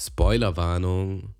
Spoilerwarnung.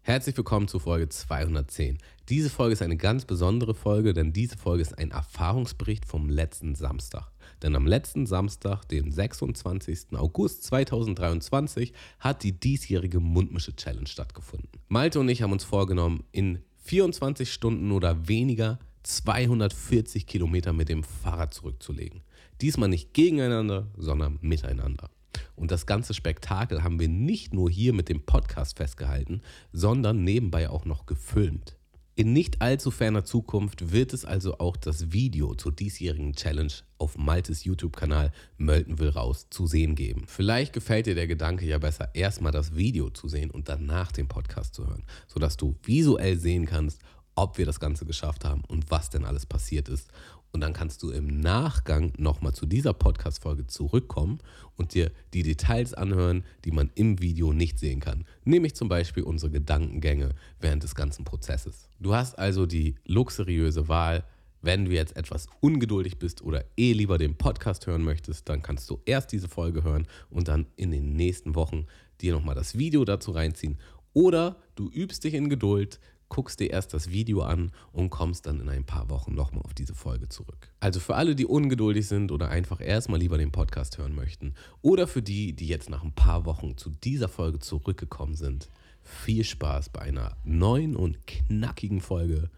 Herzlich willkommen zu Folge 210. Diese Folge ist eine ganz besondere Folge, denn diese Folge ist ein Erfahrungsbericht vom letzten Samstag. Denn am letzten Samstag, den 26. August 2023, hat die diesjährige Mundmische Challenge stattgefunden. Malte und ich haben uns vorgenommen, in 24 Stunden oder weniger 240 Kilometer mit dem Fahrrad zurückzulegen. Diesmal nicht gegeneinander, sondern miteinander. Und das ganze Spektakel haben wir nicht nur hier mit dem Podcast festgehalten, sondern nebenbei auch noch gefilmt. In nicht allzu ferner Zukunft wird es also auch das Video zur diesjährigen Challenge auf Maltes YouTube-Kanal Mölten will raus zu sehen geben. Vielleicht gefällt dir der Gedanke ja besser, erstmal das Video zu sehen und danach den Podcast zu hören, sodass du visuell sehen kannst, ob wir das Ganze geschafft haben und was denn alles passiert ist. Und dann kannst du im Nachgang nochmal zu dieser Podcast-Folge zurückkommen und dir die Details anhören, die man im Video nicht sehen kann. Nämlich zum Beispiel unsere Gedankengänge während des ganzen Prozesses. Du hast also die luxuriöse Wahl, wenn du jetzt etwas ungeduldig bist oder eh lieber den Podcast hören möchtest, dann kannst du erst diese Folge hören und dann in den nächsten Wochen dir nochmal das Video dazu reinziehen. Oder du übst dich in Geduld, guckst dir erst das Video an und kommst dann in ein paar Wochen nochmal auf diese Folge zurück. Also für alle, die ungeduldig sind oder einfach erstmal lieber den Podcast hören möchten oder für die, die jetzt nach ein paar Wochen zu dieser Folge zurückgekommen sind, viel Spaß bei einer neuen und knackigen Folge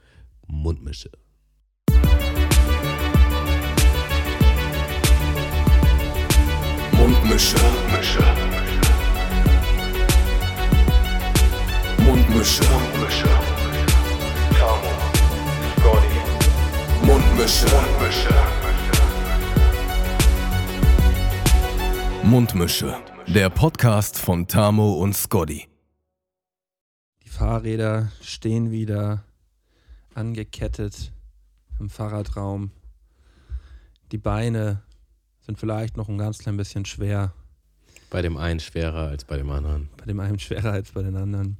Mundmische. Mundmische. Mundmische. Mundmische. Mundmische. Mundmische. Mundmische. Mundmische. Der Podcast von Tamo und Scotty. Die Fahrräder stehen wieder angekettet im Fahrradraum. Die Beine sind vielleicht noch ein ganz klein bisschen schwer. Bei dem einen schwerer als bei dem anderen. Bei dem einen schwerer als bei den anderen.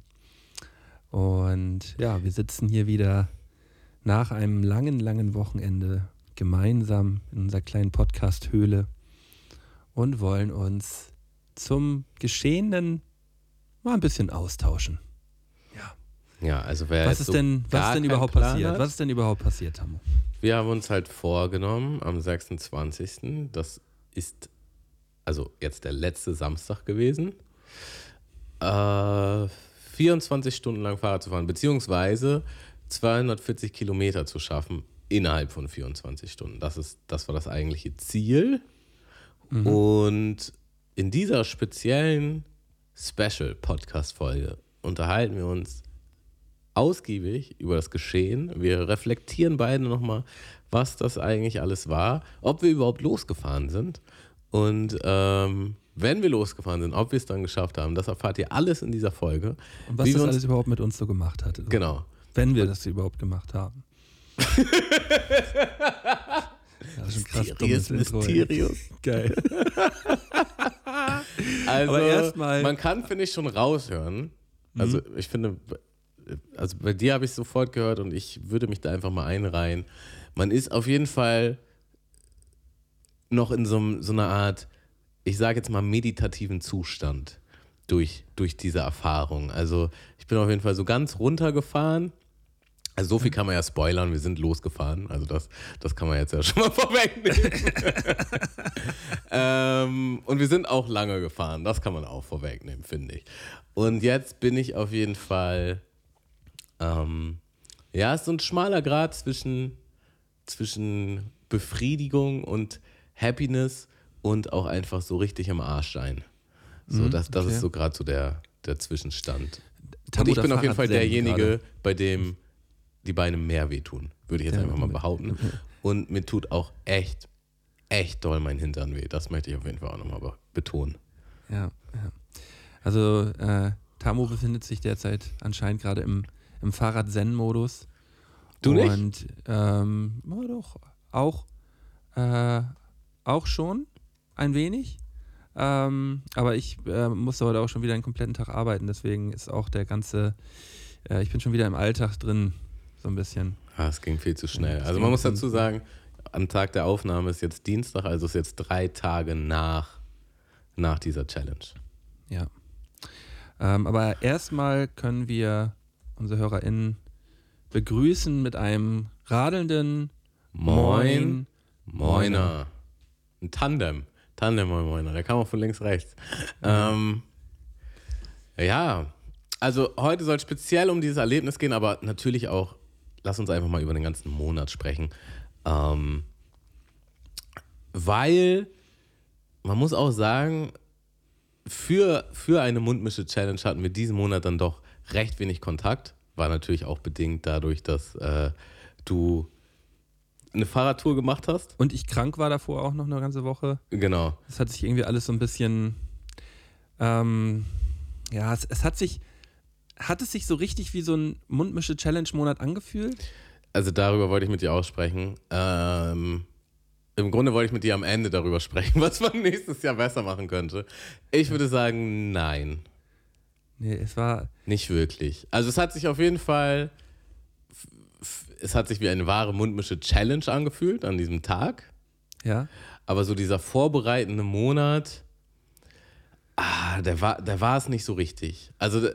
Und ja, wir sitzen hier wieder nach einem langen, langen Wochenende gemeinsam in unserer kleinen Podcast-Höhle und wollen uns zum Geschehenen mal ein bisschen austauschen. Ja, also wer Was ist so denn, was ist denn überhaupt Plan passiert? Hat, Was ist denn überhaupt passiert, Tamu? Wir haben uns halt vorgenommen am 26. Das ist also jetzt der letzte Samstag gewesen. Äh, 24 Stunden lang Fahrrad zu fahren, beziehungsweise 240 Kilometer zu schaffen innerhalb von 24 Stunden. Das, ist, das war das eigentliche Ziel. Und in dieser speziellen Special-Podcast-Folge unterhalten wir uns ausgiebig über das Geschehen. Wir reflektieren beide nochmal, was das eigentlich alles war, ob wir überhaupt losgefahren sind. Und ähm, wenn wir losgefahren sind, ob wir es dann geschafft haben, das erfahrt ihr alles in dieser Folge. Und was Wie das alles überhaupt mit uns so gemacht hat. Genau. Wenn wir das überhaupt gemacht haben. ja, schon krass Mysterious. Mysterious. Geil. Also, Aber erstmal- man kann, finde ich, schon raushören. Also, Mhm. ich finde, also bei dir habe ich sofort gehört und ich würde mich da einfach mal einreihen. Man ist auf jeden Fall noch in so, so einer Art, ich sage jetzt mal, meditativen Zustand durch, durch diese Erfahrung. Also, ich bin auf jeden Fall so ganz runtergefahren. Also so viel kann man ja spoilern, wir sind losgefahren. Also das, das kann man jetzt ja schon mal vorwegnehmen. ähm, und wir sind auch lange gefahren, das kann man auch vorwegnehmen, finde ich. Und jetzt bin ich auf jeden Fall, ähm, ja, es ist so ein schmaler Grad zwischen, zwischen Befriedigung und Happiness und auch einfach so richtig am Arsch sein. So, das, das okay. ist so gerade so der, der Zwischenstand. Tamu, Und ich bin auf jeden Fall derjenige, gerade. bei dem die Beine mehr wehtun, würde ich jetzt Ja, einfach mal behaupten. Und mir tut auch echt, echt doll mein Hintern weh. Das möchte ich auf jeden Fall auch nochmal be- betonen. Ja, ja. Also, äh, Tamu befindet sich derzeit anscheinend gerade im, im Fahrrad-Zen-Modus. Du nicht? Und, ähm, ja, doch, auch, äh, auch schon ein wenig. Ähm, aber ich äh, musste heute auch schon wieder einen kompletten Tag arbeiten, deswegen ist auch der ganze, äh, ich bin schon wieder im Alltag drin, so ein bisschen. Ah, es ging viel zu schnell. Also man muss dazu sagen, am Tag der Aufnahme ist jetzt Dienstag, also ist jetzt drei Tage nach, nach dieser Challenge. Ja. Ähm, aber erstmal können wir unsere HörerInnen begrüßen mit einem radelnden Moin, Moiner. Ein Tandem. Tandem, Moin, Moiner. Der kam auch von links rechts. Ähm, ja, also heute soll es speziell um dieses Erlebnis gehen, aber natürlich auch, lass uns einfach mal über den ganzen Monat sprechen. Ähm, weil man muss auch sagen, für, für eine Mundmische-Challenge hatten wir diesen Monat dann doch recht wenig Kontakt. War natürlich auch bedingt dadurch, dass äh, du eine Fahrradtour gemacht hast. Und ich krank war davor auch noch eine ganze Woche. Genau. Es hat sich irgendwie alles so ein bisschen, ähm, ja, es, es hat sich, hat es sich so richtig wie so ein Mundmische-Challenge-Monat angefühlt? Also darüber wollte ich mit dir aussprechen. Ähm, Im Grunde wollte ich mit dir am Ende darüber sprechen, was man nächstes Jahr besser machen könnte. Ich würde sagen, nein. Nee, es war. Nicht wirklich. Also es hat sich auf jeden Fall, es hat sich wie eine wahre mundmische Challenge angefühlt an diesem Tag. Ja. Aber so dieser vorbereitende Monat, ah, der war, der war es nicht so richtig. Also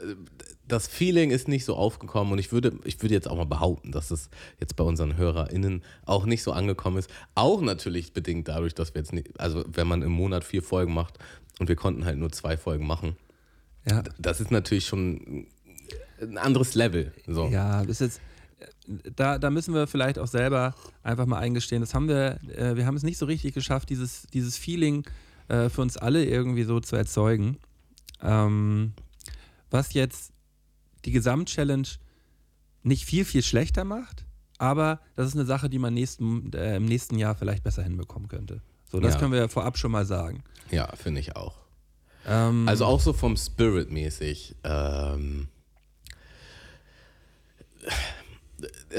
das Feeling ist nicht so aufgekommen und ich würde, ich würde jetzt auch mal behaupten, dass es jetzt bei unseren HörerInnen auch nicht so angekommen ist. Auch natürlich bedingt dadurch, dass wir jetzt nicht, also wenn man im Monat vier Folgen macht und wir konnten halt nur zwei Folgen machen, Ja. das ist natürlich schon ein anderes Level. So. Ja, ist jetzt. Da, da müssen wir vielleicht auch selber einfach mal eingestehen. Das haben wir, äh, wir haben es nicht so richtig geschafft, dieses, dieses Feeling äh, für uns alle irgendwie so zu erzeugen. Ähm, was jetzt die Gesamtchallenge nicht viel, viel schlechter macht, aber das ist eine Sache, die man nächsten, äh, im nächsten Jahr vielleicht besser hinbekommen könnte. So, das Ja. können wir vorab schon mal sagen. Ja, finde ich auch. Ähm, Also auch so vom Spirit mäßig. Ähm,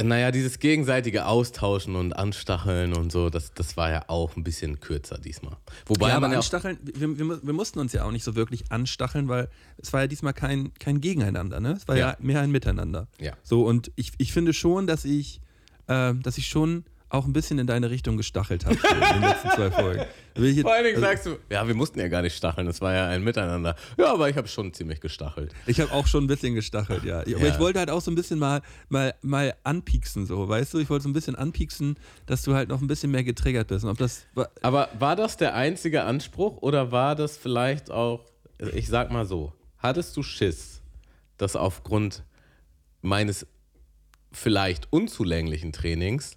naja, dieses gegenseitige Austauschen und Anstacheln und so, das, das war ja auch ein bisschen kürzer diesmal. Wobei ja, aber man ja anstacheln, wir, wir, wir mussten uns ja auch nicht so wirklich anstacheln, weil es war ja diesmal kein, kein Gegeneinander, ne? Es war ja, Ja. mehr ein Miteinander. Ja. So, und ich, ich finde schon, dass ich, äh, dass ich schon auch ein bisschen in deine Richtung gestachelt habe in den letzten zwei Folgen. Jetzt- vor allen Dingen also, sagst du, ja, wir mussten ja gar nicht stacheln, das war ja ein Miteinander. Ja, aber ich habe schon ziemlich gestachelt. ich habe auch schon ein bisschen gestachelt, ja. Aber Ja. ich wollte halt auch so ein bisschen mal, mal, mal anpieksen, so, weißt du? Ich wollte so ein bisschen anpieksen, dass du halt noch ein bisschen mehr getriggert bist. Und ob das war, Aber war das der einzige Anspruch oder war das vielleicht auch, ich sag mal so, hattest du Schiss, dass aufgrund meines vielleicht unzulänglichen Trainings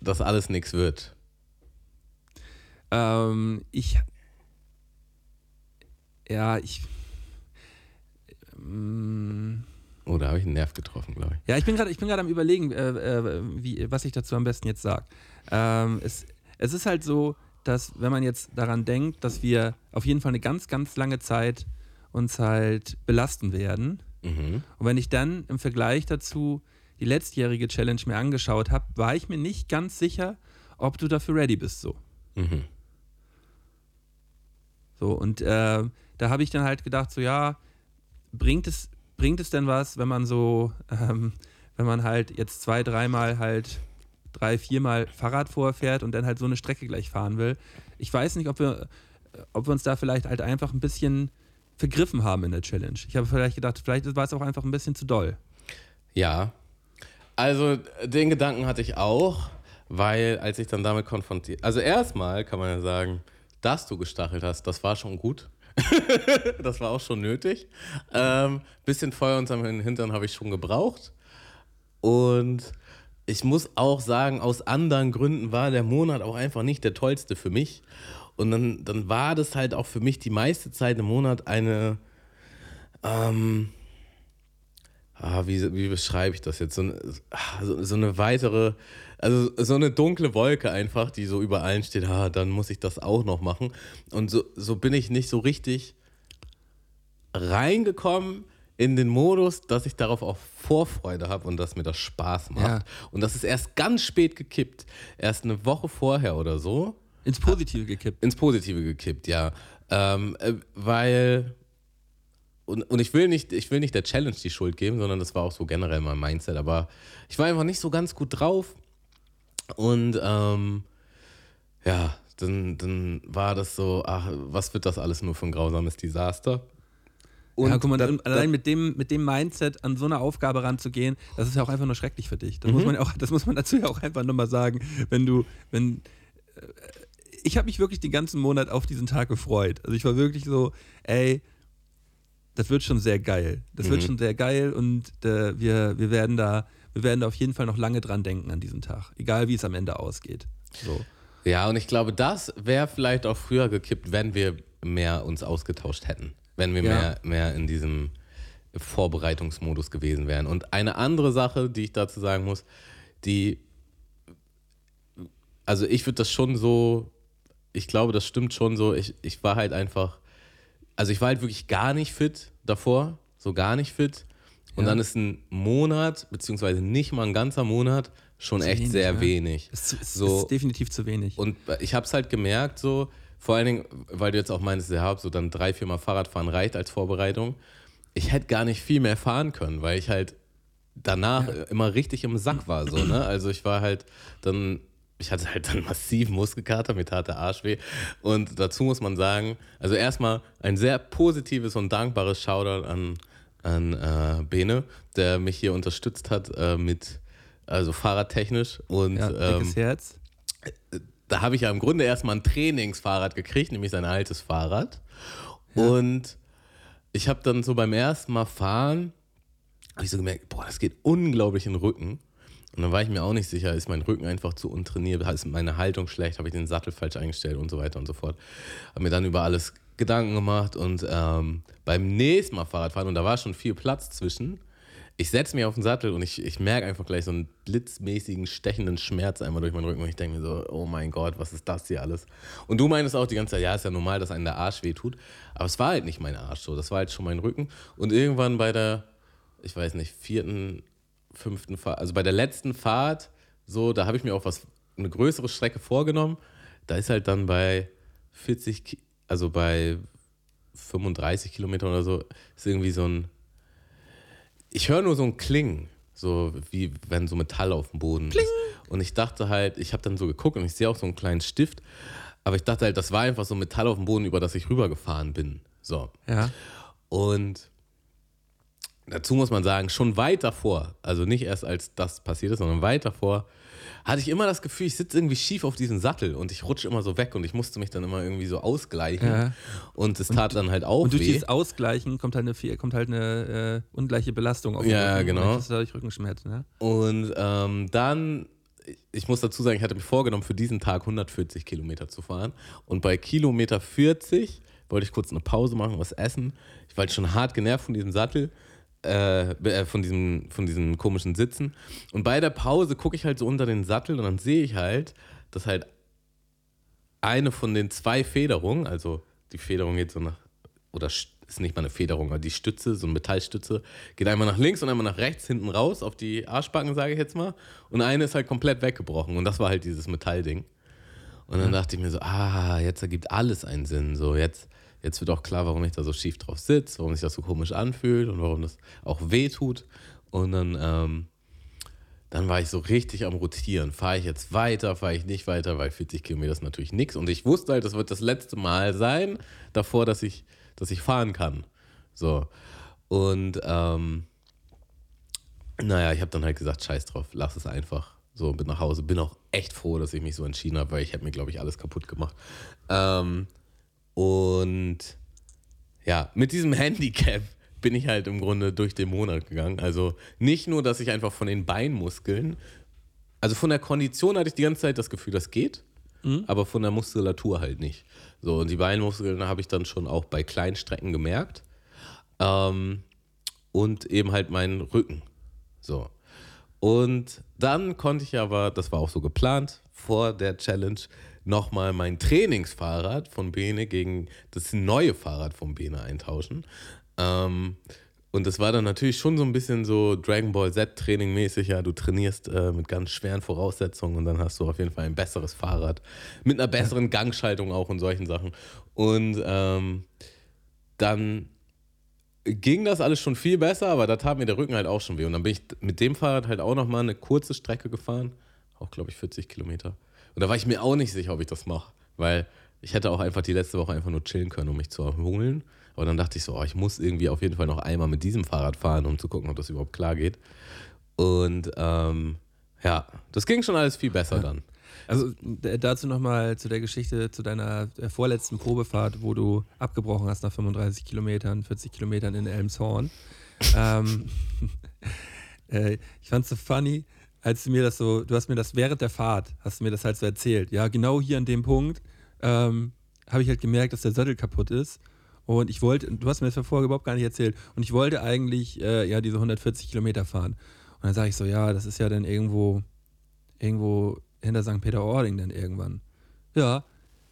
das alles nichts wird? ähm, ich. Ja, ich. Mm, Oder habe ich einen Nerv getroffen, glaube ich. Ja, ich bin gerade, ich bin gerade am überlegen, äh, äh, wie, was ich dazu am besten jetzt sage. Ähm, es, es ist halt so, dass wenn man jetzt daran denkt, dass wir auf jeden Fall eine ganz, ganz lange Zeit uns halt belasten werden. Mhm. Und wenn ich dann im Vergleich dazu die letztjährige Challenge mir angeschaut habe, war ich mir nicht ganz sicher, ob du dafür ready bist. So. Mhm. So, und äh, da habe ich dann halt gedacht, so ja, bringt es, bringt es denn was, wenn man so, ähm, wenn man halt jetzt zwei, dreimal halt drei, viermal Fahrrad vorfährt und dann halt so eine Strecke gleich fahren will. Ich weiß nicht, ob wir, ob wir uns da vielleicht halt einfach ein bisschen vergriffen haben in der Challenge. Ich habe vielleicht gedacht, vielleicht war es auch einfach ein bisschen zu doll. Ja. Also den Gedanken hatte ich auch, weil als ich dann damit konfrontiert, also erstmal kann man ja sagen, dass du gestachelt hast, das war schon gut. das war auch schon nötig. Ähm, bisschen Feuer unterm Hintern habe ich schon gebraucht. Und ich muss auch sagen, aus anderen Gründen war der Monat auch einfach nicht der tollste für mich. Und dann, dann war das halt auch für mich die meiste Zeit im Monat eine, ähm, ah, wie, wie beschreibe ich das jetzt? So eine, so, so eine weitere, also so eine dunkle Wolke einfach, die so über allen steht, ah, dann muss ich das auch noch machen. Und so, so bin ich nicht so richtig reingekommen in den Modus, dass ich darauf auch Vorfreude habe und dass mir das Spaß macht. Ja. Und das ist erst ganz spät gekippt. Erst eine Woche vorher oder so Ins Positive gekippt. ins Positive gekippt, ja. Ähm, äh, weil und, und ich will nicht, ich will nicht der Challenge die Schuld geben, sondern das war auch so generell mein Mindset. Aber ich war einfach nicht so ganz gut drauf. Und ähm, ja, dann, dann war das so, ach, was wird das alles nur für ein grausames Desaster? ja, guck mal, da- und da- allein mit dem, mit dem Mindset an so eine Aufgabe ranzugehen, das ist ja auch einfach nur schrecklich für dich. Das, Mhm. muss, man auch, das muss man dazu ja auch einfach nochmal sagen. Wenn du, wenn. äh, Ich habe mich wirklich den ganzen Monat auf diesen Tag gefreut. Also ich war wirklich so, ey, das wird schon sehr geil. Das wird Mhm. schon sehr geil und äh, wir, wir, werden da, wir werden da auf jeden Fall noch lange dran denken an diesen Tag. Egal wie es am Ende ausgeht. So. Ja, und ich glaube, das wäre vielleicht auch früher gekippt, wenn wir mehr uns ausgetauscht hätten. Wenn wir Ja. mehr, mehr in diesem Vorbereitungsmodus gewesen wären. Und eine andere Sache, die ich dazu sagen muss, die, also ich würde das schon so, ich glaube, das stimmt schon so, ich, ich war halt einfach, also ich war halt wirklich gar nicht fit davor, so gar nicht fit. Und Ja. dann ist ein Monat, beziehungsweise nicht mal ein ganzer Monat, schon Zu echt wenig, sehr ne? wenig. Es ist, So- ist definitiv zu wenig. Und ich habe es halt gemerkt, so, vor allen Dingen, weil du jetzt auch meinst, ja, so dann drei, viermal Fahrradfahren reicht als Vorbereitung. Ich hätte gar nicht viel mehr fahren können, weil ich halt danach immer richtig im Sack war, so, ne? Also ich war halt dann, ich hatte halt dann massiv Muskelkater, mir tat der Arsch weh. Und dazu muss man sagen, also erstmal ein sehr positives und dankbares Shoutout an, an äh, Bene, der mich hier unterstützt hat äh, mit, also fahrradtechnisch und ja, ähm, Herz. da habe ich ja im Grunde erstmal ein Trainingsfahrrad gekriegt, nämlich sein altes Fahrrad. Und ich habe dann so beim ersten Mal fahren, habe ich so gemerkt, boah, das geht unglaublich in den Rücken. Und dann war ich mir auch nicht sicher, ist mein Rücken einfach zu untrainiert, ist meine Haltung schlecht, habe ich den Sattel falsch eingestellt und so weiter und so fort. Habe mir dann über alles Gedanken gemacht und ähm, beim nächsten Mal Fahrradfahren, und da war schon viel Platz zwischen, ich setze mich auf den Sattel und ich, ich merke einfach gleich so einen blitzmäßigen, stechenden Schmerz einmal durch meinen Rücken und ich denke mir so, oh mein Gott, was ist das hier alles? Und du meinst auch die ganze Zeit, ja, ist ja normal, dass einem der Arsch weh tut, aber es war halt nicht mein Arsch so, das war halt schon mein Rücken und irgendwann bei der, ich weiß nicht, vierten, fünften Fahrt, also bei der letzten Fahrt, so, da habe ich mir auch was, eine größere Strecke vorgenommen, da ist halt dann bei 40, Ki- also bei 35 Kilometern oder so, ist irgendwie so ein, ich höre nur so ein Klingen, so wie wenn so Metall auf dem Boden ist. Und ich dachte halt, ich habe dann so geguckt und ich sehe auch so einen kleinen Stift, aber ich dachte halt, das war einfach so Metall auf dem Boden, über das ich rübergefahren bin. So. Ja. Und dazu muss man sagen, schon weit davor, also nicht erst als das passiert ist, sondern weit davor, hatte ich immer das Gefühl, ich sitze irgendwie schief auf diesem Sattel und ich rutsche immer so weg und ich musste mich dann immer irgendwie so ausgleichen. Ja. Und es tat dann halt auch Und durch weh. dieses Ausgleichen kommt halt eine, kommt halt eine äh, ungleiche Belastung auf den Ja, Rücken. genau. Und du dadurch Rückenschmerzen. Ne? Und ähm, dann, ich muss dazu sagen, ich hatte mir vorgenommen, für diesen Tag 140 Kilometer zu fahren. Und bei Kilometer 40 wollte ich kurz eine Pause machen, was essen. Ich war halt schon hart genervt von diesem Sattel, äh, äh, von, diesem, von diesem komischen Sitzen. Und bei der Pause gucke ich halt so unter den Sattel und dann sehe ich halt, dass halt eine von den zwei Federungen, also die Federung geht so nach, oder st- ist nicht mal eine Federung, aber die Stütze, so eine Metallstütze, geht einmal nach links und einmal nach rechts hinten raus auf die Arschbacken, sage ich jetzt mal. Und eine ist halt komplett weggebrochen und das war halt dieses Metallding. Und dann dachte ich mir so, ah, jetzt ergibt alles einen Sinn. So, jetzt, jetzt wird auch klar, warum ich da so schief drauf sitze, warum sich das so komisch anfühlt und warum das auch weh tut. Und dann, ähm, dann war ich so richtig am Rotieren. Fahre ich jetzt weiter, fahre ich nicht weiter, weil 40 Kilometer ist natürlich nichts. Und ich wusste halt, das wird das letzte Mal sein, davor, dass ich, dass ich fahren kann. So. Und ähm, naja, ich habe dann halt gesagt, scheiß drauf, lass es einfach. So, bin nach Hause. Bin auch echt froh, dass ich mich so entschieden habe, weil ich hätte mir, glaube ich, alles kaputt gemacht. Ähm, und ja, mit diesem Handicap bin ich halt im Grunde durch den Monat gegangen. Also nicht nur, dass ich einfach von den Beinmuskeln, also von der Kondition hatte ich die ganze Zeit das Gefühl, das geht, aber von der Muskulatur halt nicht. So, und die Beinmuskeln habe ich dann schon auch bei kleinen Strecken gemerkt. Ähm, und eben halt meinen Rücken. So. Und dann konnte ich aber, das war auch so geplant, vor der Challenge nochmal mein Trainingsfahrrad von Bene gegen das neue Fahrrad von Bene eintauschen. Ähm, und das war dann natürlich schon so ein bisschen so Dragon Ball Z Training mäßig, ja, du trainierst äh, mit ganz schweren Voraussetzungen und dann hast du auf jeden Fall ein besseres Fahrrad mit einer besseren Gangschaltung auch und solchen Sachen. Und ähm, dann ging das alles schon viel besser, aber da tat mir der Rücken halt auch schon weh. Und dann bin ich mit dem Fahrrad halt auch nochmal eine kurze Strecke gefahren, auch glaube ich 40 Kilometer. Und da war ich mir auch nicht sicher, ob ich das mache, weil ich hätte auch einfach die letzte Woche einfach nur chillen können, um mich zu erholen. Aber dann dachte ich so, oh, ich muss irgendwie auf jeden Fall noch einmal mit diesem Fahrrad fahren, um zu gucken, ob das überhaupt klar geht. Und ähm, ja, das ging schon alles viel besser dann. Also dazu nochmal zu der Geschichte, zu deiner äh, vorletzten Probefahrt, wo du abgebrochen hast nach 35 Kilometern, 40 Kilometern in Elmshorn. ähm, äh, ich fand es so funny, als du mir das so, du hast mir das während der Fahrt, hast du mir das halt so erzählt. Ja, genau hier an dem Punkt ähm, habe ich halt gemerkt, dass der Sattel kaputt ist. Und ich wollte, du hast mir das vorher überhaupt gar nicht erzählt. Und ich wollte eigentlich äh, ja diese 140 Kilometer fahren. Und dann sage ich so, ja, das ist ja dann irgendwo, irgendwo hinter St. Peter-Ording dann irgendwann. Ja,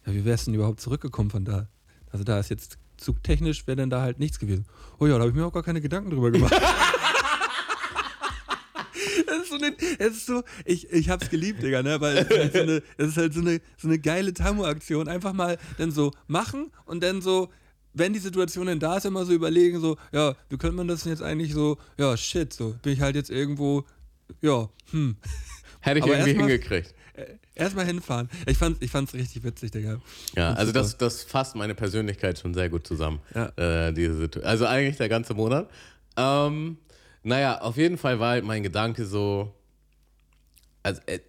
ja, wie wär's denn überhaupt zurückgekommen von da? Also da ist jetzt zugtechnisch wäre dann da halt nichts gewesen. Oh ja, da habe ich mir auch gar keine Gedanken drüber gemacht. so eine, das ist so, ich, ich hab's geliebt, Digga, ne? Weil es ist halt so eine, das ist halt so eine, so eine geile Tamu-Aktion. Einfach mal dann so machen und dann so, wenn die Situation denn da ist, immer so überlegen, so, ja, wie könnte man das denn jetzt eigentlich so, ja, shit, so, bin ich halt jetzt irgendwo, ja, hm. Hätte ich Aber irgendwie mal, hingekriegt. Äh, erstmal hinfahren. Ich fand es ich richtig witzig, Digga. Ja, also das, das fasst meine Persönlichkeit schon sehr gut zusammen. Ja. Äh, diese Situation. Also eigentlich der ganze Monat. Ähm, naja, auf jeden Fall war halt mein Gedanke so, also, äh,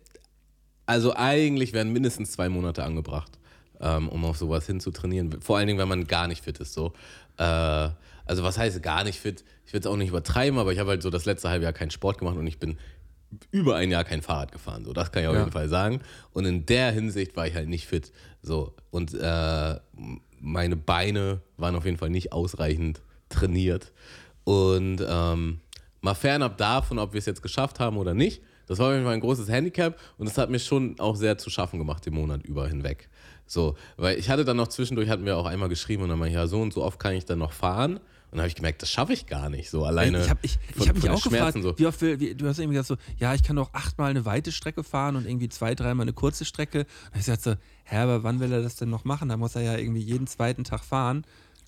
also eigentlich werden mindestens zwei Monate angebracht, ähm, um auf sowas hinzutrainieren. Vor allen Dingen, wenn man gar nicht fit ist. So. Äh, also was heißt gar nicht fit? Ich will es auch nicht übertreiben, aber ich habe halt so das letzte halbe Jahr keinen Sport gemacht und ich bin über ein Jahr kein Fahrrad gefahren. So, das kann ich auf ja. jeden Fall sagen. Und in der Hinsicht war ich halt nicht fit. So, und äh, meine Beine waren auf jeden Fall nicht ausreichend trainiert. Und ähm, mal fernab davon, ob wir es jetzt geschafft haben oder nicht, das war auf jeden Fall ein großes Handicap und das hat mir schon auch sehr zu schaffen gemacht, den Monat über hinweg. So, weil ich hatte dann noch zwischendurch, hatten wir auch einmal geschrieben und dann meinte ich, ja, so und so oft kann ich dann noch fahren. Und dann habe ich gemerkt, das schaffe ich gar nicht, so alleine. Ich habe ich, ich hab mich auch gefragt, so. wie oft, wie, du hast irgendwie gesagt so, ja, ich kann doch achtmal eine weite Strecke fahren und irgendwie zwei, dreimal eine kurze Strecke. Und ich sagte so, hä, aber wann will er das denn noch machen? Da muss er ja irgendwie jeden zweiten Tag fahren.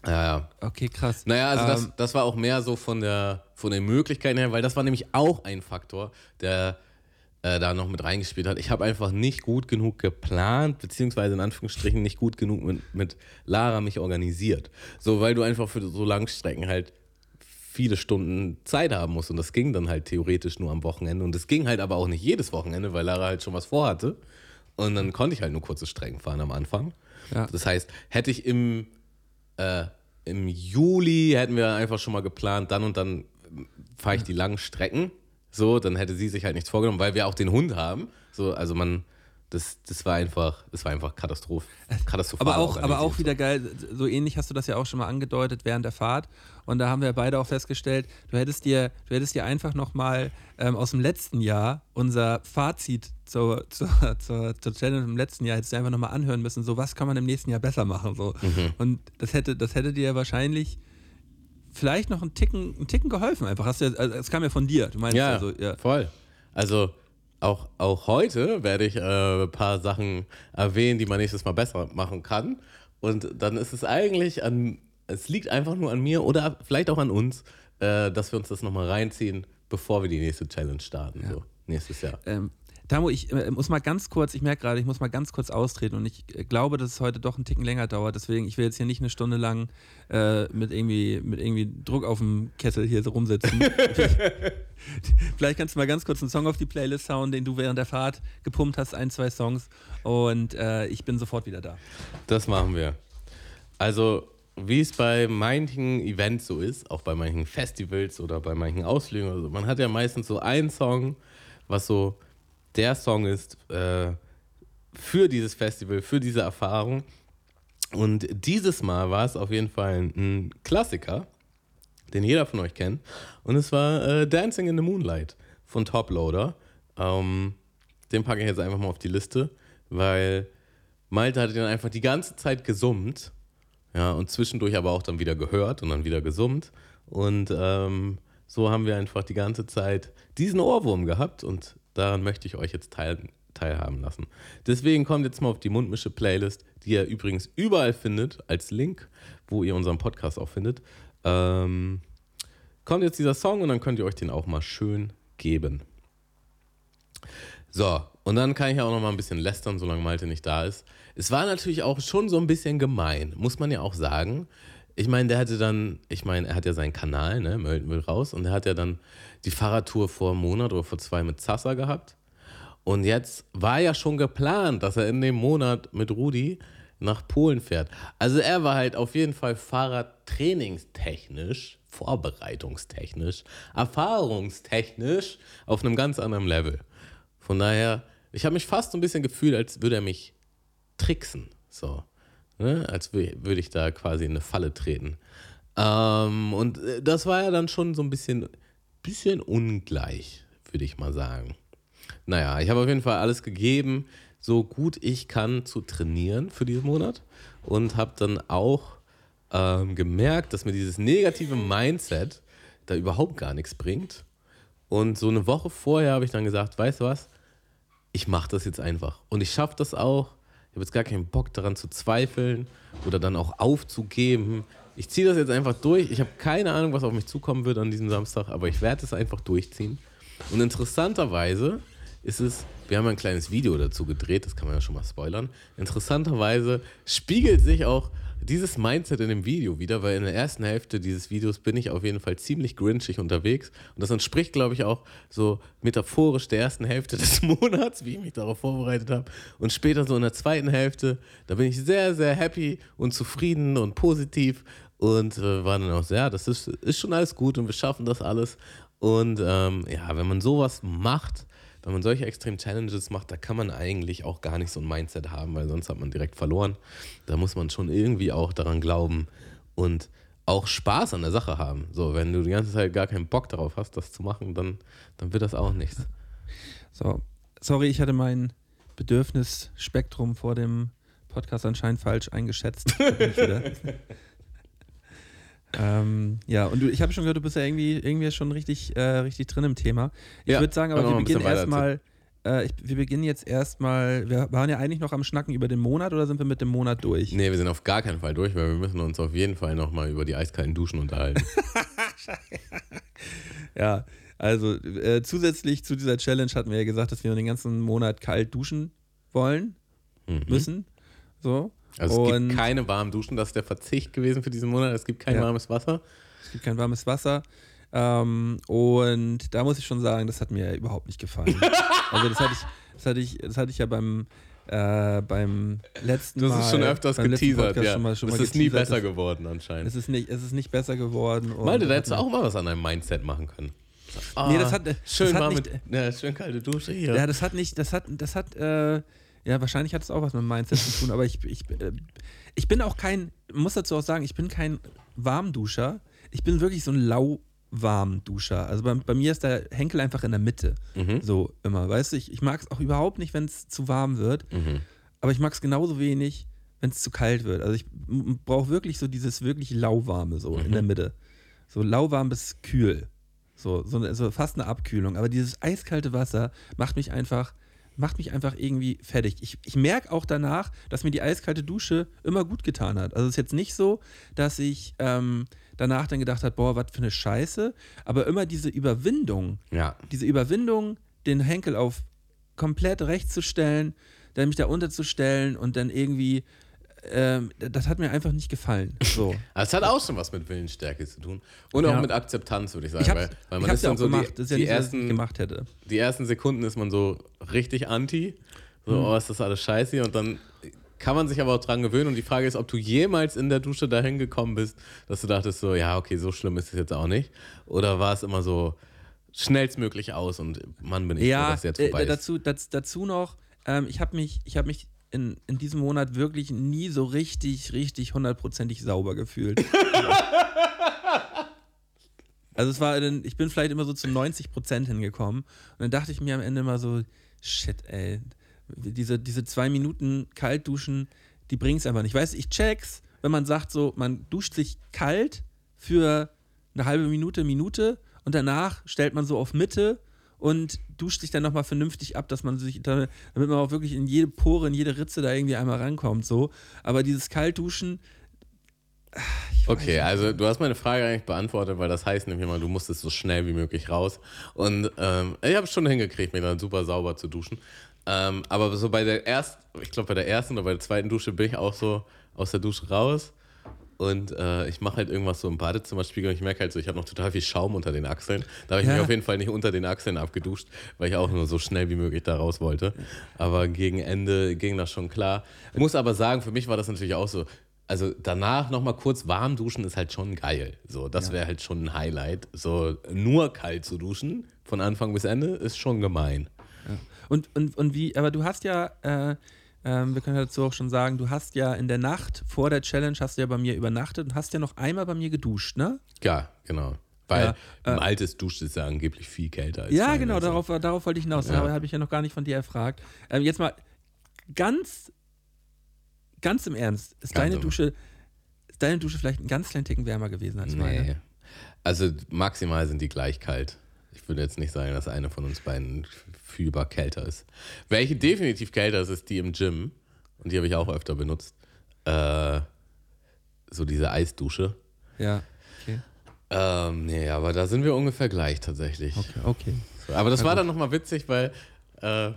Ja, ja. Okay, krass. Naja, also ähm, das, das war auch mehr so von der, von den Möglichkeiten her, weil das war nämlich auch ein Faktor, der äh, da noch mit reingespielt hat. Ich habe einfach nicht gut genug geplant, beziehungsweise in Anführungsstrichen nicht gut genug mit, mit Lara mich organisiert. So, weil du einfach für so Langstrecken halt viele Stunden Zeit haben musst. Und das ging dann halt theoretisch nur am Wochenende. Und das ging halt aber auch nicht jedes Wochenende, weil Lara halt schon was vorhatte. Und dann konnte ich halt nur kurze Strecken fahren am Anfang. Ja. Das heißt, hätte ich im äh, im Juli hätten wir einfach schon mal geplant, dann und dann fahre ich die langen Strecken. So, dann hätte sie sich halt nichts vorgenommen, weil wir auch den Hund haben. So, also man, das, das war einfach, das war einfach Katastroph, katastrophal. Aber auch, aber auch wieder geil, so ähnlich hast du das ja auch schon mal angedeutet während der Fahrt. Und da haben wir beide auch festgestellt, du hättest dir, du hättest dir einfach nochmal ähm, aus dem letzten Jahr unser Fazit zur, zur, zur, zur Challenge im letzten Jahr hättest du einfach nochmal anhören müssen, so was kann man im nächsten Jahr besser machen. So. Mhm. Und das hätte, das hätte dir wahrscheinlich vielleicht noch einen Ticken, einen Ticken geholfen einfach. Hast du, also, es kam ja von dir, du meinst ja, also, ja. voll. Also auch, auch heute werde ich äh, ein paar Sachen erwähnen, die man nächstes Mal besser machen kann. Und dann ist es eigentlich an, es liegt einfach nur an mir oder vielleicht auch an uns, äh, dass wir uns das nochmal reinziehen, bevor wir die nächste Challenge starten, ja. so nächstes Jahr. Ähm, Tamo, ich äh, muss mal ganz kurz, ich merke gerade, ich muss mal ganz kurz austreten und ich äh, glaube, dass es heute doch einen Ticken länger dauert. Deswegen, ich will jetzt hier nicht eine Stunde lang äh, mit, irgendwie, mit irgendwie Druck auf dem Kessel hier so rumsitzen. Vielleicht kannst du mal ganz kurz einen Song auf die Playlist hauen, den du während der Fahrt gepumpt hast, ein, zwei Songs. Und äh, ich bin sofort wieder da. Das machen wir. Also, wie es bei manchen Events so ist, auch bei manchen Festivals oder bei manchen Ausflügen, also man hat ja meistens so einen Song, was so der Song ist äh, für dieses Festival, für diese Erfahrung. Und dieses Mal war es auf jeden Fall ein Klassiker, den jeder von euch kennt. Und es war äh, Dancing in the Moonlight von Toploader. Ähm, den packe ich jetzt einfach mal auf die Liste, weil Malte hat den einfach die ganze Zeit gesummt. Ja, und zwischendurch aber auch dann wieder gehört und dann wieder gesummt. Und ähm, so haben wir einfach die ganze Zeit diesen Ohrwurm gehabt und Daran möchte ich euch jetzt teil, teilhaben lassen. Deswegen kommt jetzt mal auf die Mundmische-Playlist, die ihr übrigens überall findet, als Link, wo ihr unseren Podcast auch findet. Ähm, kommt jetzt dieser Song und dann könnt ihr euch den auch mal schön geben. So, und dann kann ich ja auch noch mal ein bisschen lästern, solange Malte nicht da ist. Es war natürlich auch schon so ein bisschen gemein, muss man ja auch sagen. Ich meine, der hatte dann, ich meine, er hat ja seinen Kanal, ne, Müll, raus, und er hat ja dann die Fahrradtour vor einem Monat oder vor zwei mit Zassa gehabt. Und jetzt war ja schon geplant, dass er in dem Monat mit Rudi nach Polen fährt. Also er war halt auf jeden Fall Fahrradtrainingstechnisch, vorbereitungstechnisch, erfahrungstechnisch auf einem ganz anderen Level. Von daher, ich habe mich fast so ein bisschen gefühlt, als würde er mich tricksen. So. Ne? Als würde ich da quasi in eine Falle treten. Ähm, und äh, das war ja dann schon so ein bisschen, bisschen ungleich, würde ich mal sagen. Naja, ich habe auf jeden Fall alles gegeben, so gut ich kann, zu trainieren für diesen Monat. Und habe dann auch ähm, gemerkt, dass mir dieses negative Mindset da überhaupt gar nichts bringt. Und so eine Woche vorher habe ich dann gesagt, weißt du was, ich mache das jetzt einfach. Und ich schaffe das auch. Ich habe jetzt gar keinen Bock daran zu zweifeln oder dann auch aufzugeben. Ich ziehe das jetzt einfach durch. Ich habe keine Ahnung, was auf mich zukommen wird an diesem Samstag, aber ich werde es einfach durchziehen. Und interessanterweise ist es, wir haben ein kleines Video dazu gedreht, das kann man ja schon mal spoilern. Interessanterweise spiegelt sich auch dieses Mindset in dem Video wieder, weil in der ersten Hälfte dieses Videos bin ich auf jeden Fall ziemlich grinchig unterwegs. Und das entspricht, glaube ich, auch so metaphorisch der ersten Hälfte des Monats, wie ich mich darauf vorbereitet habe. Und später so in der zweiten Hälfte, da bin ich sehr, sehr happy und zufrieden und positiv. Und äh, war dann auch sehr, das ist, ist schon alles gut und wir schaffen das alles. Und ähm, ja, wenn man sowas macht, wenn man solche extremen Challenges macht, da kann man eigentlich auch gar nicht so ein Mindset haben, weil sonst hat man direkt verloren. Da muss man schon irgendwie auch daran glauben und auch Spaß an der Sache haben. So, wenn du die ganze Zeit gar keinen Bock darauf hast, das zu machen, dann, dann wird das auch nichts. So, sorry, ich hatte mein Bedürfnisspektrum vor dem Podcast anscheinend falsch eingeschätzt. Ähm, ja, und du, ich habe schon gehört, du bist ja irgendwie, irgendwie schon richtig, äh, richtig drin im Thema. Ich ja, würde sagen, aber wir beginnen erstmal. Äh, wir beginnen jetzt erstmal. Wir waren ja eigentlich noch am Schnacken über den Monat oder sind wir mit dem Monat durch? Nee, wir sind auf gar keinen Fall durch, weil wir müssen uns auf jeden Fall nochmal über die eiskalten Duschen unterhalten. ja, also äh, zusätzlich zu dieser Challenge hatten wir ja gesagt, dass wir den ganzen Monat kalt duschen wollen, mhm. müssen. So. Also es gibt keine warmen Duschen, das ist der Verzicht gewesen für diesen Monat. Es gibt kein ja. warmes Wasser. Es gibt kein warmes Wasser. Ähm, und da muss ich schon sagen, das hat mir überhaupt nicht gefallen. also das hatte ich, das hatte ich, das hatte ich ja beim, äh, beim letzten Mal. Das ist schon öfters geteasert, ja. Schon mal, schon es ist nie besser geworden anscheinend. Es ist nicht, es ist nicht besser geworden. Malte, da hättest du auch mal was an deinem Mindset machen können. Oh, nee, das hat, schön das hat nicht, mit, ja, schön kalte Dusche hier. Ja, das hat nicht, das hat, das hat, äh, ja, wahrscheinlich hat es auch was mit dem Mindset zu tun, aber ich, ich, äh, ich bin auch kein, muss dazu auch sagen, ich bin kein Warmduscher. Ich bin wirklich so ein Lauwarmduscher. Also bei, bei mir ist der Henkel einfach in der Mitte. Mhm. So immer. Weißt du, ich, ich mag es auch überhaupt nicht, wenn es zu warm wird. Mhm. Aber ich mag es genauso wenig, wenn es zu kalt wird. Also ich brauche wirklich so dieses wirklich lauwarme so mhm. in der Mitte. So lauwarm bis kühl. So, so, so fast eine Abkühlung. Aber dieses eiskalte Wasser macht mich einfach macht mich einfach irgendwie fertig. Ich, ich merke auch danach, dass mir die eiskalte Dusche immer gut getan hat. Also es ist jetzt nicht so, dass ich ähm, danach dann gedacht habe, boah, was für eine Scheiße. Aber immer diese Überwindung, ja. diese Überwindung, den Henkel auf komplett rechts zu stellen, dann mich da unterzustellen und dann irgendwie ähm, das hat mir einfach nicht gefallen. So. es hat auch schon was mit Willensstärke zu tun. Und ja. auch mit Akzeptanz, würde ich sagen. Ich weil, weil man ist dann so gemacht. Die, das ist ja die nicht, ersten, gemacht hätte. Die ersten Sekunden ist man so richtig anti. So, mhm. oh, ist das alles scheiße. Und dann kann man sich aber auch dran gewöhnen. Und die Frage ist, ob du jemals in der Dusche dahin gekommen bist, dass du dachtest, so, ja, okay, so schlimm ist es jetzt auch nicht. Oder war es immer so schnellstmöglich aus und Mann, bin ich ja, froh, dass jetzt vorbei äh, dazu, das, dazu noch, ähm, ich habe mich, hab mich in, in diesem Monat wirklich nie so richtig, richtig hundertprozentig sauber gefühlt. also es war, dann, ich bin vielleicht immer so zu 90 Prozent hingekommen und dann dachte ich mir am Ende immer so, shit, ey, diese, diese zwei Minuten kalt duschen, die bringt es einfach nicht. Weißt du, ich check's, wenn man sagt so, man duscht sich kalt für eine halbe Minute, Minute und danach stellt man so auf Mitte und duscht sich dann nochmal vernünftig ab, dass man sich, damit man auch wirklich in jede Pore, in jede Ritze da irgendwie einmal rankommt, so. Aber dieses Kaltduschen, Okay, also du hast meine Frage eigentlich beantwortet, weil das heißt nämlich immer, du musstest so schnell wie möglich raus. Und ähm, ich habe es schon hingekriegt, mir dann super sauber zu duschen. Ähm, aber so bei der ersten, ich glaube bei der ersten oder bei der zweiten Dusche bin ich auch so aus der Dusche raus. Und äh, ich mache halt irgendwas so im Badezimmerspiegel und ich merke halt so, ich habe noch total viel Schaum unter den Achseln. Da habe ich Ja. mich auf jeden Fall nicht unter den Achseln abgeduscht, weil ich auch nur so schnell wie möglich da raus wollte. Aber gegen Ende ging das schon klar. Ich muss aber sagen, für mich war das natürlich auch so. Also danach nochmal kurz warm duschen ist halt schon geil. So, das wäre halt schon ein Highlight. So nur kalt zu duschen von Anfang bis Ende ist schon gemein. Und, und, und wie, aber du hast ja, äh, ähm, wir können dazu auch schon sagen, du hast ja in der Nacht vor der Challenge, hast du ja bei mir übernachtet und hast ja noch einmal bei mir geduscht, ne? Ja, genau. Weil Ja, äh, altes Duscht ist ja angeblich viel kälter als Ja, genau, darauf, darauf wollte ich hinaus. Ja. Habe ich ja noch gar nicht von dir erfragt. Ähm, jetzt mal ganz, ganz im Ernst, ist Ganz deine im- Dusche, ist deine Dusche vielleicht einen ganz kleinen Ticken wärmer gewesen als meine? Nee. Also maximal sind die gleich kalt. Ich würde jetzt nicht sagen, dass eine von uns beiden fühlbar kälter ist. Welche definitiv kälter ist, ist die im Gym. Und die habe ich auch öfter benutzt. Äh, so diese Eisdusche. Ja, okay. Ähm, nee, aber da sind wir ungefähr gleich tatsächlich. Okay, okay. So, aber das war dann nochmal witzig, weil äh,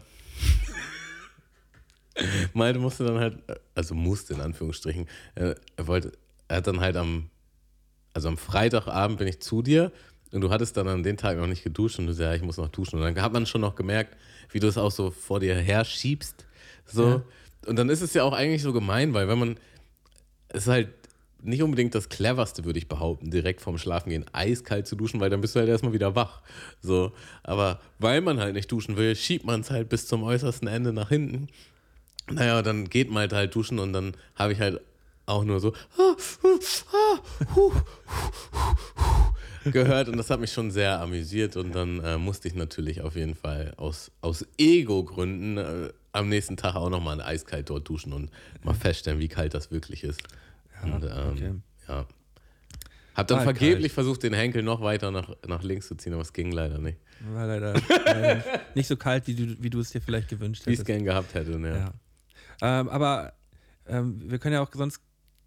Malte musste dann halt, also musste in Anführungsstrichen, äh, er wollte, er hat dann halt am, also am Freitagabend bin ich zu dir und du hattest dann an den Tag noch nicht geduscht und du sagst, ja, ich muss noch duschen. Und dann hat man schon noch gemerkt, wie du es auch so vor dir her schiebst. So. Ja. Und dann ist es ja auch eigentlich so gemein, weil wenn man, es ist halt nicht unbedingt das cleverste, würde ich behaupten, direkt vorm Schlafengehen eiskalt zu duschen, weil dann bist du halt erstmal wieder wach. So, aber weil man halt nicht duschen will, schiebt man es halt bis zum äußersten Ende nach hinten. Naja, dann geht man halt, halt duschen und dann habe ich halt auch nur so gehört und das hat mich schon sehr amüsiert und dann äh, musste ich natürlich auf jeden Fall aus, aus Ego-Gründen äh, am nächsten Tag auch nochmal eiskalt dort duschen und mal feststellen, wie kalt das wirklich ist. und, ähm, okay. ja. Hab dann Ah, vergeblich versucht, den Henkel noch weiter nach, nach links zu ziehen, aber es ging leider nicht. War leider, leider nicht so kalt, wie du, wie du es dir vielleicht gewünscht Wie ich es hättest. gern gehabt hätte. Ne? Ja. Ähm, aber ähm, wir können ja auch sonst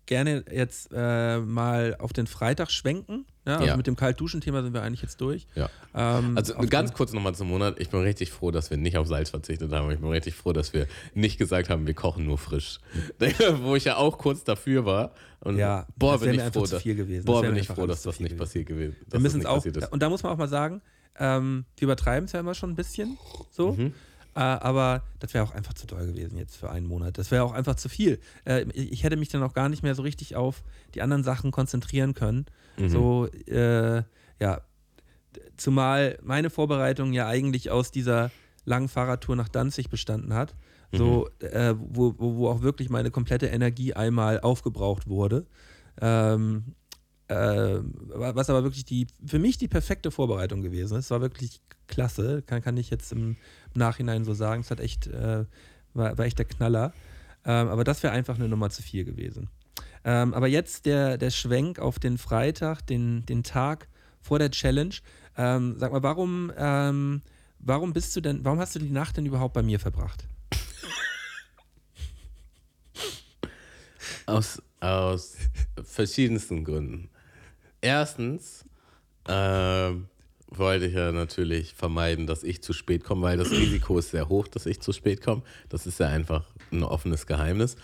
gerne jetzt äh, mal auf den Freitag schwenken. Ja? Also Ja. mit dem Kaltduschen-Thema sind wir eigentlich jetzt durch. Ja. Ähm, Also ganz kurz nochmal zum Monat. Ich bin richtig froh, dass wir nicht auf Salz verzichtet haben. Ich bin richtig froh, dass wir nicht gesagt haben, wir kochen nur frisch. Wo ich ja auch kurz dafür war. Und Ja, boah, bin ich froh, dass, gewesen. Das boah, bin ich froh, dass das nicht gewesen. passiert gewesen. wir müssen das es auch, ist. und da muss man auch mal sagen, ähm, wir übertreiben es ja immer schon ein bisschen, so. Mhm. Äh, aber das wäre auch einfach zu doll gewesen jetzt für einen Monat. Das wäre auch einfach zu viel. Äh, ich hätte mich dann auch gar nicht mehr so richtig auf die anderen Sachen konzentrieren können. Mhm. So, äh, ja, zumal meine Vorbereitung ja eigentlich aus dieser langen Fahrradtour nach Danzig bestanden hat. So, äh, wo, wo, wo auch wirklich meine komplette Energie einmal aufgebraucht wurde. Ähm, äh, was aber wirklich die, für mich die perfekte Vorbereitung gewesen ist. Es war wirklich klasse, kann, kann ich jetzt im Nachhinein so sagen. Es hat echt, äh, war, war echt der Knaller. Ähm, aber das wäre einfach eine Nummer zu viel gewesen. Ähm, aber jetzt der, der Schwenk auf den Freitag, den, den Tag vor der Challenge. Ähm, sag mal, warum, ähm, warum bist du denn, warum hast du die Nacht denn überhaupt bei mir verbracht? Aus, aus verschiedensten Gründen. Erstens ähm, wollte ich ja natürlich vermeiden, dass ich zu spät komme, weil das Risiko ist sehr hoch, dass ich zu spät komme. Das ist ja einfach ein offenes Geheimnis.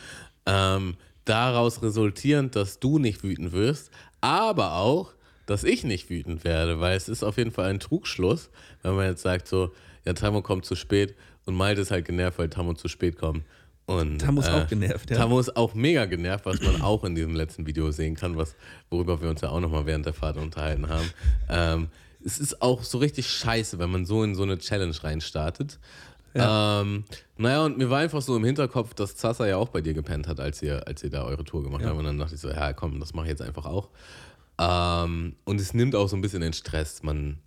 Ähm, daraus resultierend, dass du nicht wütend wirst, aber auch, dass ich nicht wütend werde, weil es ist auf jeden Fall ein Trugschluss, wenn man jetzt sagt so, ja, Tamo kommt zu spät und Malte ist halt genervt, weil Tamo zu spät kommt. Und, Tamo ist äh, auch genervt, ja. Tamo ist auch mega genervt, was man auch in diesem letzten Video sehen kann, was, worüber wir uns ja auch nochmal während der Fahrt unterhalten haben. Ähm, es ist auch so richtig scheiße, wenn man so in so eine Challenge reinstartet. Ähm, naja, und mir war einfach so im Hinterkopf, dass Zassa ja auch bei dir gepennt hat, als ihr, als ihr da eure Tour gemacht Ja. habt. Und dann dachte ich so, ja komm, das mache ich jetzt einfach auch. Ähm, und es nimmt auch so ein bisschen den Stress. Man,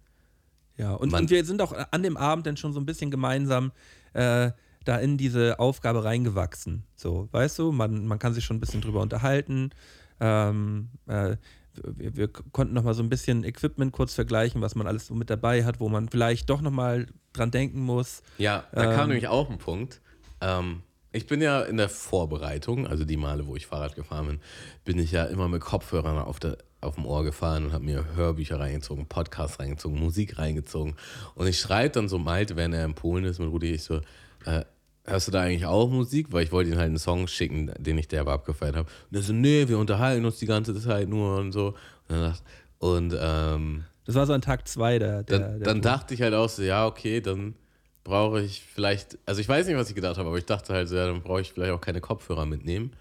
Ja, und, Man- und wir sind auch an dem Abend dann schon so ein bisschen gemeinsam äh, da in diese Aufgabe reingewachsen. So, weißt du, man, man kann sich schon ein bisschen drüber unterhalten. Ähm, äh, wir, wir konnten noch mal so ein bisschen Equipment kurz vergleichen, was man alles so mit dabei hat, wo man vielleicht doch noch mal dran denken muss. Ja, da Ähm. kam nämlich auch ein Punkt. Ähm, Ich bin ja in der Vorbereitung, also die Male, wo ich Fahrrad gefahren bin, bin ich ja immer mit Kopfhörern auf, der, auf dem Ohr gefahren und habe mir Hörbücher reingezogen, Podcasts reingezogen, Musik reingezogen. Und ich schreibe dann so Malte, wenn er in Polen ist, mit Rudi, ich so, äh, hörst du da eigentlich auch Musik? Weil ich wollte ihm halt einen Song schicken, den ich derbe abgefeiert habe. Und er so, nee, wir unterhalten uns die ganze Zeit nur und so. Und, dann dachte, und ähm, Das war so an Tag zwei der. der, dann, der dann dachte ich halt auch so, ja, okay, dann brauche ich vielleicht, also ich weiß nicht, was ich gedacht habe, aber ich dachte halt so, ja, dann brauche ich vielleicht auch keine Kopfhörer mitnehmen.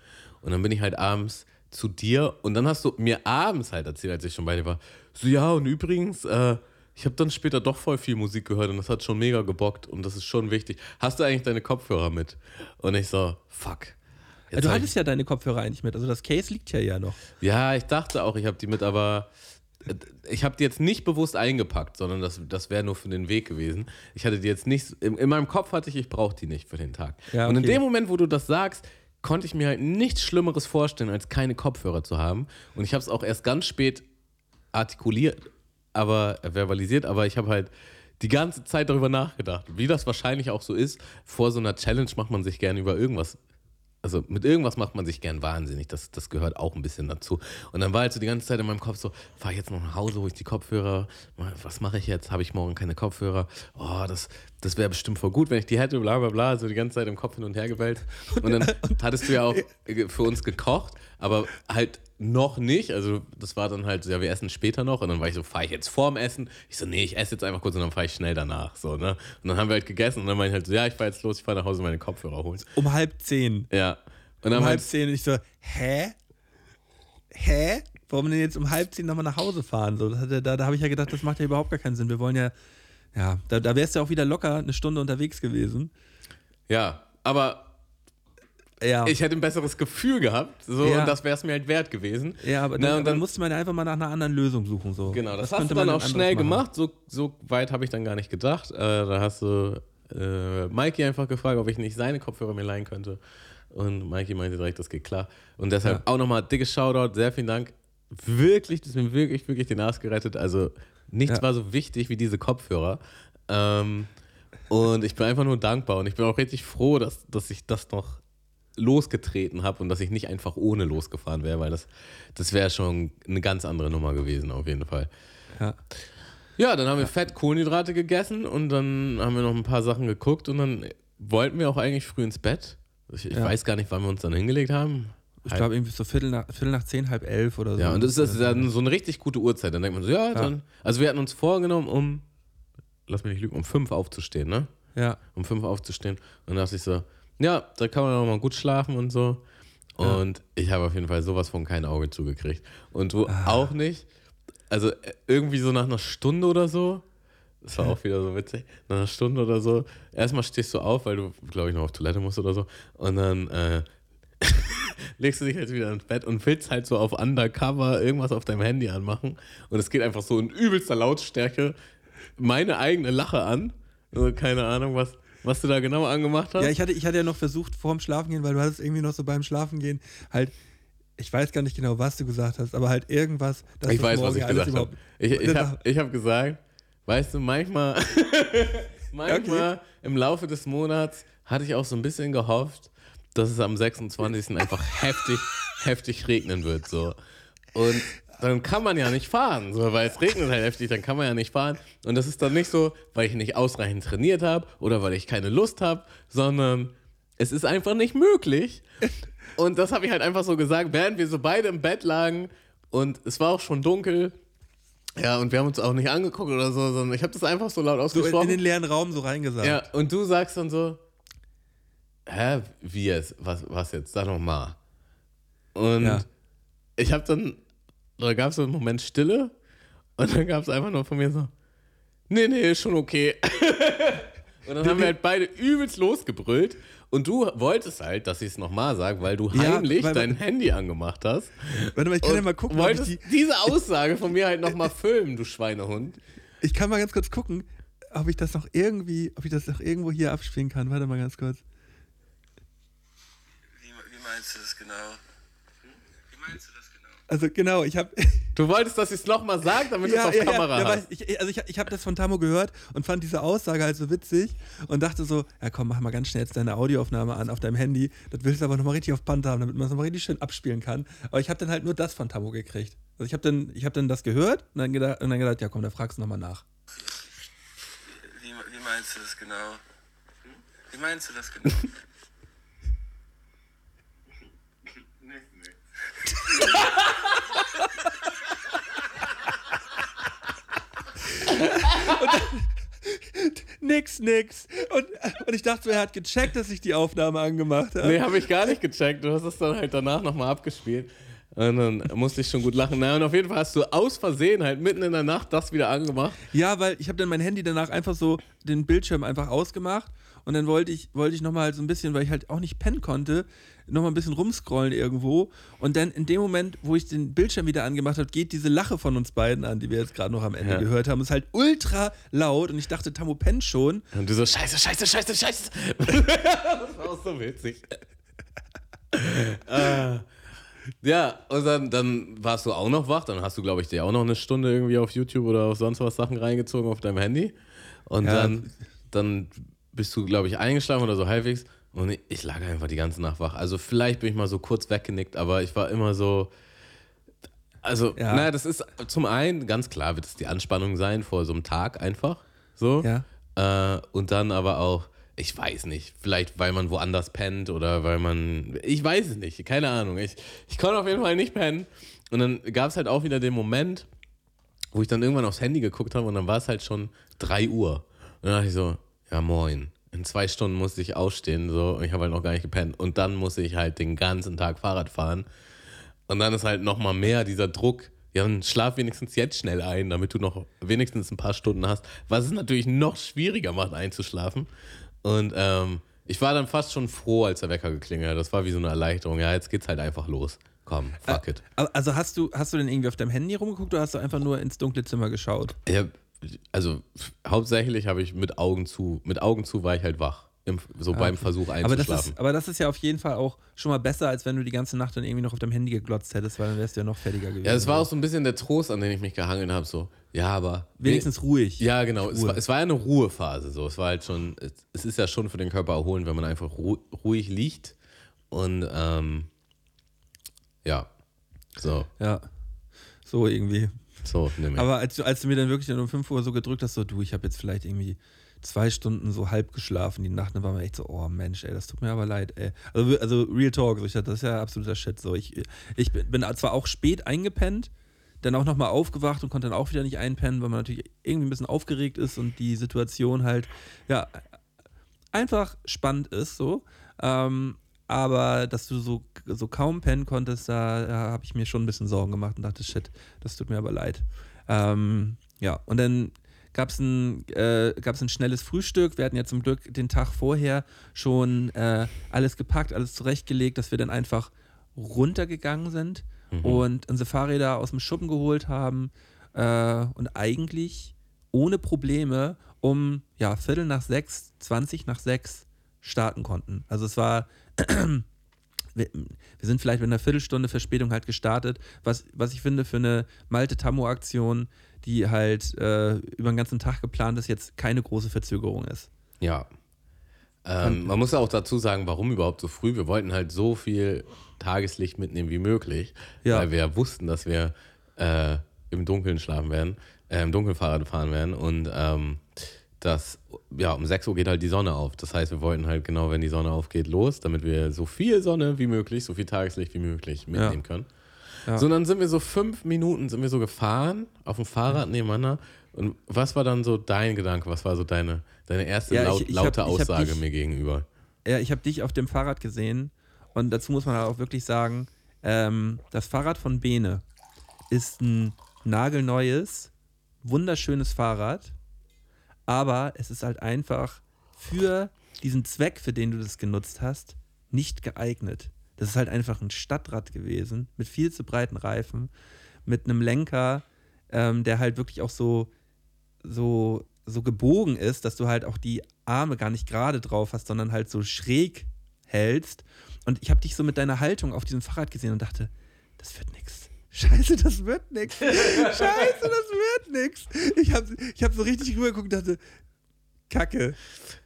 Und dann bin ich halt abends zu dir und dann hast du mir abends halt erzählt, als ich schon bei dir war, so ja, und übrigens, äh, ich habe dann später doch voll viel Musik gehört und das hat schon mega gebockt und das ist schon wichtig. Hast du eigentlich deine Kopfhörer mit? Und ich so, fuck. Jetzt du hattest ja deine Kopfhörer eigentlich mit. Also das Case liegt ja ja noch. ja, ich dachte auch, ich habe die mit, aber äh, ich habe die jetzt nicht bewusst eingepackt, sondern das, das wäre nur für den Weg gewesen. Ich hatte die jetzt nicht, in, in meinem Kopf hatte ich, ich brauche die nicht für den Tag. Ja, Und in okay. dem Moment, wo du das sagst, konnte ich mir halt nichts Schlimmeres vorstellen, als keine Kopfhörer zu haben. Und ich habe es auch erst ganz spät artikuliert, aber äh, verbalisiert, aber ich habe halt die ganze Zeit darüber nachgedacht, wie das wahrscheinlich auch so ist. Vor so einer Challenge macht man sich gerne über irgendwas also mit irgendwas macht man sich gern wahnsinnig. Das, das gehört auch ein bisschen dazu. Und dann war halt so die ganze Zeit in meinem Kopf so, fahr ich jetzt noch nach Hause, hole ich die Kopfhörer, was mache ich jetzt? Habe ich morgen keine Kopfhörer? Oh, das, das wäre bestimmt voll gut, wenn ich die hätte, bla bla bla, so die ganze Zeit im Kopf hin und her gewälzt. Und dann hattest du ja auch für uns gekocht, aber halt noch nicht. Also das war dann halt, so, ja, wir essen später noch. Und dann war ich so, fahre ich jetzt vorm Essen? Ich so, nee, ich esse jetzt einfach kurz und dann fahre ich schnell danach. So, ne? Und dann haben wir halt gegessen und dann meinte ich halt so, ja, ich fahre jetzt los, ich fahre nach Hause meine Kopfhörer holen. Um halb zehn. Ja. Und dann Um halb zehn. Und ich so, hä? Hä? Warum denn jetzt um halb zehn nochmal nach Hause fahren? So, ja- da da habe ich ja gedacht, das macht ja überhaupt gar keinen Sinn. Wir wollen ja, ja, da, da wärst du ja auch wieder locker eine Stunde unterwegs gewesen. ja, aber Ja. ich hätte ein besseres Gefühl gehabt. So, Ja. und das wäre es mir halt wert gewesen. ja, aber Na, dann, und dann dann, musste man ja einfach mal nach einer anderen Lösung suchen. So. genau, das Was hast du dann man auch schnell machen? gemacht. So, so weit habe ich dann gar nicht gedacht. Äh, da hast du äh, Mikey einfach gefragt, ob ich nicht seine Kopfhörer mir leihen könnte. Und Mikey meinte direkt, das geht klar. Und deshalb Ja. auch nochmal dickes Shoutout, sehr vielen Dank. Wirklich, das ist mir wirklich, wirklich den Arsch gerettet. Also nichts Ja. war so wichtig wie diese Kopfhörer. Ähm, und ich bin einfach nur dankbar und ich bin auch richtig froh, dass, dass ich das noch losgetreten habe und dass ich nicht einfach ohne losgefahren wäre, weil das, das wäre schon eine ganz andere Nummer gewesen, auf jeden Fall. Ja. Ja, dann haben wir Fett Kohlenhydrate gegessen und dann haben wir noch ein paar Sachen geguckt und dann wollten wir auch eigentlich früh ins Bett. Ich, ich Ja. weiß gar nicht, wann wir uns dann hingelegt haben. Ich glaube, irgendwie so Viertel nach, Viertel nach zehn, halb elf oder so. Ja, und das ist dann so eine richtig gute Uhrzeit. Dann denkt man so, ja, dann. Also wir hatten uns vorgenommen, um, lass mich nicht lügen, um fünf aufzustehen, ne? Ja. Um fünf aufzustehen. Und dann dachte ich so, ja, da kann man auch mal gut schlafen und so. Und ich habe auf jeden Fall sowas von kein Auge zugekriegt. Und du Ah. auch nicht. Also äh, irgendwie so nach einer Stunde oder so. Das war auch wieder so witzig. Nach einer Stunde oder so. Erstmal stehst du auf, weil du, glaube ich, noch auf Toilette musst oder so. Und dann äh, legst du dich halt wieder ins Bett und willst halt so auf Undercover irgendwas auf deinem Handy anmachen. Und es geht einfach so in übelster Lautstärke meine eigene Lache an. Also keine Ahnung, was, was du da genau angemacht hast. Ja, ich hatte, ich hatte ja noch versucht, vorm Schlafengehen, weil du hattest irgendwie noch so beim Schlafengehen halt, ich weiß gar nicht genau, was du gesagt hast, aber halt irgendwas. dass Ich weiß, was ich gesagt habe. Ich, ich habe hab gesagt, weißt du, manchmal, manchmal im Laufe des Monats hatte ich auch so ein bisschen gehofft, dass es am 26. einfach heftig, heftig regnen wird. So. Und dann kann man ja nicht fahren, so, weil es regnet halt heftig, dann kann man ja nicht fahren. Und das ist dann nicht so, weil ich nicht ausreichend trainiert habe oder weil ich keine Lust habe, sondern es ist einfach nicht möglich. Und das habe ich halt einfach so gesagt, während wir so beide im Bett lagen und es war auch schon dunkel. Ja, und wir haben uns auch nicht angeguckt oder so, sondern ich habe das einfach so laut so in, in ausgesprochen. den leeren Raum so reingesagt. ja, und du sagst dann so, hä, wie jetzt? Was, was jetzt? Sag noch mal. Und Ja. ich habe dann, da gab es so einen Moment Stille und dann gab es einfach nur von mir so, nee, nee, ist schon okay. und dann haben wir halt beide übelst losgebrüllt und du wolltest halt, dass ich es nochmal sage, weil du Ja, heimlich weil- dein Handy angemacht hast. Warte mal, ich kann ja mal gucken, ob ich, wolltest die, diese Aussage von mir halt nochmal filmen, du Schweinehund. ich kann mal ganz kurz gucken, ob ich das noch irgendwie, ob ich das noch irgendwo hier abspielen kann. Warte mal ganz kurz. Wie, wie meinst du das genau? Wie meinst du das genau? Also genau, ich habe. Du wolltest, dass ich es nochmal sage, damit du es auf Kamera ja, hast. ich, also ich, ich habe das von Tamo gehört und fand diese Aussage halt so witzig und dachte so, ja komm, mach mal ganz schnell jetzt deine Audioaufnahme an auf deinem Handy. Das willst du aber nochmal richtig auf Band haben, damit man es nochmal richtig schön abspielen kann. Aber ich habe dann halt nur das von Tamo gekriegt. Also ich habe dann, hab dann das gehört und dann, gedacht, und dann gedacht, ja komm, da fragst du nochmal nach. Wie, wie meinst du das genau? Wie meinst du das genau? nix, nix. Und, und ich dachte, er hat gecheckt, dass ich die Aufnahme angemacht habe. Nee, habe ich gar nicht gecheckt. Du hast es dann halt danach nochmal abgespielt. Und dann musste ich schon gut lachen. Naja, und auf jeden Fall hast du aus Versehen halt mitten in der Nacht das wieder angemacht. Ja, weil ich habe dann mein Handy danach einfach so den Bildschirm einfach ausgemacht und dann wollte ich, wollte ich nochmal halt so ein bisschen, weil ich halt auch nicht pennen konnte, nochmal ein bisschen rumscrollen irgendwo. Und dann in dem Moment, wo ich den Bildschirm wieder angemacht habe, geht diese Lache von uns beiden an, die wir jetzt gerade noch am Ende Ja. gehört haben. Ist halt ultra laut und ich dachte, Tammo pennt schon. Und du so, scheiße, scheiße, scheiße, scheiße. das war auch so witzig. äh, ja, und dann, dann warst du auch noch wach. Dann hast du, glaube ich, dir auch noch eine Stunde irgendwie auf YouTube oder auf sonst was Sachen reingezogen auf deinem Handy. Und Ja. dann, dann bist du, glaube ich, eingeschlafen oder so halbwegs. Und ich lag einfach die ganze Nacht wach. Also vielleicht bin ich mal so kurz weggenickt, aber ich war immer so. Also, Ja. naja, das ist zum einen ganz klar, wird es die Anspannung sein vor so einem Tag einfach. So. Ja. Äh, und dann aber auch, ich weiß nicht, vielleicht weil man woanders pennt oder weil man, ich weiß es nicht, keine Ahnung. Ich, ich konnte auf jeden Fall nicht pennen. Und dann gab es halt auch wieder den Moment, wo ich dann irgendwann aufs Handy geguckt habe und dann war es halt schon 3 Uhr. Und dann dachte ich so, ja moin, in zwei Stunden musste ich ausstehen so, und ich habe halt noch gar nicht gepennt. Und dann musste ich halt den ganzen Tag Fahrrad fahren. Und dann ist halt nochmal mehr dieser Druck, ja, dann schlaf wenigstens jetzt schnell ein, damit du noch wenigstens ein paar Stunden hast. Was es natürlich noch schwieriger macht, einzuschlafen. Und ähm, ich war dann fast schon froh, als der Wecker geklingelt hat. Das war wie so eine Erleichterung. Ja, jetzt geht's halt einfach los. Komm, fuck it. Also hast du, hast du denn irgendwie auf deinem Handy rumgeguckt oder hast du einfach nur ins dunkle Zimmer geschaut? Ich hab, also hauptsächlich habe ich mit Augen zu, mit Augen zu war ich halt wach. Im, so beim Versuch Aber das, einzuschlafen. ist, aber das ist ja auf jeden Fall auch schon mal besser, als wenn du die ganze Nacht dann irgendwie noch auf deinem Handy geglotzt hättest, weil dann wärst du ja noch fertiger gewesen. ja, es war auch so ein bisschen der Trost, an den ich mich gehangen habe. So, ja, aber. Wenigstens ruhig. Ja, genau. Es war, es war ja eine Ruhephase. So. Es war halt schon, es, es ist ja schon für den Körper erholend, wenn man einfach ru ruhig liegt. Und ähm, ja, so, Ja. So irgendwie. So. Aber als du, als du mir dann wirklich um 5 Uhr so gedrückt hast, so du, ich habe jetzt vielleicht irgendwie zwei Stunden so halb geschlafen die Nacht, dann war mir echt so, oh Mensch, ey, das tut mir aber leid, ey. Also, also Real Talk, so, ich dachte, das ist ja absoluter Shit. So, ich, ich bin bin zwar auch spät eingepennt, dann auch nochmal aufgewacht und konnte dann auch wieder nicht einpennen, weil man natürlich irgendwie ein bisschen aufgeregt ist und die Situation halt, ja, einfach spannend ist, so. Ähm, aber dass du so, so kaum pennen konntest, da, da habe ich mir schon ein bisschen Sorgen gemacht und dachte, shit, das tut mir aber leid. Ähm, ja, und dann gab es ein, äh, gab's ein schnelles Frühstück. Wir hatten ja zum Glück den Tag vorher schon äh, alles gepackt, alles zurechtgelegt, dass wir dann einfach runtergegangen sind und unsere Fahrräder aus dem Schuppen geholt haben äh, und eigentlich ohne Probleme um ja, Viertel nach sechs, 20 nach sechs starten konnten. Also es war, wir, sind vielleicht mit einer Viertelstunde Verspätung halt gestartet, was, was ich finde für eine Malte-Tammo-Aktion, die halt äh, über den ganzen Tag geplant ist, jetzt keine große Verzögerung ist. Ja. Ähm, man muss auch dazu sagen, warum überhaupt so früh. Wir wollten halt so viel Tageslicht mitnehmen wie möglich, Ja. weil wir wussten, dass wir äh, im Dunkeln schlafen werden, äh, im Dunkeln Fahrrad fahren werden und ähm, das, ja, um 6 Uhr geht halt die Sonne auf. Das heißt, wir wollten halt genau, wenn die Sonne aufgeht, los, damit wir so viel Sonne wie möglich, so viel Tageslicht wie möglich mitnehmen können. Ja. So, dann sind wir so fünf Minuten sind wir so gefahren auf dem Fahrrad nebeneinander. Und was war dann so dein Gedanke? Was war so deine, deine erste Ja, ich- laut, ich hab- laute ich hab Aussage dich- mir gegenüber? Ja, ich habe dich auf dem Fahrrad gesehen und dazu muss man auch wirklich sagen, ähm, das Fahrrad von Bene ist ein nagelneues, wunderschönes Fahrrad, aber es ist halt einfach für diesen Zweck, für den du das genutzt hast, nicht geeignet. Das ist halt einfach ein Stadtrad gewesen mit viel zu breiten Reifen, mit einem Lenker, ähm, der halt wirklich auch so, so, so gebogen ist, dass du halt auch die Arme gar nicht gerade drauf hast, sondern halt so schräg hältst. Und ich habe dich so mit deiner Haltung auf diesem Fahrrad gesehen und dachte, das wird nix. Scheiße, das wird nix. Scheiße, das wird nix. Ich habe ich hab so richtig rübergeguckt und dachte, Kacke.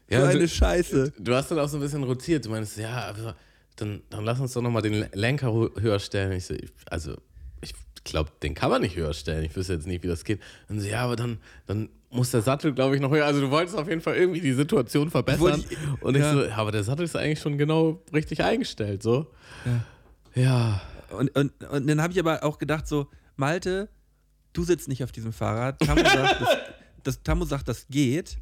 Ja, so und eine du- Scheiße. Du hast dann auch so ein bisschen rotiert. Du meinst, ja, aber dann, dann lass uns doch nochmal den Lenker hö- höher stellen. Ich so, ich- also, ich glaube, den kann man nicht höher stellen. Ich wüsste jetzt nicht, wie das geht. Und so, ja, aber dann, dann muss der Sattel, glaube ich, noch höher. Also, du wolltest auf jeden Fall irgendwie die Situation verbessern. Ich- und ich ja. so, ja, aber der Sattel ist eigentlich schon genau richtig eingestellt, so. Ja. Und, und, und dann habe ich aber auch gedacht, so, Malte, du sitzt nicht auf diesem Fahrrad. Tammo sagt, das, das, Tammo sagt, das geht.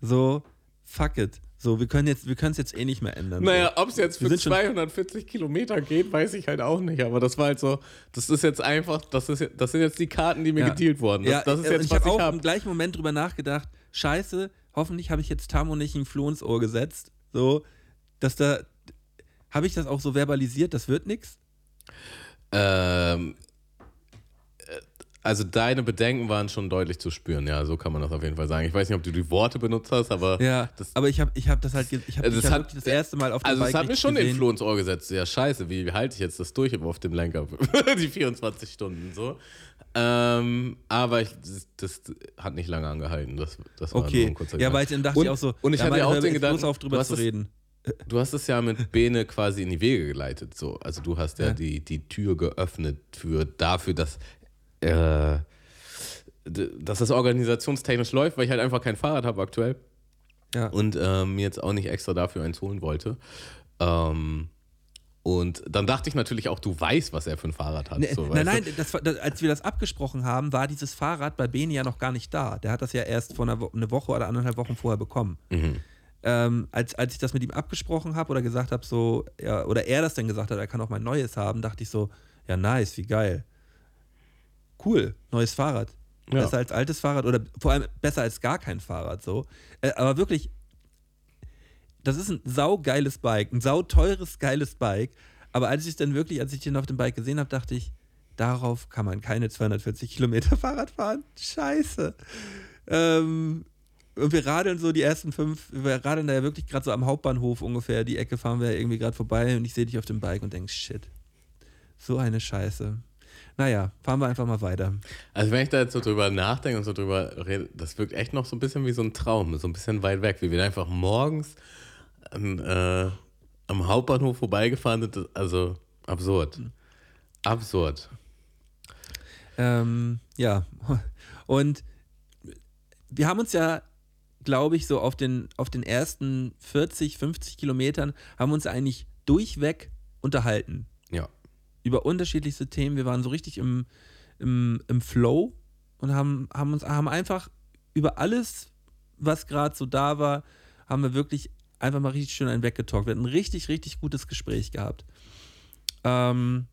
So, fuck it. So, wir können jetzt, wir können es jetzt eh nicht mehr ändern. Naja, ob es jetzt für sind schon- 240 Kilometer geht, weiß ich halt auch nicht. Aber das war halt so, das ist jetzt einfach, das, ist, das sind jetzt die Karten, die mir Ja. gedealt wurden. Das, ja, das ist und jetzt, ich was habe ich auch habe. im gleichen Moment drüber nachgedacht, scheiße, hoffentlich habe ich jetzt Tammo nicht ein Floh ins Ohr gesetzt. So, dass da, habe ich das auch so verbalisiert, das wird nix? Ähm, äh, also deine Bedenken waren schon deutlich zu spüren, ja, so kann man das auf jeden Fall sagen. Ich weiß nicht, ob du die Worte benutzt hast, aber Ja, das, aber ich habe ich hab das halt, ich habe Also ich es hab hat- wirklich das erste Mal auf dem also es hat mir schon den. Floh ins Ohr gesetzt. Ja, scheiße, wie halte ich jetzt das durch auf dem Lenker? die 24 Stunden so. Ähm, aber ich, das, das hat nicht lange angehalten. Das, das war nur Okay, ein kurzer ja, Gedanke. weil dann dachte Und- ich auch so, und ich ja, hatte auch den Gedanken, auf drüber zu reden. Du hast es ja mit Bene quasi in die Wege geleitet. So. Also du hast ja, Ja. Die, die Tür geöffnet für dafür, dass, äh, dass das organisationstechnisch läuft, weil ich halt einfach kein Fahrrad habe aktuell Ja. und ähm, mir jetzt auch nicht extra dafür eins holen wollte. Ähm, und dann dachte ich natürlich auch, du weißt, was er für ein Fahrrad hat. Nee, so, nein, nein, das, das, als wir das abgesprochen haben, war dieses Fahrrad bei Beni ja noch gar nicht da. Der hat das ja erst vor einer eine Woche oder anderthalb Wochen vorher bekommen. Mhm. Ähm, als, als ich das mit ihm abgesprochen habe oder gesagt habe, so, ja, oder er das dann gesagt hat, er kann auch mein neues haben, dachte ich so, ja, nice, wie geil. Cool, neues Fahrrad. Ja. Besser als altes Fahrrad oder vor allem besser als gar kein Fahrrad, so. Äh, aber wirklich, das ist ein saugeiles Bike, ein sauteures, geiles Bike. Aber als ich dann wirklich, als ich den auf dem Bike gesehen habe, dachte ich, darauf kann man keine 240 Kilometer Fahrrad fahren. Scheiße. Ähm, wir radeln so die ersten fünf, wir radeln da ja wirklich gerade so am Hauptbahnhof ungefähr, die Ecke fahren wir irgendwie gerade vorbei und ich sehe dich auf dem Bike und denke, shit, so eine Scheiße. Naja, fahren wir einfach mal weiter. Also wenn ich da jetzt so drüber nachdenke und so drüber rede, das wirkt echt noch so ein bisschen wie so ein Traum, so ein bisschen weit weg, wie wir einfach morgens an, äh, am Hauptbahnhof vorbeigefahren sind. Also absurd. Absurd. Ähm, ja, und wir haben uns ja, glaube ich, so auf den, auf den ersten 40, 50 Kilometern, haben wir uns eigentlich durchweg unterhalten. Ja. Über unterschiedlichste Themen. Wir waren so richtig im, im, im Flow und haben, haben uns haben einfach über alles, was gerade so da war, haben wir wirklich einfach mal richtig schön einen weggetalkt. Wir hatten ein richtig, richtig gutes Gespräch gehabt. Ähm,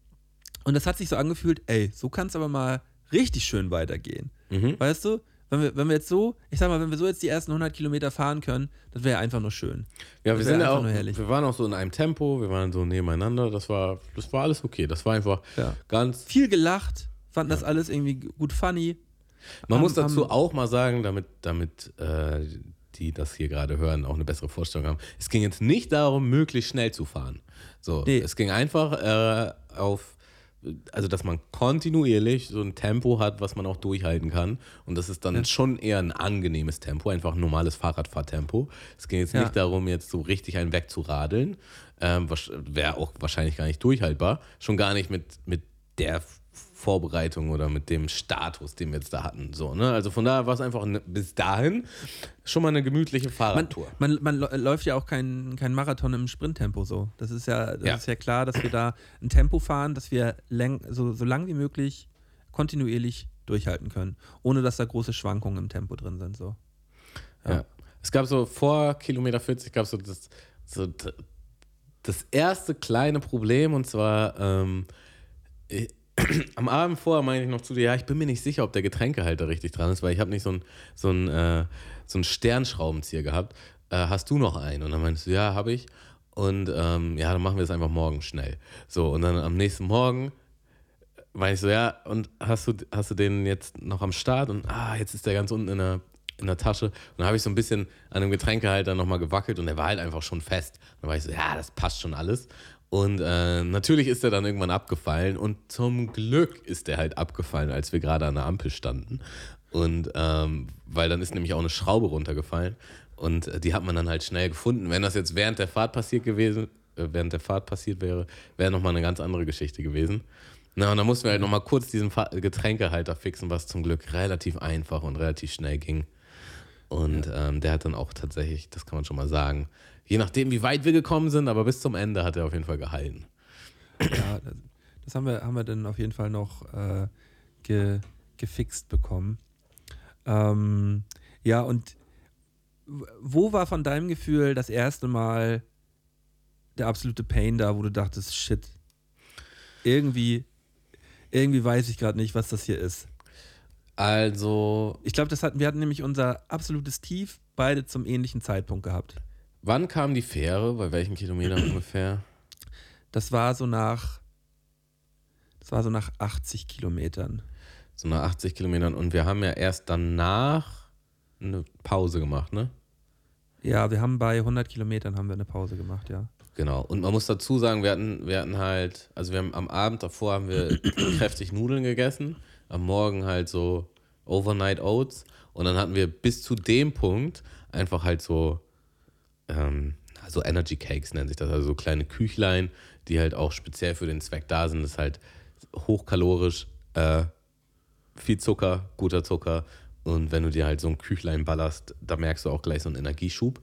und das hat sich so angefühlt, ey, so kann es aber mal richtig schön weitergehen. Mhm. Weißt du? Wenn wir, wenn wir jetzt so, ich sag mal, wenn wir so jetzt die ersten 100 Kilometer fahren können, das wäre einfach nur schön. Ja, wir sind ja auch, wir waren auch so in einem Tempo, wir waren so nebeneinander, das war, das war alles okay. Das war einfach Ja. ganz. Viel gelacht, fanden das alles irgendwie gut funny. Man Haben- muss dazu haben- auch mal sagen, damit, damit äh, die das hier gerade hören, auch eine bessere Vorstellung haben. Es ging jetzt nicht darum, möglichst schnell zu fahren. So, Nee. es ging einfach äh, auf, also dass man kontinuierlich so ein Tempo hat, was man auch durchhalten kann. Und das ist dann schon eher ein angenehmes Tempo, einfach ein normales Fahrradfahrtempo. Es ging jetzt Ja. nicht darum, jetzt so richtig einen wegzuradeln. Ähm, Wäre auch wahrscheinlich gar nicht durchhaltbar. Schon gar nicht mit, mit der Vorbereitung oder mit dem Status, den wir jetzt da hatten. So, ne? Also von daher war es einfach ne, bis dahin schon mal eine gemütliche Man, Fahrradtour. man, man lo- läuft ja auch kein, kein Marathon im Sprinttempo so. Das ist ja, das Ja. ist ja klar, dass wir da ein Tempo fahren, dass wir läng, so, so lang wie möglich kontinuierlich durchhalten können, ohne dass da große Schwankungen im Tempo drin sind. So. Ja. Es gab so vor Kilometer 40 gab es so das, so das erste kleine Problem und zwar ähm, äh, am Abend vorher meinte ich noch zu dir, ja, ich bin mir nicht sicher, ob der Getränkehalter richtig dran ist, weil ich habe nicht so ein, so ein, äh, so ein Sternschraubenzieher gehabt. Äh, hast du noch einen? Und dann meinst du, ja, habe ich. Und ähm, ja, dann machen wir es einfach morgen schnell. So, und dann am nächsten Morgen meine ich so, ja, und hast du, hast du den jetzt noch am Start? Und ah, jetzt ist der ganz unten in der, in der Tasche. Und dann habe ich so ein bisschen an dem Getränkehalter nochmal gewackelt und der war halt einfach schon fest. Und dann war ich so, ja, das passt schon alles. Und äh, natürlich ist er dann irgendwann abgefallen und zum Glück ist er halt abgefallen, als wir gerade an der Ampel standen. Und ähm, weil dann ist nämlich auch eine Schraube runtergefallen und äh, die hat man dann halt schnell gefunden. Wenn das jetzt während der Fahrt passiert gewesen, äh, während der Fahrt passiert wäre, wäre nochmal eine ganz andere Geschichte gewesen. Na, und dann mussten wir halt nochmal kurz diesen Fa Getränkehalter fixen, was zum Glück relativ einfach und relativ schnell ging. Und ja. ähm, der hat dann auch tatsächlich, das kann man schon mal sagen, je nachdem, wie weit wir gekommen sind, aber bis zum Ende hat er auf jeden Fall gehalten. Ja, das haben wir, haben wir dann auf jeden Fall noch äh, ge, gefixt bekommen. Ähm, ja, und wo war von deinem Gefühl das erste Mal der absolute Pain da, wo du dachtest, shit, irgendwie, irgendwie weiß ich gerade nicht, was das hier ist. Also. Ich glaube, hatten, wir hatten nämlich unser absolutes Tief beide zum ähnlichen Zeitpunkt gehabt. Wann kam die Fähre? Bei welchen Kilometern ungefähr? Das war so nach. Das war so nach 80 Kilometern. So nach 80 Kilometern. Und wir haben ja erst danach eine Pause gemacht, ne? Ja, wir haben bei 100 Kilometern haben wir eine Pause gemacht, ja. Genau. Und man muss dazu sagen, wir hatten, wir hatten halt, also wir haben am Abend davor haben wir kräftig Nudeln gegessen, am Morgen halt so Overnight Oats und dann hatten wir bis zu dem Punkt einfach halt so, ähm, so Energy Cakes nennt sich das, also so kleine Küchlein, die halt auch speziell für den Zweck da sind. Das ist halt hochkalorisch, äh, viel Zucker, guter Zucker und wenn du dir halt so ein Küchlein ballerst, da merkst du auch gleich so einen Energieschub.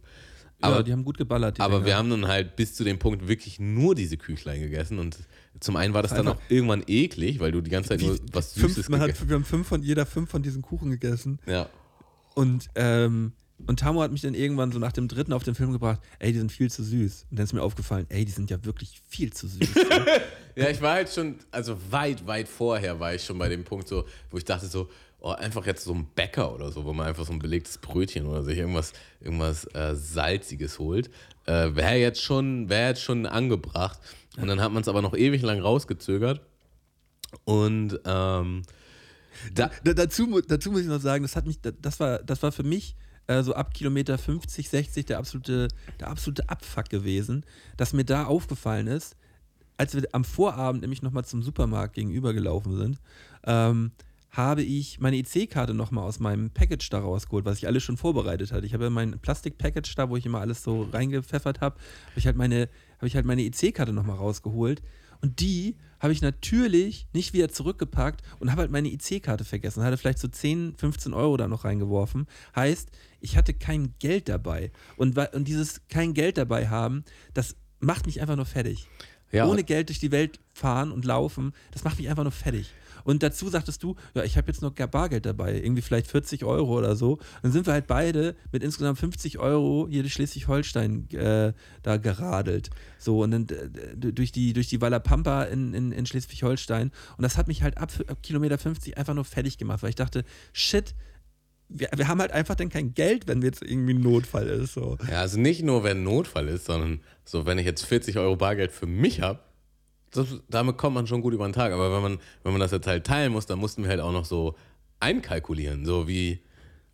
Aber, ja, die haben gut geballert. aber Dinger. wir haben dann halt bis zu dem Punkt wirklich nur diese Küchlein gegessen und zum einen war das dann auch irgendwann eklig, weil du die ganze Zeit nur was Süßes fünf, hat, Wir haben fünf von, jeder fünf von diesen Kuchen gegessen. Ja. Und, ähm, und Tamo hat mich dann irgendwann so nach dem dritten auf den Film gebracht, ey, die sind viel zu süß. Und dann ist mir aufgefallen, ey, die sind ja wirklich viel zu süß. ja, ich war halt schon, also weit, weit vorher war ich schon bei dem Punkt so, wo ich dachte so, oh, einfach jetzt so ein Bäcker oder so, wo man einfach so ein belegtes Brötchen oder sich irgendwas, irgendwas äh, Salziges holt, äh, wäre jetzt, schon, wär jetzt schon angebracht. Und dann hat man es aber noch ewig lang rausgezögert. Und ähm, da, dazu, dazu muss ich noch sagen, das hat mich, das war, das war für mich äh, so ab Kilometer 50, 60 der absolute, der absolute Abfuck gewesen, dass mir da aufgefallen ist, als wir am Vorabend nämlich nochmal zum Supermarkt gegenüber gelaufen sind, ähm, habe ich meine EC-Karte nochmal aus meinem Package da rausgeholt, was ich alles schon vorbereitet hatte. Ich habe ja mein Plastik-Package da, wo ich immer alles so reingepfeffert habe, habe ich halt meine, habe ich halt meine EC-Karte nochmal rausgeholt. Und die habe ich natürlich nicht wieder zurückgepackt und habe halt meine IC-Karte vergessen. Hatte vielleicht so 10, 15 Euro da noch reingeworfen. Heißt, ich hatte kein Geld dabei. Und, und dieses kein Geld dabei haben, das macht mich einfach nur fertig. Ja. Ohne Geld durch die Welt fahren und laufen, das macht mich einfach nur fertig. Und dazu sagtest du, ja, ich habe jetzt noch Bargeld dabei, irgendwie vielleicht 40 Euro oder so. Dann sind wir halt beide mit insgesamt 50 Euro hier durch Schleswig-Holstein äh, da geradelt. So, und dann äh, durch die, durch die Wallapampa in, in, in Schleswig-Holstein. Und das hat mich halt ab, ab Kilometer 50 einfach nur fertig gemacht, weil ich dachte, shit, wir, wir, haben halt einfach dann kein Geld, wenn jetzt irgendwie ein Notfall ist. So. Ja, also nicht nur, wenn ein Notfall ist, sondern so, wenn ich jetzt 40 Euro Bargeld für mich habe, das, damit kommt man schon gut über den Tag. Aber wenn man, wenn man das jetzt halt teilen muss, dann mussten wir halt auch noch so einkalkulieren. So wie,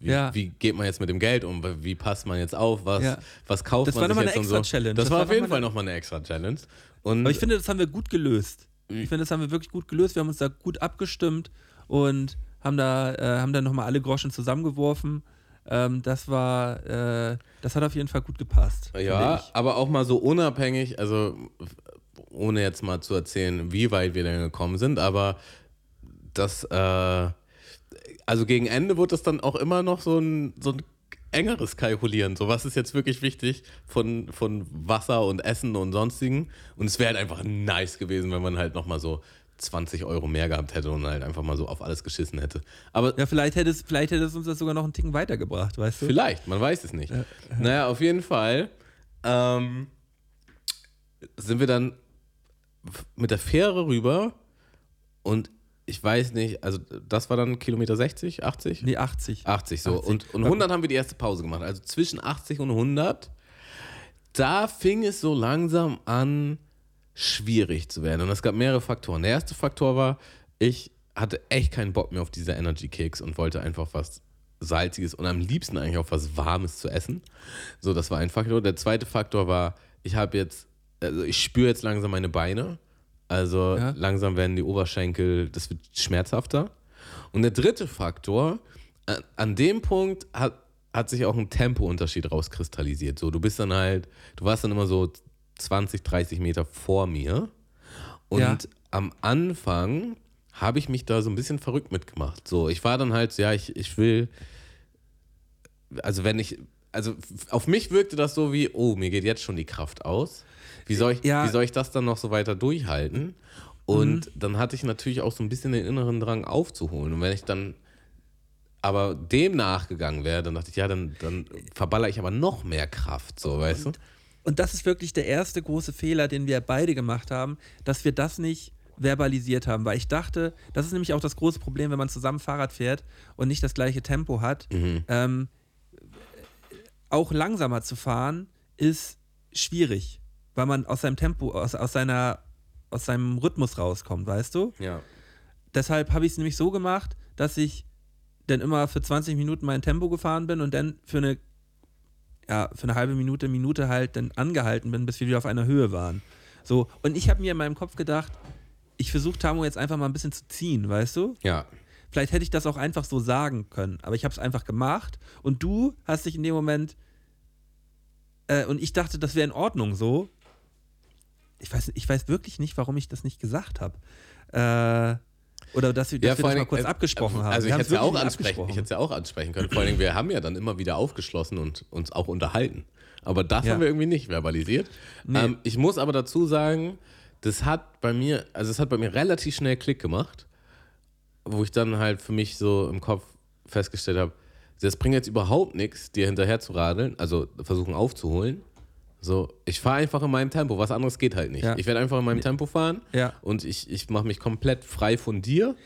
wie, ja. wie geht man jetzt mit dem Geld um? Wie passt man jetzt auf? Was, ja. was kauft das man sich jetzt und so? Challenge. Das, das war auf jeden Fall nochmal eine extra Challenge. Und Aber ich finde, das haben wir gut gelöst. Ich finde, das haben wir wirklich gut gelöst. Wir haben uns da gut abgestimmt und haben da, äh, haben da nochmal alle Groschen zusammengeworfen. Ähm, das war, äh, das hat auf jeden Fall gut gepasst. Ja, aber auch mal so unabhängig, also ohne jetzt mal zu erzählen, wie weit wir denn gekommen sind, aber das, äh, also gegen Ende wird das dann auch immer noch so ein, so ein engeres Kalkulieren. So, was ist jetzt wirklich wichtig von, von Wasser und Essen und sonstigen. Und es wäre halt einfach nice gewesen, wenn man halt nochmal so 20 Euro mehr gehabt hätte und halt einfach mal so auf alles geschissen hätte. Aber ja, vielleicht hätte es, vielleicht hätte es uns das sogar noch einen Ticken weitergebracht, weißt du? Vielleicht, man weiß es nicht. Ja. Naja, auf jeden Fall ähm, sind wir dann mit der Fähre rüber und ich weiß nicht, also das war dann Kilometer 60, 80? Nee, 80. 80 so. 80. Und, und 100 haben wir die erste Pause gemacht. Also zwischen 80 und 100, da fing es so langsam an, schwierig zu werden. Und es gab mehrere Faktoren. Der erste Faktor war, ich hatte echt keinen Bock mehr auf diese Energy Kicks und wollte einfach was Salziges und am liebsten eigentlich auch was Warmes zu essen. So, das war ein Faktor. Der zweite Faktor war, ich habe jetzt also ich spüre jetzt langsam meine Beine. Also Ja. langsam werden die Oberschenkel, das wird schmerzhafter. Und der dritte Faktor, an, an dem Punkt hat, hat sich auch ein Tempounterschied rauskristallisiert. So, du bist dann halt, du warst dann immer so 20, 30 Meter vor mir. Und Ja. am Anfang habe ich mich da so ein bisschen verrückt mitgemacht. So, ich war dann halt, ja, ich, ich will, also wenn ich, also auf mich wirkte das so wie, oh, mir geht jetzt schon die Kraft aus. Wie soll ich, Ja. wie soll ich das dann noch so weiter durchhalten? Und dann hatte ich natürlich auch so ein bisschen den inneren Drang aufzuholen. Und wenn ich dann aber dem nachgegangen wäre, dann dachte ich, ja, dann, dann verballer ich aber noch mehr Kraft, so, weißt du? Und das ist wirklich der erste große Fehler, den wir beide gemacht haben, dass wir das nicht verbalisiert haben, weil ich dachte, das ist nämlich auch das große Problem, wenn man zusammen Fahrrad fährt und nicht das gleiche Tempo hat. Ähm, auch langsamer zu fahren ist schwierig, weil man aus seinem Tempo, aus, aus, seiner, aus seinem Rhythmus rauskommt, weißt du? Ja. Deshalb habe ich es nämlich so gemacht, dass ich dann immer für 20 Minuten mein Tempo gefahren bin und dann für eine, ja, für eine halbe Minute, Minute halt dann angehalten bin, bis wir wieder auf einer Höhe waren. So, und ich habe mir in meinem Kopf gedacht, ich versuche Tamo jetzt einfach mal ein bisschen zu ziehen, weißt du? Ja. Vielleicht hätte ich das auch einfach so sagen können, aber ich habe es einfach gemacht und du hast dich in dem Moment äh, und ich dachte, das wäre in Ordnung so. Ich weiß, ich weiß wirklich nicht, warum ich das nicht gesagt habe. Äh, oder dass wir, dass wir das allen mal kurz Dingen, äh, abgesprochen haben. Also Wir ich hätte es ja auch ansprechen, ich hätte es ja auch ansprechen können. Vor allen Dingen, wir haben ja dann immer wieder aufgeschlossen und uns auch unterhalten. Aber das Ja. haben wir irgendwie nicht verbalisiert. Nee. Ähm, ich muss aber dazu sagen, das hat bei mir, also es hat bei mir relativ schnell Klick gemacht, wo ich dann halt für mich so im Kopf festgestellt habe, das bringt jetzt überhaupt nichts, dir hinterher zu radeln, also versuchen aufzuholen. So, ich fahre einfach in meinem Tempo, was anderes geht halt nicht. Ja. Ich werde einfach in meinem Tempo fahren Ja. und ich, ich mache mich komplett frei von dir.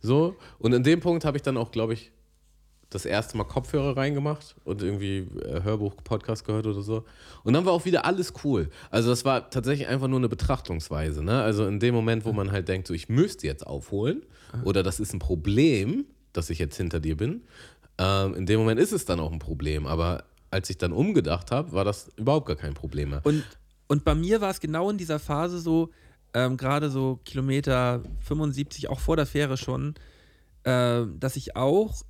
So, und in dem Punkt habe ich dann auch, glaube ich, das erste Mal Kopfhörer reingemacht und irgendwie äh, Hörbuch, Podcast gehört oder so. Und dann war auch wieder alles cool. Also das war tatsächlich einfach nur eine Betrachtungsweise. Ne? Also in dem Moment, wo man halt denkt, so ich müsste jetzt aufholen oder das ist ein Problem, dass ich jetzt hinter dir bin, ähm, in dem Moment ist es dann auch ein Problem. Aber als ich dann umgedacht habe, war das überhaupt gar kein Problem mehr. Und, und bei mir war es genau in dieser Phase so, ähm, gerade so Kilometer 75, auch vor der Fähre schon, äh, dass ich auch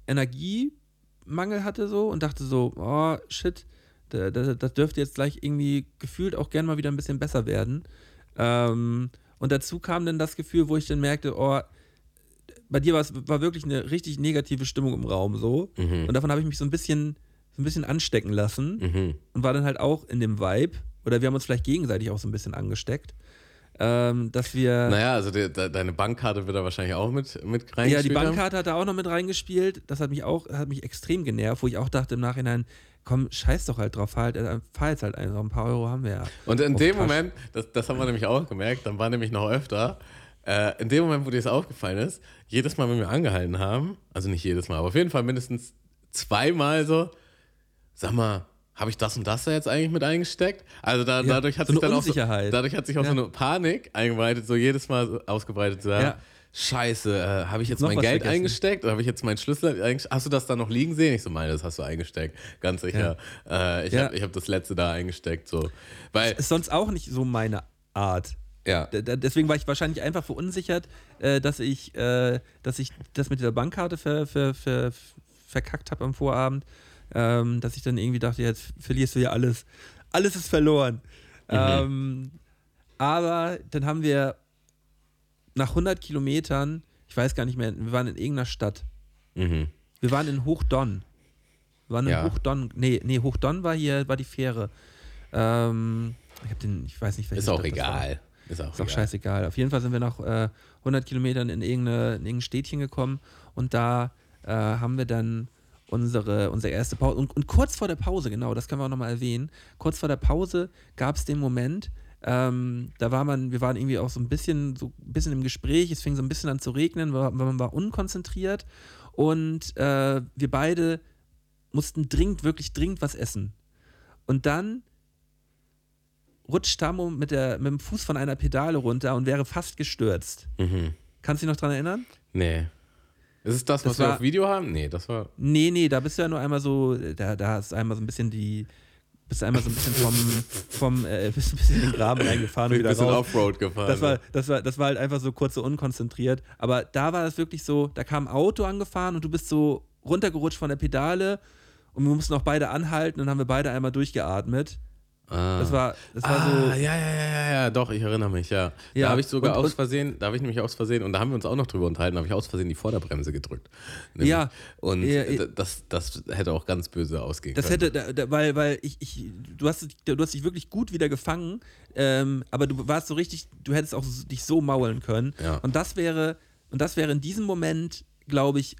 Energiemangel hatte so und dachte so, oh shit, da- da- das dürfte jetzt gleich irgendwie gefühlt auch gern mal wieder ein bisschen besser werden. Ähm, und dazu kam dann das Gefühl, wo ich dann merkte, oh, bei dir war es war wirklich eine richtig negative Stimmung im Raum so. Und davon habe ich mich so ein bisschen, so ein bisschen anstecken lassen Mhm. und war dann halt auch in dem Vibe, oder wir haben uns vielleicht gegenseitig auch so ein bisschen angesteckt, ähm, dass wir. Naja, also de, de, deine Bankkarte wird da wahrscheinlich auch mit, mit ja, reingespielt die haben. Bankkarte hat da auch noch mit reingespielt. Das hat mich auch, hat mich extrem genervt, wo ich auch dachte im Nachhinein, komm, scheiß doch halt drauf, fahr, halt, äh, fahr jetzt halt einfach, ein paar Euro haben wir ja. Und in dem Tasche. Moment, das, das haben wir nämlich auch gemerkt, dann war nämlich noch öfter, äh, in dem Moment, wo dir das aufgefallen ist, jedes Mal, wenn wir angehalten haben, also nicht jedes Mal, aber auf jeden Fall mindestens zweimal so, sag mal, habe ich das und das da jetzt eigentlich mit eingesteckt? Also da, Ja, dadurch hat so sich dann auch so, dadurch hat sich auch Ja. so eine Panik eingebreitet, so jedes Mal so ausgebreitet, so, ja. Ja. Scheiße, äh, habe ich jetzt Noch mein Geld vergessen. eingesteckt oder habe ich jetzt meinen Schlüssel eingesteckt? Hast du das da noch liegen sehen? Ich so, meine, das hast du eingesteckt, ganz sicher. Äh, ich habe hab das letzte da eingesteckt, so. Weil, Ist sonst auch nicht so meine Art. ja. Deswegen war ich wahrscheinlich einfach verunsichert, äh, dass ich, äh, dass ich das mit dieser Bankkarte ver, ver, ver, verkackt habe am Vorabend, ähm, dass ich dann irgendwie dachte, jetzt verlierst du ja alles. Alles ist verloren. Ähm, aber dann haben wir nach 100 Kilometern, ich weiß gar nicht mehr, wir waren in irgendeiner Stadt. Mhm. Wir waren in Hochdonn. Wir waren in Ja. Hochdonn. Nee, nee, Hochdonn war hier, war die Fähre. Ähm, ich hab den, ich weiß nicht, welche Ist auch Stadt egal. Ist auch, Ist auch egal. scheißegal. Auf jeden Fall sind wir nach äh, 100 Kilometern in, irgendeine, in irgendein Städtchen gekommen und da äh, haben wir dann unsere, unsere erste Pause. Und, und kurz vor der Pause, genau, das können wir auch nochmal erwähnen, kurz vor der Pause gab es den Moment, ähm, da war man, wir waren irgendwie auch so ein bisschen, so ein bisschen im Gespräch, es fing so ein bisschen an zu regnen, war- man war unkonzentriert und äh, wir beide mussten dringend, wirklich dringend was essen. Und dann rutscht Tamo mit, der, mit dem Fuß von einer Pedale runter und wäre fast gestürzt. Mhm. Kannst du dich noch dran erinnern? Nee. Ist es das, Das was wir war- auf Video haben? Nee, das war. Nee, nee, da bist du ja nur einmal so, da, da hast du einmal so ein bisschen die bist du einmal so ein bisschen vom, vom äh, bist ein bisschen in den Graben reingefahren und wieder bisschen raus. Offroad gefahren. Das war, das, war, das war halt einfach so kurz so unkonzentriert. Aber da war es wirklich so, da kam ein Auto angefahren und du bist so runtergerutscht von der Pedale und wir mussten auch beide anhalten und dann haben wir beide einmal durchgeatmet. Ah. Das war, das war ah, so. ja, ja, ja, ja, ja, doch, ich erinnere mich, ja. Ja, Da habe ich sogar und- aus Versehen, da habe ich nämlich aus Versehen, und da haben wir uns auch noch drüber unterhalten, da habe ich aus Versehen die Vorderbremse gedrückt. Nämlich. Ja. Und Ja, das, das hätte auch ganz böse ausgehen Das können. hätte, da, da, weil, weil ich, ich, du hast, du hast dich wirklich gut wieder gefangen, ähm, aber du warst so richtig, du hättest auch dich so maulen können. Ja. Und das wäre, und das wäre in diesem Moment, glaube ich,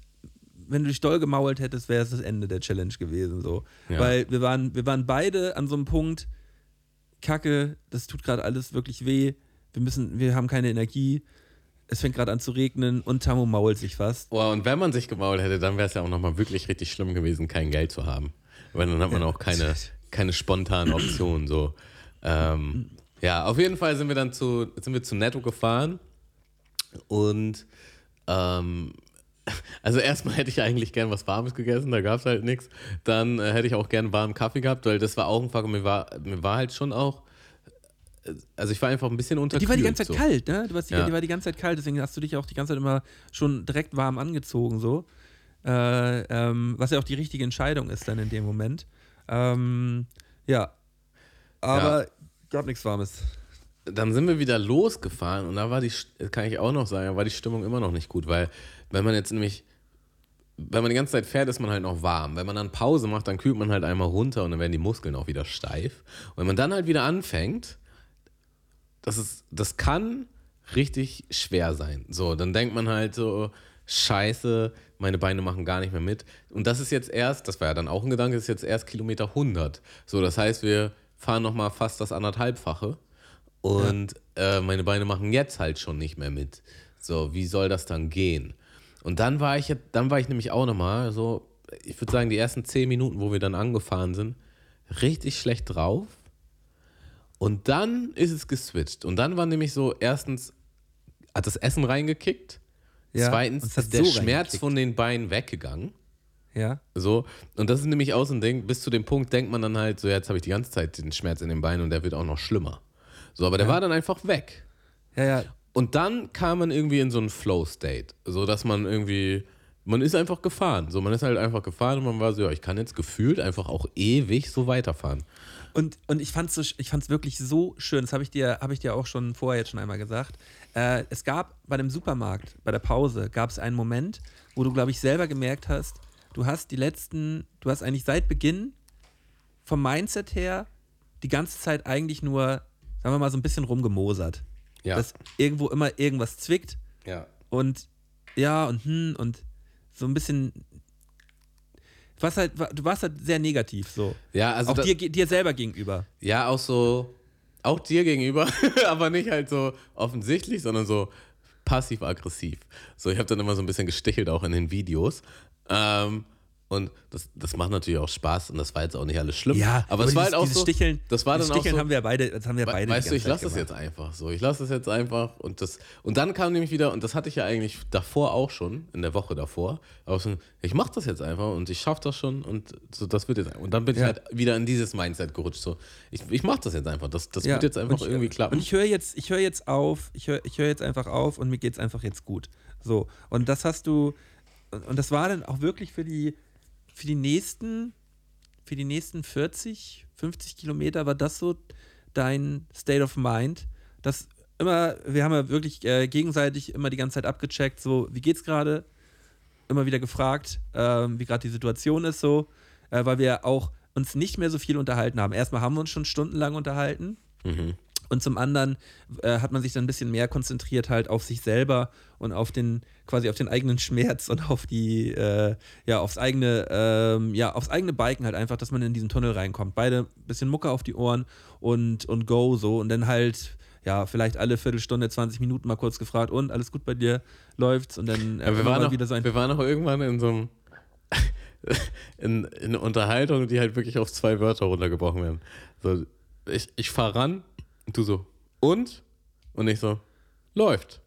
wenn du dich doll gemault hättest, wäre es das Ende der Challenge gewesen. So. Ja. Weil wir waren, wir waren beide an so einem Punkt, Kacke, das tut gerade alles wirklich weh. Wir müssen, wir haben keine Energie. Es fängt gerade an zu regnen und Tammo mault sich fast. Boah, und wenn man sich gemault hätte, dann wäre es ja auch nochmal wirklich richtig schlimm gewesen, kein Geld zu haben. Weil dann hat man auch keine, keine spontanen Optionen. So. Ähm, ja, auf jeden Fall sind wir dann zu, sind wir zu Netto gefahren. Und ähm, also erstmal hätte ich eigentlich gern was Warmes gegessen, da gab es halt nichts. Dann äh, hätte ich auch gern warmen Kaffee gehabt, weil das war auch ein Faktor, mir war, mir war halt schon auch, äh, also ich war einfach ein bisschen unterkühlt. Die war die ganze Zeit so. kalt, ne? Du warst die, Ja. die war die ganze Zeit kalt, deswegen hast du dich auch die ganze Zeit immer schon direkt warm angezogen, so. Äh, ähm, was ja auch die richtige Entscheidung ist dann in dem Moment. Ähm, ja. Aber gab nichts Warmes. dann sind wir wieder losgefahren und da war die, kann ich auch noch sagen, war die Stimmung immer noch nicht gut, weil wenn man jetzt nämlich, wenn man die ganze Zeit fährt, ist man halt noch warm. Wenn man dann Pause macht, dann kühlt man halt einmal runter und dann werden die Muskeln auch wieder steif. Und wenn man dann halt wieder anfängt, das ist, das kann richtig schwer sein. So, dann denkt man halt so, scheiße, meine Beine machen gar nicht mehr mit. Und das ist jetzt erst, das war ja dann auch ein Gedanke, das ist jetzt erst Kilometer 100. So, das heißt, wir fahren nochmal fast das anderthalbfache. Und äh, meine Beine machen jetzt halt schon nicht mehr mit. So, wie soll das dann gehen? Und dann war ich, dann war ich nämlich auch nochmal so, ich würde sagen, die ersten zehn Minuten, wo wir dann angefahren sind, richtig schlecht drauf. Und dann ist es geswitcht. Und dann war nämlich so, erstens hat das Essen reingekickt. Ja, Zweitens ist der so Schmerz von den Beinen weggegangen. Ja. So, und das ist nämlich auch so ein Ding, bis zu dem Punkt denkt man dann halt, so jetzt habe ich die ganze Zeit den Schmerz in den Beinen und der wird auch noch schlimmer. So, aber der war dann einfach weg. Ja, ja. Und dann kam man irgendwie in so einen Flow-State, so dass man irgendwie, man ist einfach gefahren. So, man ist halt einfach gefahren und man war so, ja, ich kann jetzt gefühlt einfach auch ewig so weiterfahren. Und, und ich fand es ich fand's wirklich so schön, das habe ich, dir- hab ich dir auch schon vorher jetzt schon einmal gesagt. Äh, es gab bei dem Supermarkt, bei der Pause, gab es einen Moment, wo du, glaube ich, selber gemerkt hast, du hast die letzten, du hast eigentlich seit Beginn vom Mindset her die ganze Zeit eigentlich nur, sagen wir mal, so ein bisschen rumgemosert. Ja. Dass irgendwo immer irgendwas zwickt ja. und ja und hm und so ein bisschen. Du warst halt, du warst halt sehr negativ so. Ja, also auch da- dir, dir selber gegenüber. Ja, auch so, auch dir gegenüber, aber nicht halt so offensichtlich, sondern so passiv-aggressiv. So, ich habe dann immer so ein bisschen gestichelt, auch in den Videos. Ähm, und das, das macht natürlich auch Spaß und das war jetzt auch nicht alles schlimm. aber es war halt auch so. Sticheln, das war dann auch Sticheln so, haben wir beide, das haben wir beide. Weißt du, ich lasse das jetzt einfach so. Ich lasse das jetzt einfach und das und dann kam nämlich wieder und das hatte ich ja eigentlich davor auch schon in der Woche davor. Aber so, ich mache das jetzt einfach und ich schaffe das schon und so das wird jetzt und dann bin ich Ja. halt wieder in dieses Mindset gerutscht. So ich, ich mache das jetzt einfach. Das, das Ja, wird jetzt einfach ich, irgendwie klappen. Und ich höre jetzt, ich höre jetzt auf, ich höre ich höre jetzt einfach auf und mir geht es einfach jetzt gut. So. Und das hast du, und das war dann auch wirklich für die, für die nächsten, für die nächsten 40, 50 Kilometer war das so dein State of Mind, dass immer, wir haben ja wirklich äh, gegenseitig immer die ganze Zeit abgecheckt, so, wie geht's gerade? Immer wieder gefragt, ähm, wie gerade die Situation ist, so, äh, weil wir auch uns nicht mehr so viel unterhalten haben. Erstmal haben wir uns schon stundenlang unterhalten. Mhm. Und zum anderen äh, hat man sich dann ein bisschen mehr konzentriert halt auf sich selber und auf den, quasi auf den eigenen Schmerz und auf die, äh, ja, aufs eigene, ähm, ja, aufs eigene Biken halt einfach, dass man in diesen Tunnel reinkommt. Beide ein bisschen Mucke auf die Ohren und, und go so und dann halt, ja, vielleicht alle Viertelstunde, 20 Minuten mal kurz gefragt und alles gut bei dir, läuft's und dann äh, Ja, wir, waren noch, wieder so ein wir waren noch irgendwann in so einem in, in Unterhaltung, die halt wirklich auf zwei Wörter runtergebrochen werden. So, ich, ich fahre ran und du so, und? Und ich so, läuft.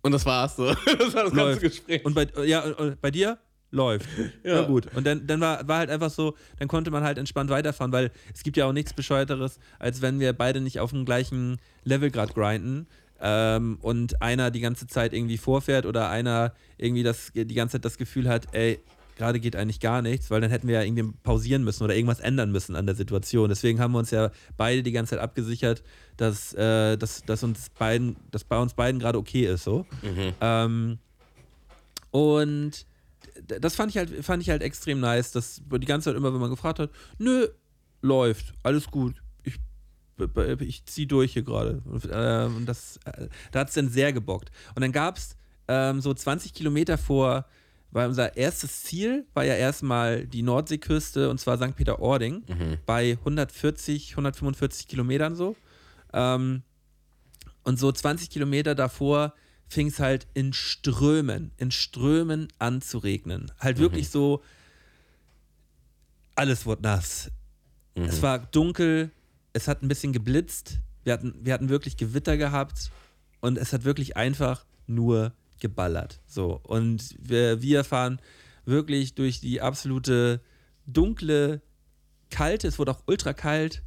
Und das war's so. Das war das ganze läuft. Gespräch. Und bei, ja, bei dir? läuft. Ja. gut. Und dann, dann war, war halt einfach so, dann konnte man halt entspannt weiterfahren, weil es gibt ja auch nichts Bescheuerteres, als wenn wir beide nicht auf dem gleichen Level gerade grinden. Ähm, und einer die ganze Zeit irgendwie vorfährt oder einer irgendwie das, die ganze Zeit das Gefühl hat, ey, gerade geht eigentlich gar nichts, weil dann hätten wir ja irgendwie pausieren müssen oder irgendwas ändern müssen an der Situation. Deswegen haben wir uns ja beide die ganze Zeit abgesichert, dass, äh, dass, dass uns beiden, dass bei uns beiden gerade okay ist. So. Mhm. Ähm, und das fand ich halt, fand ich halt extrem nice, dass die ganze Zeit immer, wenn man gefragt hat, nö, läuft, alles gut. Ich, ich zieh durch hier gerade. Ähm, das, äh, da hat es dann sehr gebockt. Und dann gab es ähm, so 20 Kilometer vor, weil unser erstes Ziel war ja erstmal die Nordseeküste und zwar St. Peter-Ording mhm. bei 140, 145 Kilometern so. Ähm, und so 20 Kilometer davor fing es halt in Strömen, in Strömen an zu regnen. Halt mhm. wirklich so, alles wurde nass. Mhm. Es war dunkel, es hat ein bisschen geblitzt, wir hatten, wir hatten wirklich Gewitter gehabt und es hat wirklich einfach nur geballert. So. Und wir, wir fahren wirklich durch die absolute dunkle, kalte, es wurde auch ultra kalt,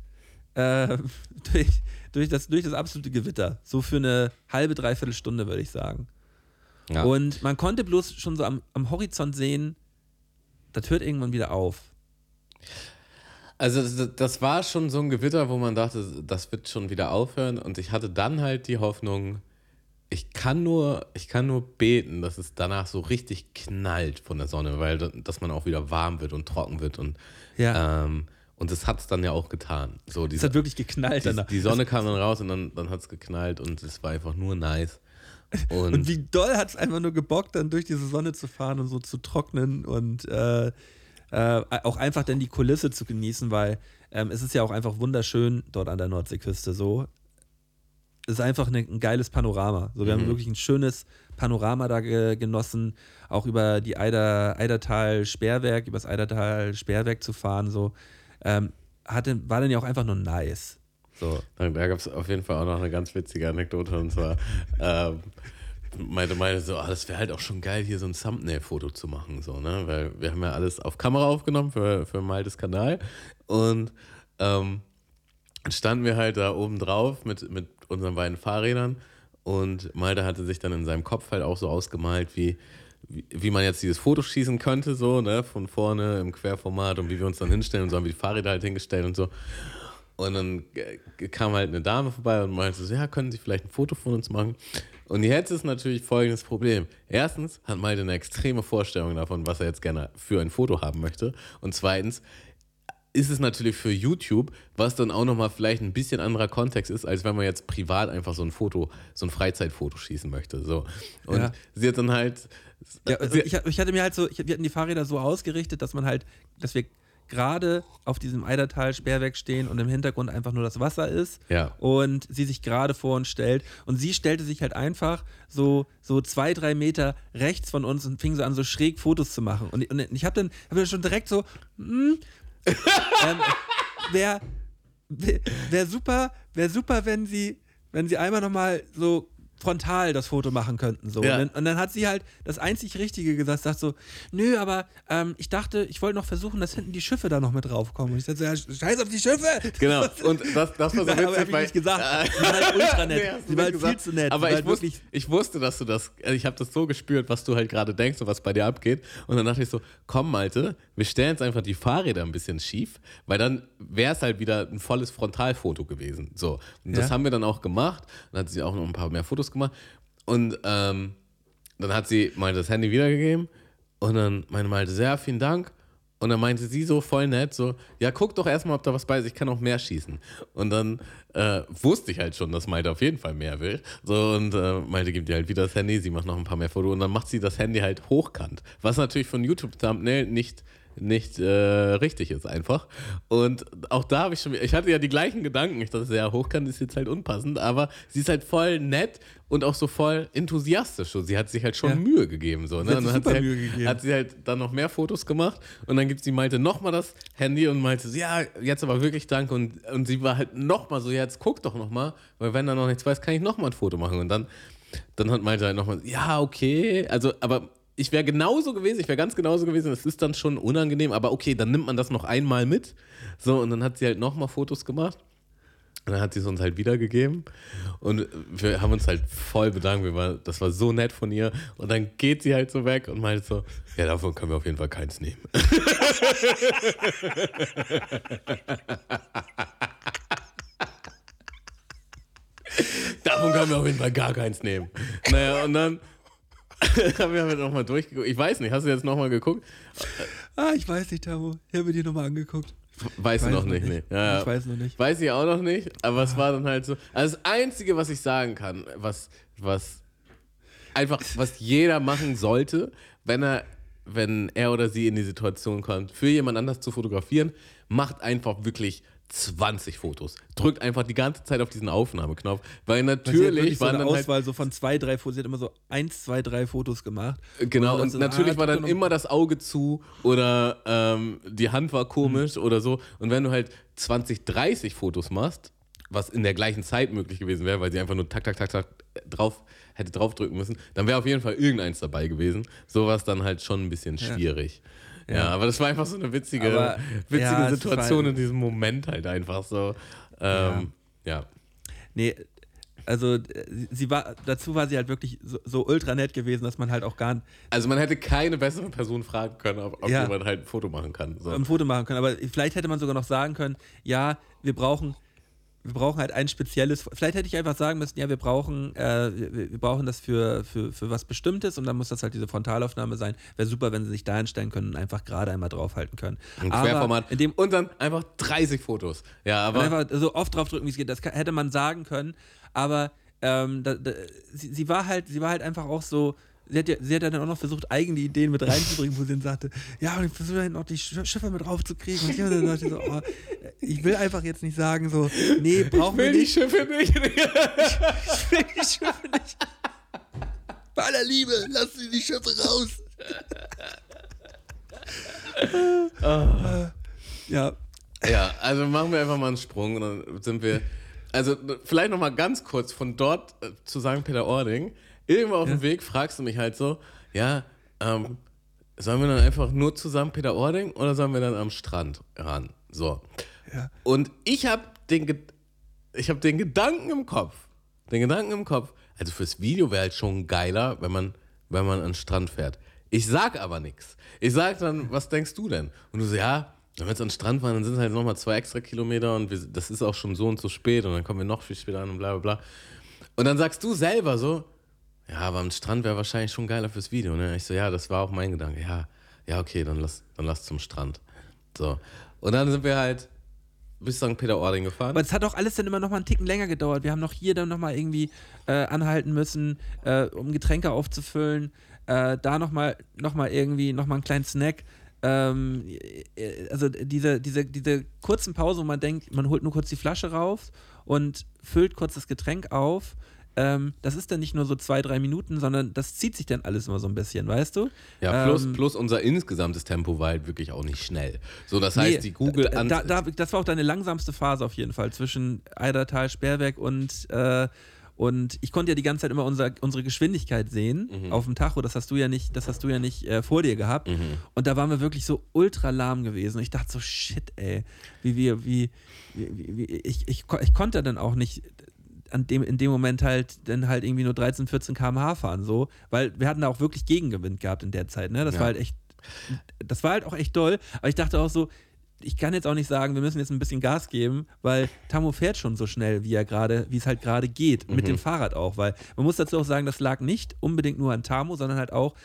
äh, durch, durch, das, durch das absolute Gewitter. So für eine halbe, dreiviertel Stunde, würde ich sagen. Ja. Und man konnte bloß schon so am, am Horizont sehen, das hört irgendwann wieder auf. Also das war schon so ein Gewitter, wo man dachte, das wird schon wieder aufhören. Und ich hatte dann halt die Hoffnung, ich kann nur, ich kann nur beten, dass es danach so richtig knallt von der Sonne, weil dass man auch wieder warm wird und trocken wird und ja. ähm, und das hat es dann ja auch getan. So, es hat wirklich geknallt. Die, die Sonne kam dann raus und dann, dann hat es geknallt und es war einfach nur nice. Und, und wie doll hat es einfach nur gebockt, dann durch diese Sonne zu fahren und so zu trocknen und äh, äh, auch einfach dann die Kulisse zu genießen, weil ähm, es ist ja auch einfach wunderschön dort an der Nordseeküste so ist einfach eine, ein geiles Panorama. So, wir mhm. haben wirklich ein schönes Panorama da ge genossen, auch über die Eider, Eidertal-Sperrwerk, über das Eidertal-Sperrwerk zu fahren, so. Ähm, hatte, war dann ja auch einfach nur nice. So. Da, da gab es auf jeden Fall auch noch eine ganz witzige Anekdote und zwar ähm, meinte meine so, ah, das wäre halt auch schon geil, hier so ein Thumbnail-Foto zu machen, so, ne? Weil wir haben ja alles auf Kamera aufgenommen für, für Maltes Kanal und ähm, standen wir halt da oben drauf mit, mit unseren beiden Fahrrädern und Malte hatte sich dann in seinem Kopf halt auch so ausgemalt, wie, wie, wie man jetzt dieses Foto schießen könnte, so, ne, von vorne im Querformat und wie wir uns dann hinstellen und so haben wir die Fahrräder halt hingestellt und so. Und dann kam halt eine Dame vorbei und meinte so, ja, können Sie vielleicht ein Foto von uns machen? Und jetzt ist natürlich folgendes Problem. Erstens hat Malte eine extreme Vorstellung davon, was er jetzt gerne für ein Foto haben möchte. Und zweitens ist es natürlich für YouTube, was dann auch nochmal vielleicht ein bisschen anderer Kontext ist, als wenn man jetzt privat einfach so ein Foto, so ein Freizeitfoto schießen möchte. So. Und ja. sie hat dann halt. Ja, also ich, ich, hatte mir halt so, ich, wir hatten die Fahrräder so ausgerichtet, dass man halt, dass wir gerade auf diesem Eidertal-Sperrwerk stehen und im Hintergrund einfach nur das Wasser ist. Ja. Und sie sich gerade vor uns stellt. Und sie stellte sich halt einfach so, so zwei, drei Meter rechts von uns und fing so an, so schräg Fotos zu machen. Und, und ich habe dann, hab dann schon direkt so, hm, ähm, Wäre wär, super, wär super, wenn sie, wenn sie einmal nochmal so frontal das Foto machen könnten. So. Ja. Und, dann, und, dann, hat sie halt das einzig Richtige gesagt, sagt so, nö, aber ähm, ich dachte, ich wollte noch versuchen, dass hinten die Schiffe da noch mit draufkommen. Und ich sagte so, ja, scheiß auf die Schiffe! Genau, und das, das war so witzig. Aber ich nicht gesagt. sie war halt ultra nett. Nee, sie war halt viel zu nett. Aber ich, halt wusste, ich wusste, dass du das, also ich habe das so gespürt, was du halt gerade denkst und was bei dir abgeht. Und dann dachte ich so, komm Malte, wir stellen jetzt einfach die Fahrräder ein bisschen schief, weil dann wäre es halt wieder ein volles Frontalfoto gewesen. So. Und das ja. haben wir dann auch gemacht. Dann hat sie auch noch ein paar mehr Fotos gemacht. Und ähm, dann hat sie mal das Handy wiedergegeben und dann meine Malte, sehr vielen Dank. Und dann meinte sie so voll nett, so, ja, guck doch erstmal, ob da was bei ist, ich kann auch mehr schießen. Und dann äh, wusste ich halt schon, dass Malte auf jeden Fall mehr will. So, und äh, Malte gibt ihr halt wieder das Handy, sie macht noch ein paar mehr Fotos und dann macht sie das Handy halt hochkant. Was natürlich von YouTube-Thumbnail nicht nicht äh, richtig ist einfach. Und auch da habe ich schon, ich hatte ja die gleichen Gedanken. Ich dachte, ja, hochkant ist jetzt halt unpassend, aber sie ist halt voll nett und auch so voll enthusiastisch. So. Sie hat sich halt schon ja. Mühe gegeben. So, ne? Und dann hat sie, halt, gegeben. hat sie halt dann noch mehr Fotos gemacht und dann gibt sie Malte nochmal das Handy und meinte, ja, jetzt aber wirklich danke. Und, und sie war halt nochmal so, ja, jetzt guck doch nochmal, weil wenn da noch nichts weiß, kann ich nochmal ein Foto machen. Und dann, dann hat Malte halt nochmal, ja, okay. Also, aber ich wäre genauso gewesen, ich wäre ganz genauso gewesen, es ist dann schon unangenehm, aber okay, dann nimmt man das noch einmal mit. So, und dann hat sie halt nochmal Fotos gemacht. Und dann hat sie es uns halt wiedergegeben. Und wir haben uns halt voll bedankt. Wir war, das war so nett von ihr. Und dann geht sie halt so weg und meint so: Ja, davon können wir auf jeden Fall keins nehmen. davon können wir auf jeden Fall gar keins nehmen. Naja, und dann haben wir nochmal durchgeguckt. Ich weiß nicht, hast du jetzt nochmal geguckt? Ah, ich weiß nicht, Tamo. Ich habe mir die nochmal angeguckt. Weißt du weiß noch noch nicht, nicht. nee. Ja, Ich weiß noch nicht. Weiß ich auch noch nicht, aber es war dann halt so. Also das Einzige, was ich sagen kann, was, was einfach, was jeder machen sollte, wenn er, wenn er oder sie in die Situation kommt, für jemand anders zu fotografieren, macht einfach wirklich 20 Fotos. Drückt einfach die ganze Zeit auf diesen Aufnahmeknopf, weil natürlich so waren eine dann halt Auswahl so von zwei, drei Fotos. Sie hat immer so eins, zwei, drei Fotos gemacht. Genau, Und und so, natürlich ah, war dann immer das Auge zu oder ähm, die Hand war komisch oder so. Und wenn du halt 20, 30 Fotos machst, was in der gleichen Zeit möglich gewesen wäre, weil sie einfach nur tak, tak, tak, tak drauf hätte draufdrücken müssen, dann wäre auf jeden Fall irgendeins dabei gewesen. Sowas dann halt schon ein bisschen schwierig. Ja, Ja. aber das war einfach so eine witzige, Aber, witzige ja, Situation in diesem Moment halt einfach so. Ähm, ja. Nee, also äh, sie war, dazu war sie halt wirklich so, so ultra nett gewesen, dass man halt auch gar nicht Also man hätte keine bessere Person fragen können, ob, ob Ja. jemand halt ein Foto machen kann. So. ein Foto machen können. Aber vielleicht hätte man sogar noch sagen können, ja, wir brauchen, wir brauchen halt ein spezielles. Vielleicht hätte ich einfach sagen müssen, ja, wir brauchen, äh, wir, brauchen das für, für, für was Bestimmtes und dann muss das halt diese Frontalaufnahme sein. Wäre super, wenn sie sich da hinstellen können und einfach gerade einmal draufhalten können. Ein Querformat. In dem, und dann einfach 30 Fotos. Ja, aber. einfach so oft draufdrücken, wie es geht. Das kann, hätte man sagen können. Aber ähm, da, da, sie, sie war halt, sie war halt einfach auch so. Sie hat, ja, sie hat ja dann auch noch versucht, eigene Ideen mit reinzubringen, wo sie dann sagte, ja, und ich versuche dann noch die Sch- Schiffe mit draufzukriegen. Und ich dann dachte so, oh, ich will einfach jetzt nicht sagen, so, nee, brauchen wir nicht. Schiffe nicht. Ich will die Schiffe nicht. Bei aller Liebe, lass sie die Schiffe raus. ja, ja, also machen wir einfach mal einen Sprung und dann sind wir. Also vielleicht noch mal ganz kurz von dort äh, zu St. Peter-Ording. Irgendwo auf dem Weg fragst du mich halt so, ja, ähm, sollen wir dann einfach nur zu St. Peter-Ording oder sollen wir dann am Strand ran? So. Ja. Und ich habe den, Ge- ich hab den Gedanken im Kopf, den Gedanken im Kopf, also fürs Video wäre halt schon geiler, wenn man, wenn man an den Strand fährt. Ich sag aber nichts. Ich sag dann, was denkst du denn? Und du so, ja, wenn wir jetzt an den Strand fahren, dann sind es halt nochmal zwei extra Kilometer und wir, das ist auch schon so und so spät und dann kommen wir noch viel später an und bla bla bla. Und dann sagst du selber so, ja, aber am Strand wäre wahrscheinlich schon geiler fürs Video. Ne? Ich so, ja, das war auch mein Gedanke. Ja, ja, okay, dann lass, dann lass zum Strand. So. Und dann sind wir halt bis St. Peter-Ording gefahren. Aber es hat auch alles dann immer noch mal einen Ticken länger gedauert. Wir haben noch hier dann noch mal irgendwie äh, anhalten müssen, äh, um Getränke aufzufüllen. Äh, da noch mal, noch mal irgendwie noch mal einen kleinen Snack. Ähm, äh, also diese, diese, diese kurzen Pausen, wo man denkt, man holt nur kurz die Flasche raus und füllt kurz das Getränk auf. Ähm, das ist dann nicht nur so zwei, drei Minuten, sondern das zieht sich dann alles immer so ein bisschen, weißt du? Ja, plus, Ähm, plus unser insgesamtes Tempo war halt wirklich auch nicht schnell. So, das heißt, Nee, die Google da, an da, da, Das war auch deine langsamste Phase auf jeden Fall zwischen Eidertal, Sperrwerk und. Äh, und ich konnte ja die ganze Zeit immer unser, unsere Geschwindigkeit sehen Mhm. auf dem Tacho. Das hast du ja nicht, das hast du ja nicht äh, vor dir gehabt. Mhm. Und da waren wir wirklich so ultra lahm gewesen. Und ich dachte so, shit, ey, wie wir, wie, wie, wie, wie ich, ich, ich konnte dann auch nicht an dem, in dem Moment halt dann halt irgendwie nur 13, 14 km/h fahren, so, weil wir hatten da auch wirklich Gegengewind gehabt in der Zeit, ne? Das Ja. war halt echt, das war halt auch echt doll, aber ich dachte auch so, ich kann jetzt auch nicht sagen, wir müssen jetzt ein bisschen Gas geben, weil Tammo fährt schon so schnell, wie er gerade, wie es halt gerade geht, mit dem Fahrrad auch, weil man muss dazu auch sagen, das lag nicht unbedingt nur an Tamo, sondern halt auch,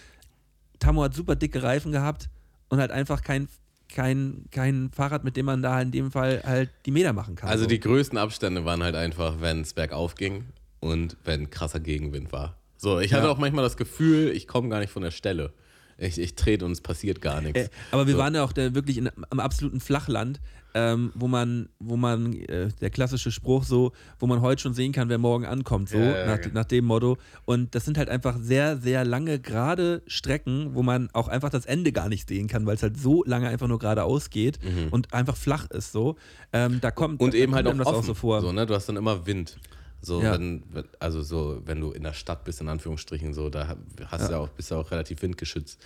Tamo hat super dicke Reifen gehabt und halt einfach kein, kein, kein Fahrrad, mit dem man da in dem Fall halt die Meter machen kann. Also so. die größten Abstände waren halt einfach, wenn es bergauf ging und wenn krasser Gegenwind war. So, ich hatte Ja. auch manchmal das Gefühl, ich komme gar nicht von der Stelle. Ich, ich trete und es passiert gar nichts. Äh, aber wir So. waren ja auch wirklich in, am absoluten Flachland, ähm, wo man, wo man, äh, der klassische Spruch so, wo man heute schon sehen kann, wer morgen ankommt, so, Ja, ja, nach, ja. nach dem Motto. Und das sind halt einfach sehr, sehr lange, gerade Strecken, wo man auch einfach das Ende gar nicht sehen kann, weil es halt so lange einfach nur geradeaus geht und einfach flach ist, so. Ähm, da kommt Mhm. und da eben kommt halt auch offen. auch so vor. So, ne? Du hast dann immer Wind. So, Ja. wenn, also so, wenn du in der Stadt bist, in Anführungsstrichen, so, da hast du ja auch, bist du auch relativ windgeschützt.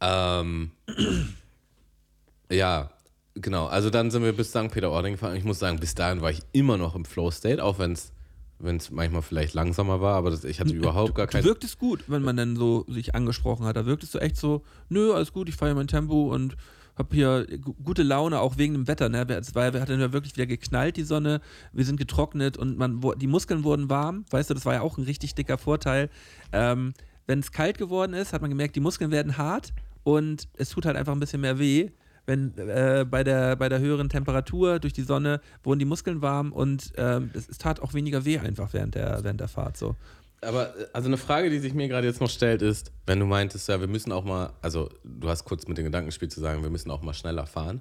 Ähm, ja, genau. Also dann sind wir bis St. Peter-Ording gefahren. Ich muss sagen, bis dahin war ich immer noch im Flow-State, auch wenn es wenn es manchmal vielleicht langsamer war, aber das, ich hatte überhaupt gar Du kein. wirktest gut, wenn man dann so sich angesprochen hat. Da wirktest du echt so, nö, alles gut, ich fahre mein Tempo und hab hier gu- gute Laune, auch wegen dem Wetter. Ne? Es war, hat dann ja wirklich wieder geknallt, die Sonne. Wir sind getrocknet und man, die Muskeln wurden warm. Weißt du, das war ja auch ein richtig dicker Vorteil. Ähm, wenn es kalt geworden ist, hat man gemerkt, die Muskeln werden hart und es tut halt einfach ein bisschen mehr weh. Wenn äh, bei, der, bei der höheren Temperatur durch die Sonne wurden die Muskeln warm und ähm, es, es tat auch weniger weh einfach während der, während der Fahrt so. Aber äh, also eine Frage, die sich mir gerade jetzt noch stellt, ist, wenn du meintest, ja, wir müssen auch mal, also du hast kurz mit dem Gedanken gespielt zu sagen, wir müssen auch mal schneller fahren.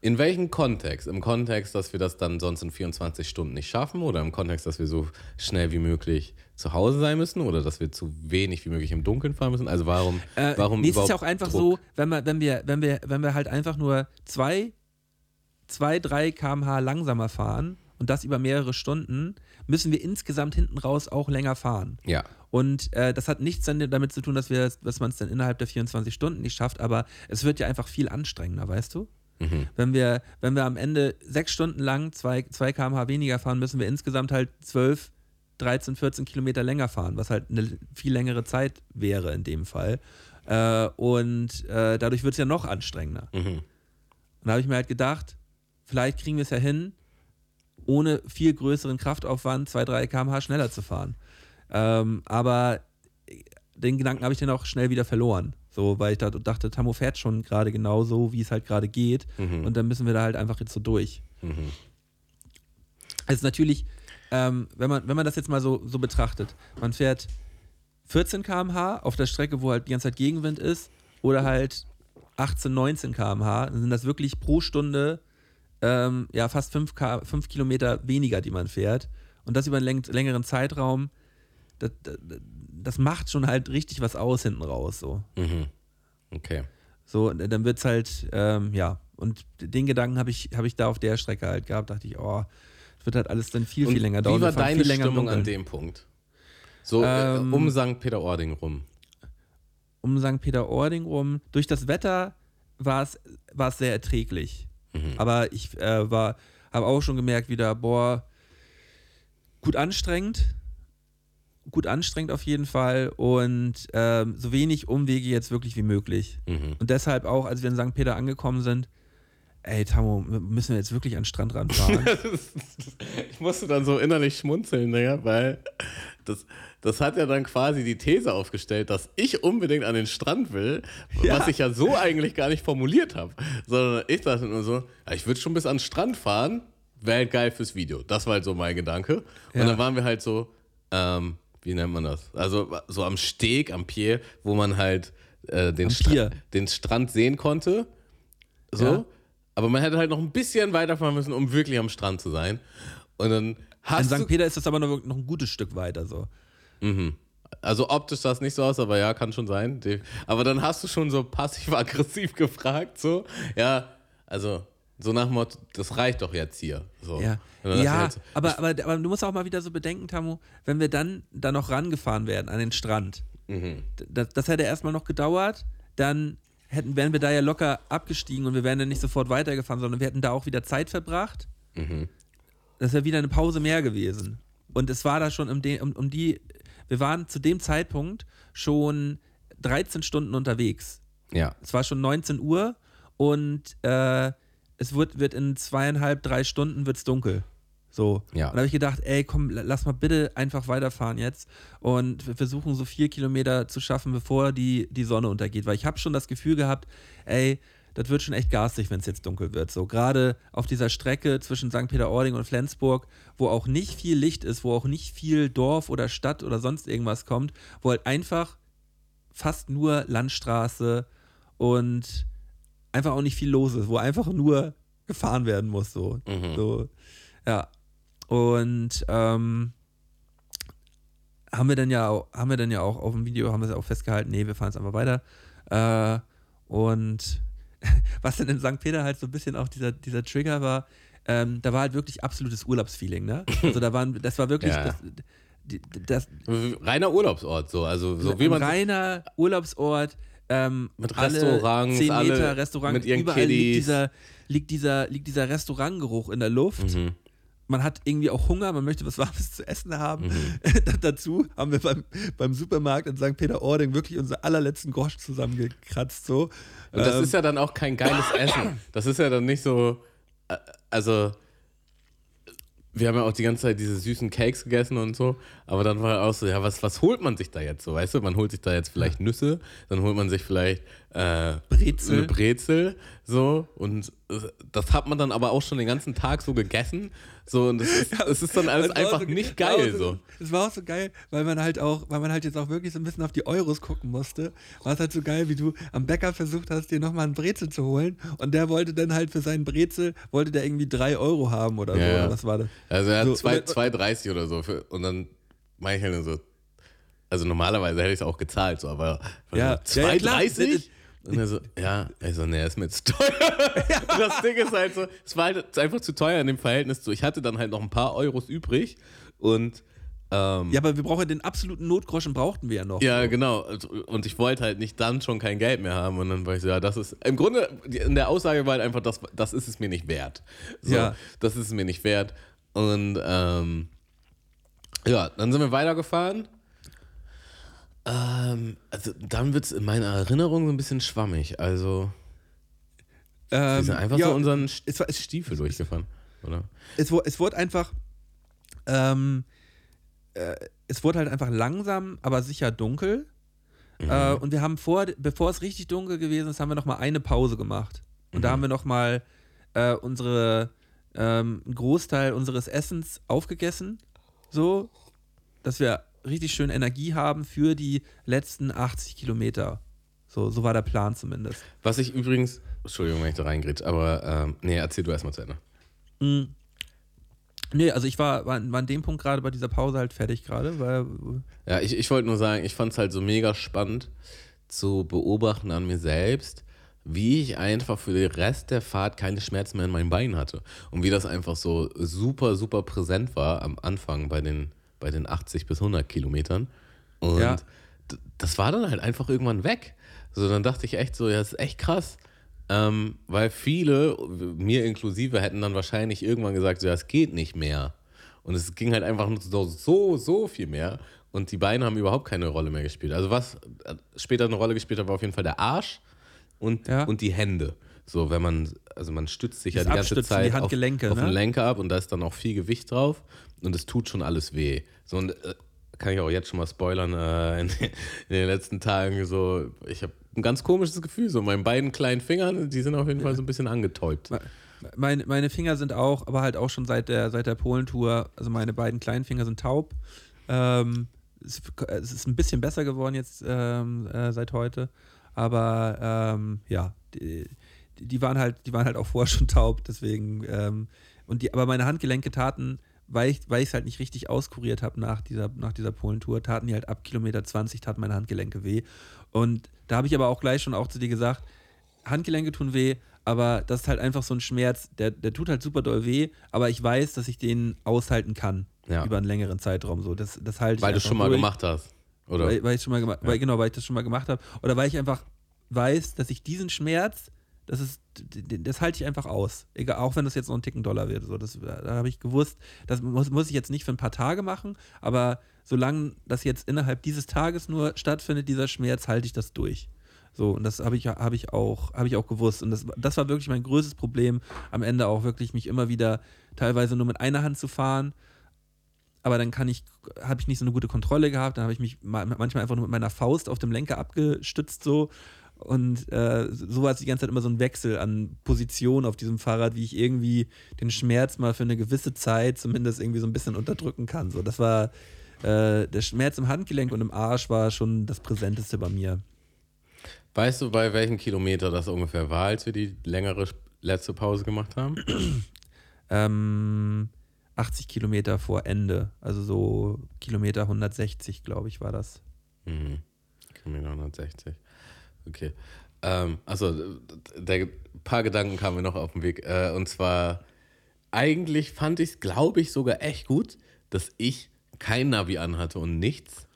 In welchem Kontext? Im Kontext, dass wir das dann sonst in 24 Stunden nicht schaffen oder im Kontext, dass wir so schnell wie möglich zu Hause sein müssen oder dass wir zu wenig wie möglich im Dunkeln fahren müssen? Also warum, Äh, warum nee, es ist ja auch einfach Druck? so, wenn wir, wenn wir, wenn wir, wenn wir halt einfach nur zwei, zwei, drei km/h langsamer fahren und das über mehrere Stunden, müssen wir insgesamt hinten raus auch länger fahren. Ja, Und äh, das hat nichts damit zu tun, dass, wir, dass man es dann innerhalb der 24 Stunden nicht schafft, aber es wird ja einfach viel anstrengender, weißt du? Mhm. Wenn, wir, wenn wir am Ende sechs Stunden lang zwei, zwei km/h weniger fahren, müssen wir insgesamt halt 12, 13, 14 Kilometer länger fahren, was halt eine viel längere Zeit wäre in dem Fall. Äh, und äh, dadurch wird es ja noch anstrengender. Mhm. Und da habe ich mir halt gedacht, vielleicht kriegen wir es ja hin, ohne viel größeren Kraftaufwand 2, 3 km/h schneller zu fahren. Ähm, aber den Gedanken habe ich dann auch schnell wieder verloren. So, weil ich da dachte, Tammo fährt schon gerade genau so, wie es halt gerade geht. Mhm. Und dann müssen wir da halt einfach jetzt so durch. Mhm. Es ist natürlich, ähm, wenn, man, wenn man das jetzt mal so, so betrachtet, man fährt 14 km/h auf der Strecke, wo halt die ganze Zeit Gegenwind ist, oder halt 18, 19 km/h, dann sind das wirklich pro Stunde ähm, ja, fast 5, K, 5 Kilometer weniger, die man fährt. Und das über einen läng längeren Zeitraum, das, das, das macht schon halt richtig was aus hinten raus. So, Mhm. Okay. so dann wird es halt, ähm, ja. Und den Gedanken habe ich, hab ich da auf der Strecke halt gehabt, dachte ich, oh, wird halt alles dann viel, Und viel länger wie dauern. war Wir fahren deine Stimmung an dem Punkt? So äh, Ähm, um St. Peter-Ording rum. um St. Peter-Ording rum. Durch das Wetter war es war es sehr erträglich. Mhm. Aber ich äh, war, habe auch schon gemerkt wieder, boah, gut anstrengend. Gut anstrengend auf jeden Fall und ähm, so wenig Umwege jetzt wirklich wie möglich. Mhm. Und deshalb auch, als wir in St. Peter angekommen sind, ey, Tammo, müssen wir jetzt wirklich an den Strand ranfahren? ich musste dann so innerlich schmunzeln, ne, weil das, das hat ja dann quasi die These aufgestellt, dass ich unbedingt an den Strand will, Ja. was ich ja so eigentlich gar nicht formuliert habe. Sondern ich dachte nur so, ja, ich würde schon bis an den Strand fahren, wäre halt geil fürs Video. Das war halt so mein Gedanke. Und Ja. dann waren wir halt so, ähm, wie nennt man das? Also so am Steg, am Pier, wo man halt äh, den, Stra den Strand sehen konnte. So. Aber man hätte halt noch ein bisschen weiterfahren müssen, um wirklich am Strand zu sein. Und dann in hast St. du. Peter ist das aber noch, noch ein gutes Stück weiter so. Mhm. Also optisch sah es nicht so aus, aber ja, kann schon sein. Aber dann hast du schon so passiv-aggressiv gefragt, so. Ja, also so nach dem Motto, das reicht doch jetzt hier. So. Ja, ja halt so, aber, aber, aber du musst auch mal wieder so bedenken, Tamu, wenn wir dann da noch rangefahren werden an den Strand, Mhm. das, das hätte erstmal noch gedauert, dann hätten, wären wir da ja locker abgestiegen und wir wären dann nicht sofort weitergefahren, sondern wir hätten da auch wieder Zeit verbracht. Mhm. Das wäre wieder eine Pause mehr gewesen. Und es war da schon um, um, um die, wir waren zu dem Zeitpunkt schon 13 Stunden unterwegs. Ja. Es war schon 19 Uhr und äh, es wird, wird in zweieinhalb, drei Stunden wird's dunkel. So. Ja. Und da habe ich gedacht, ey, komm, la- lass mal bitte einfach weiterfahren jetzt und wir versuchen so vier Kilometer zu schaffen, bevor die, die Sonne untergeht. Weil ich habe schon das Gefühl gehabt, ey, das wird schon echt garstig, wenn es jetzt dunkel wird. So gerade auf dieser Strecke zwischen St. Peter-Ording und Flensburg, wo auch nicht viel Licht ist, wo auch nicht viel Dorf oder Stadt oder sonst irgendwas kommt, wo halt einfach fast nur Landstraße und einfach auch nicht viel los ist, wo einfach nur gefahren werden muss. So, Mhm. so ja. Und ähm, haben wir dann ja auch, haben wir dann ja auch auf dem Video, haben wir es auch festgehalten, nee, wir fahren jetzt einfach weiter. Äh, und was dann in St. Peter halt so ein bisschen auch dieser, dieser Trigger war, ähm, da war halt wirklich absolutes Urlaubsfeeling, ne? Also da waren, das war wirklich Ja. das, das, Reiner Urlaubsort, so. Also, so wie man. reiner Urlaubsort. Ähm, Mit alle Restaurants, 10 Meter alle Restaurant, mit ihren überall liegt Kiddies. dieser, liegt, dieser, liegt dieser Restaurantgeruch in der Luft. Mhm. Man hat irgendwie auch Hunger, man möchte was Warmes zu essen haben. Mhm. Dazu haben wir beim, beim Supermarkt in St. Peter-Ording wirklich unseren allerletzten Grosch zusammengekratzt. So. Und das Ähm, ist ja dann auch kein geiles Essen. Das ist ja dann nicht so. äh, Also. Wir haben ja auch die ganze Zeit diese süßen Cakes gegessen und so, aber dann war auch so, ja, was, was holt man sich da jetzt so, weißt du? Man holt sich da jetzt vielleicht Nüsse, dann holt man sich vielleicht äh, Brezel. eine Brezel, so, und äh, das hat man dann aber auch schon den ganzen Tag so gegessen, so, und das ist, es ist dann alles einfach so- nicht geil, so. Es war auch so geil, weil man halt auch, weil man halt jetzt auch wirklich so ein bisschen auf die Euros gucken musste. War es halt so geil, wie du am Bäcker versucht hast, dir nochmal einen Brezel zu holen und der wollte dann halt für seinen Brezel, wollte der irgendwie drei Euro haben oder so, Ja, ja. oder was war das? Also er hat So, zwei- 2,30 oder so. Für, und dann meine ich halt so, also normalerweise hätte ich es auch gezahlt, so, aber Ja, so, ja, ja, klar. 2,30? Und er so, ja, ich so, nee, ist mir zu teuer. Und das Ding ist halt so, es war halt einfach zu teuer in dem Verhältnis zu, ich hatte dann halt noch ein paar Euros übrig und ähm, Ja, aber wir brauchen ja den absoluten Notgroschen brauchten wir ja noch. ja, genau. Und ich wollte halt nicht dann schon kein Geld mehr haben. Und dann war ich so, ja, das ist. Im Grunde, in der Aussage war halt einfach, das, das ist es mir nicht wert. So, Ja. Das ist es mir nicht wert. Und ähm, ja, dann sind wir weitergefahren. Ähm, also dann wird es in meiner Erinnerung so ein bisschen schwammig. Also, wir ähm, sind einfach ja, so unseren es war- Stiefel durchgefahren, oder? es, es wurde einfach, ähm, äh, es wurde halt einfach langsam, aber sicher dunkel. Mhm. Äh, und wir haben vor, bevor es richtig dunkel gewesen ist, haben wir nochmal eine Pause gemacht. Und Mhm. da haben wir nochmal äh, unsere, ähm, einen Großteil unseres Essens aufgegessen. So, dass wir richtig schön Energie haben für die letzten 80 Kilometer. So, so war der Plan zumindest. Was ich übrigens. Entschuldigung, wenn ich da reingrätsch, aber ähm, nee, erzähl du erstmal zu Ende. Mm. Nee, also ich war, war, war an dem Punkt gerade bei dieser Pause halt fertig gerade, weil Ja, ich, ich wollte nur sagen, ich fand es halt so mega spannend zu beobachten an mir selbst, wie ich einfach für den Rest der Fahrt keine Schmerzen mehr in meinen Beinen hatte. Und wie das einfach so super, super präsent war am Anfang bei den, bei den 80 bis 100 Kilometern. Und Ja. das war dann halt einfach irgendwann weg. So, dann dachte ich echt so, ja, das ist echt krass. Ähm, weil viele, mir inklusive, hätten dann wahrscheinlich irgendwann gesagt, so, ja, es geht nicht mehr. Und es ging halt einfach nur so, so, so viel mehr. Und die Beine haben überhaupt keine Rolle mehr gespielt. Also was äh, später eine Rolle gespielt hat, war auf jeden Fall der Arsch und, Ja. und die Hände. So, wenn man, also man stützt sich ja Das die ganze Zeit die auf, auf ne? den Lenker ab und da ist dann auch viel Gewicht drauf und es tut schon alles weh. So, und äh, kann ich auch jetzt schon mal spoilern, äh, in, in den letzten Tagen so, ich habe ein ganz komisches Gefühl, so meinen beiden kleinen Fingern, die sind auf jeden Fall so ein bisschen angetäubt. meine, meine Finger sind auch, aber halt auch schon seit der, seit der Polentour, also meine beiden kleinen Finger sind taub. Ähm, es, es ist ein bisschen besser geworden jetzt ähm, äh, seit heute, aber ähm, ja, die, die waren halt, die waren halt auch vorher schon taub, deswegen ähm, und die, aber meine Handgelenke taten, weil ich es halt nicht richtig auskuriert habe nach dieser nach dieser Polentour, taten die halt ab Kilometer 20 taten meine Handgelenke weh und da habe ich aber auch gleich schon auch zu dir gesagt, Handgelenke tun weh, aber das ist halt einfach so ein Schmerz, der, der tut halt super doll weh, aber ich weiß, dass ich den aushalten kann Ja. über einen längeren Zeitraum. So, das, das halte ich Weil du einfach schon mal durch, gemacht hast. Oder? Weil, weil ich schon mal gemacht, weil, genau, weil ich das schon mal gemacht habe. Oder weil ich einfach weiß, dass ich diesen Schmerz, das ist, das halte ich einfach aus. Egal, auch wenn das jetzt noch ein Ticken Dollar wird. So, das, da habe ich gewusst, das muss, muss ich jetzt nicht für ein paar Tage machen, aber solange das jetzt innerhalb dieses Tages nur stattfindet, dieser Schmerz, halte ich das durch. So, und das habe ich, hab ich, auch, hab ich auch gewusst. Und das, das war wirklich mein größtes Problem, am Ende auch wirklich mich immer wieder teilweise nur mit einer Hand zu fahren. Aber dann kann ich, habe ich nicht so eine gute Kontrolle gehabt, dann habe ich mich ma- manchmal einfach nur mit meiner Faust auf dem Lenker abgestützt so. Und äh, so war es die ganze Zeit immer so ein Wechsel an Position auf diesem Fahrrad, wie ich irgendwie den Schmerz mal für eine gewisse Zeit zumindest irgendwie so ein bisschen unterdrücken kann. So, das war äh, der Schmerz im Handgelenk und im Arsch war schon das Präsenteste bei mir. Weißt du, bei welchem Kilometer das ungefähr war, als wir die längere letzte Pause gemacht haben? Ähm, 80 Kilometer vor Ende, also so Kilometer 160, glaube ich, war das. Mhm. Kilometer 160. Okay. Ähm, also, der, ein paar Gedanken kamen mir noch auf den Weg. Äh, und zwar, eigentlich fand ich es, glaube ich, sogar echt gut, dass ich kein Navi anhatte und nichts.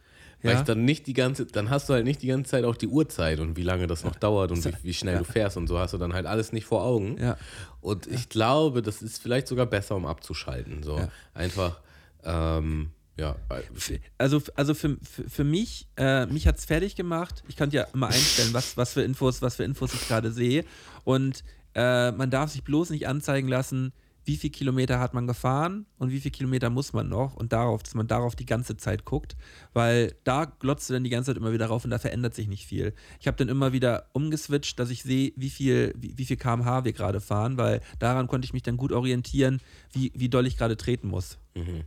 Weil Ja. ich dann nicht die ganze, dann hast du halt nicht die ganze Zeit auch die Uhrzeit und wie lange das noch dauert und wie, wie schnell Ja. du fährst und so hast du dann halt alles nicht vor Augen. Ja. Und ich glaube, das ist vielleicht sogar besser, um abzuschalten. So Ja. einfach, ähm, ja. Also, also für, für, für mich, äh, mich hat es fertig gemacht. Ich kann ja immer einstellen, was, was für Infos, was für Infos ich gerade sehe. Und äh, man darf sich bloß nicht anzeigen lassen, wie viel Kilometer hat man gefahren und wie viel Kilometer muss man noch und darauf, dass man darauf die ganze Zeit guckt, weil da glotzt du dann die ganze Zeit immer wieder rauf und da verändert sich nicht viel. Ich habe dann immer wieder umgeswitcht, dass ich sehe, wie viel, wie, wie viel kmh wir gerade fahren, weil daran konnte ich mich dann gut orientieren, wie, wie doll ich gerade treten muss.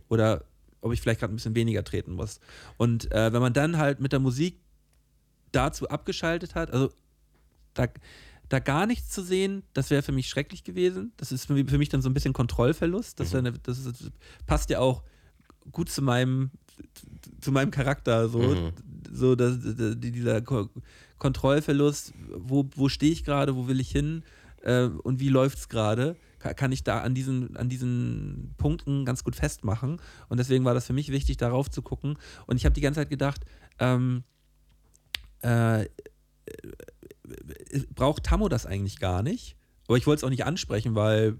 Oder ob ich vielleicht gerade ein bisschen weniger treten muss. Und äh, wenn man dann halt mit der Musik dazu abgeschaltet hat, also da, da gar nichts zu sehen, das wäre für mich schrecklich gewesen. Das ist für mich, dann so ein bisschen Kontrollverlust. Das, eine, das, ist, passt ja auch gut zu meinem, zu meinem Charakter. So, Mhm. so dass, dieser Ko Kontrollverlust, wo, wo stehe ich gerade, wo will ich hin äh, und wie läuft es gerade, kann ich da an diesen, an diesen Punkten ganz gut festmachen. Und deswegen war das für mich wichtig, darauf zu gucken. Und ich habe die ganze Zeit gedacht, ähm, äh, braucht Tammo das eigentlich gar nicht. Aber ich wollte es auch nicht ansprechen, weil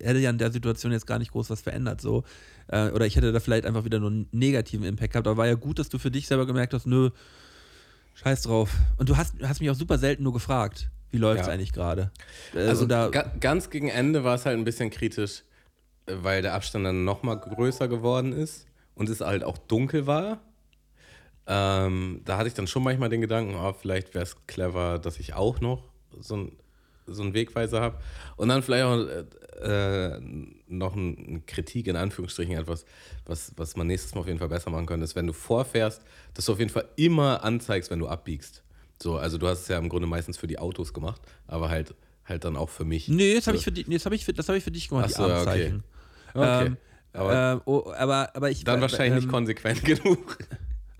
hätte ja in der Situation jetzt gar nicht groß was verändert. So. Äh, oder ich hätte da vielleicht einfach wieder nur einen negativen Impact gehabt. Aber war ja gut, dass du für dich selber gemerkt hast, nö, scheiß drauf. Und du hast, hast mich auch super selten nur gefragt, wie läuft es Ja. eigentlich gerade? Äh, Also da, ga, ganz gegen Ende war es halt ein bisschen kritisch, weil der Abstand dann nochmal größer geworden ist und es halt auch dunkel war. Ähm, da hatte ich dann schon manchmal den Gedanken, oh, vielleicht wäre es clever, dass ich auch noch so, ein, so einen Wegweiser habe. Und dann vielleicht auch äh, äh, noch eine Kritik in Anführungsstrichen, etwas, was, was man nächstes Mal auf jeden Fall besser machen könnte, ist, wenn du vorfährst, dass du auf jeden Fall immer anzeigst, wenn du abbiegst. So, also du hast es ja im Grunde meistens für die Autos gemacht, aber halt, halt dann auch für mich. nee, das habe ich, für die- nee, das ich, für- das ich für dich gemacht, Ach die so, okay. Abendzeichen. Okay. Ähm, aber ähm, oh, aber, aber ich dann äh, wahrscheinlich nicht ähm, konsequent genug.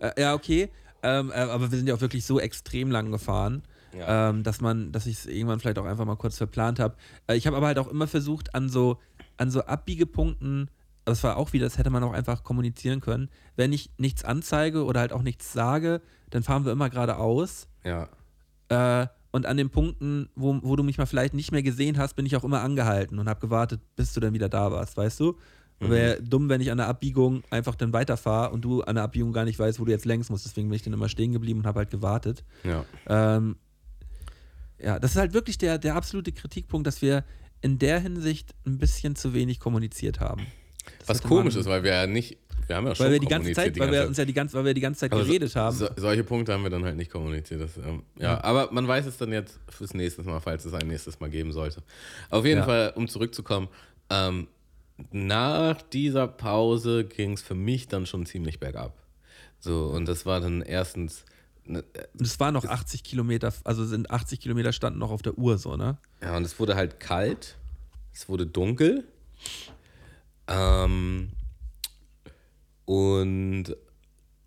Äh, ja, okay. Ähm, äh, aber wir sind ja auch wirklich so extrem lang gefahren, Ja. ähm, dass man, dass ich es irgendwann vielleicht auch einfach mal kurz verplant habe. Äh, ich habe aber halt auch immer versucht, an so, an so Abbiegepunkten, das war auch wieder, das hätte man auch einfach kommunizieren können. Wenn ich nichts anzeige oder halt auch nichts sage, dann fahren wir immer geradeaus. Ja. Äh, und an den Punkten, wo, wo du mich mal vielleicht nicht mehr gesehen hast, bin ich auch immer angehalten und habe gewartet, bis du dann wieder da warst, weißt du? Wäre dumm, wenn ich an der Abbiegung einfach dann weiterfahre und du an der Abbiegung gar nicht weißt, wo du jetzt längst musst. Deswegen bin ich dann immer stehen geblieben und habe halt gewartet. Ja. Ähm, ja, das ist halt wirklich der, der absolute Kritikpunkt, dass wir in der Hinsicht ein bisschen zu wenig kommuniziert haben. Das Was komisch ist, weil wir ja nicht, wir haben ja schon Weil wir die ganze Zeit, weil wir uns ja die ganze, weil wir die ganze Zeit Aber so- geredet haben. So, solche Punkte haben wir dann halt nicht kommuniziert. Das, ähm, ja, Ja. aber man weiß es dann jetzt fürs nächste Mal, falls es ein nächstes Mal geben sollte. Auf jeden Ja. Fall, um zurückzukommen, ähm, nach dieser Pause ging es für mich dann schon ziemlich bergab. So, und das war dann erstens, ne, Und es waren noch 80 Kilometer, also sind 80 Kilometer standen noch auf der Uhr so, ne? Ja, und es wurde halt kalt, es wurde dunkel. Ähm, und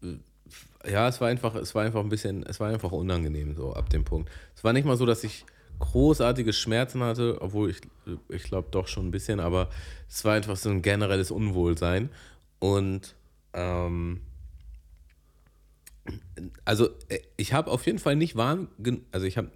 äh, ja, es war einfach, es war einfach ein bisschen, es war einfach unangenehm so ab dem Punkt. Es war nicht mal so, dass ich großartige Schmerzen hatte, obwohl ich, ich glaube doch schon ein bisschen, aber es war einfach so ein generelles Unwohlsein. Und ähm, also äh, ich habe auf jeden Fall nicht warm, also ich habe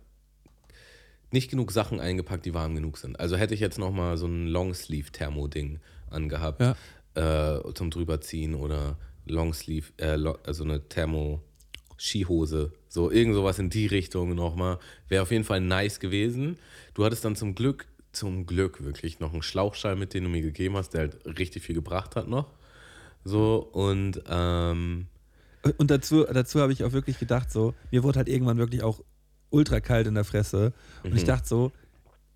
nicht genug Sachen eingepackt, die warm genug sind. Also hätte ich jetzt noch mal so ein Longsleeve-Thermo-Ding angehabt Ja. Äh, zum drüberziehen oder Longsleeve, äh, also eine Thermo-Skihose, so irgend sowas in die Richtung nochmal, wäre auf jeden Fall nice gewesen. Du hattest dann zum Glück, zum Glück wirklich noch einen Schlauchschein mit, den du mir gegeben hast, der halt richtig viel gebracht hat noch. So und ähm, Und dazu, dazu habe ich auch wirklich gedacht, so, mir wurde halt irgendwann wirklich auch ultra kalt in der Fresse. Und ich Mhm. dachte so,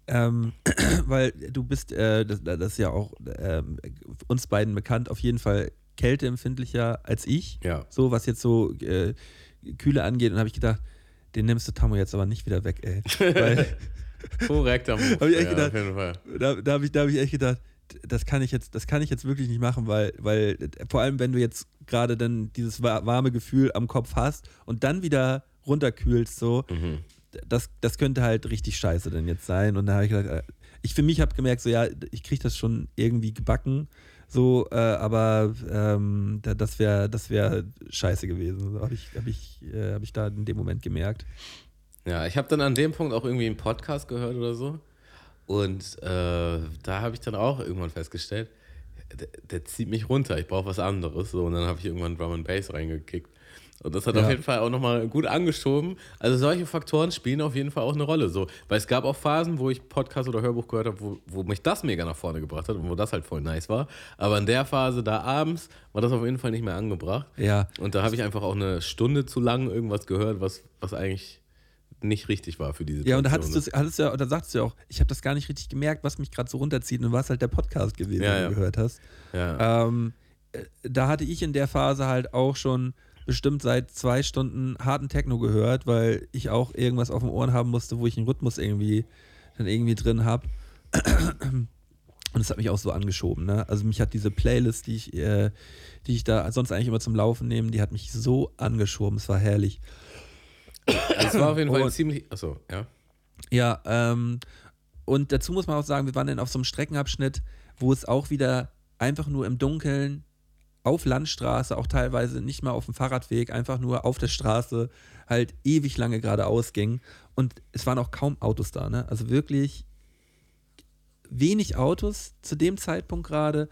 ähm, weil du bist, äh, das, das ist ja auch ähm, uns beiden bekannt, auf jeden Fall kälteempfindlicher als ich. ja. So, was jetzt so äh, Kühle angeht. Und habe ich gedacht, den nimmst du Tammo jetzt aber nicht wieder weg, ey. Weil Korrekter Move. Hab ich echt ja, gedacht. auf jeden Fall. da, da habe ich, da hab ich echt gedacht, das kann ich jetzt, das kann ich jetzt wirklich nicht machen, weil, weil vor allem, wenn du jetzt gerade dann dieses wa- warme Gefühl am Kopf hast und dann wieder runterkühlst, so, Mhm. Das, das könnte halt richtig scheiße denn jetzt sein. Und da habe ich gedacht, äh, ich für mich habe gemerkt, so ja, ich kriege das schon irgendwie gebacken, so, äh, aber ähm, da, das wäre das wär scheiße gewesen. So habe ich, hab ich, äh, hab ich da in dem Moment gemerkt. Ja, ich habe dann an dem Punkt auch irgendwie einen Podcast gehört oder so. Und äh, da habe ich dann auch irgendwann festgestellt, der, der zieht mich runter, ich brauche was anderes. So, und dann habe ich irgendwann Drum and Bass reingekickt. Und das hat Ja. auf jeden Fall auch nochmal gut angeschoben. Also solche Faktoren spielen auf jeden Fall auch eine Rolle. So. Weil es gab auch Phasen, wo ich Podcast oder Hörbuch gehört habe, wo, wo mich das mega nach vorne gebracht hat und wo das halt voll nice war. Aber in der Phase da abends war das auf jeden Fall nicht mehr angebracht. Ja, Und da habe ich einfach auch eine Stunde zu lang irgendwas gehört, was, was eigentlich nicht richtig war für diese ja, und da hattest Situation. du hattest ja, oder sagst du ja auch, ich habe das gar nicht richtig gemerkt, was mich gerade so runterzieht und was halt der Podcast gewesen, Ja, den ja. du gehört hast. Ja. Ähm, äh, da hatte ich in der Phase halt auch schon bestimmt seit zwei Stunden harten Techno gehört, weil ich auch irgendwas auf den Ohren haben musste, wo ich einen Rhythmus irgendwie dann irgendwie drin habe. Und das hat mich auch so angeschoben. Ne? Also mich hat diese Playlist, die ich, äh, die ich da sonst eigentlich immer zum Laufen nehme, die hat mich so angeschoben. Es war herrlich. Es war auf jeden Fall Und- ziemlich. Achso, ja. Ja, ähm, und dazu muss man auch sagen, wir waren dann auf so einem Streckenabschnitt, wo es auch wieder einfach nur im Dunkeln auf Landstraße, auch teilweise nicht mal auf dem Fahrradweg, einfach nur auf der Straße halt ewig lange geradeaus ging. Und es waren auch kaum Autos da, ne? Also wirklich wenig Autos zu dem Zeitpunkt gerade.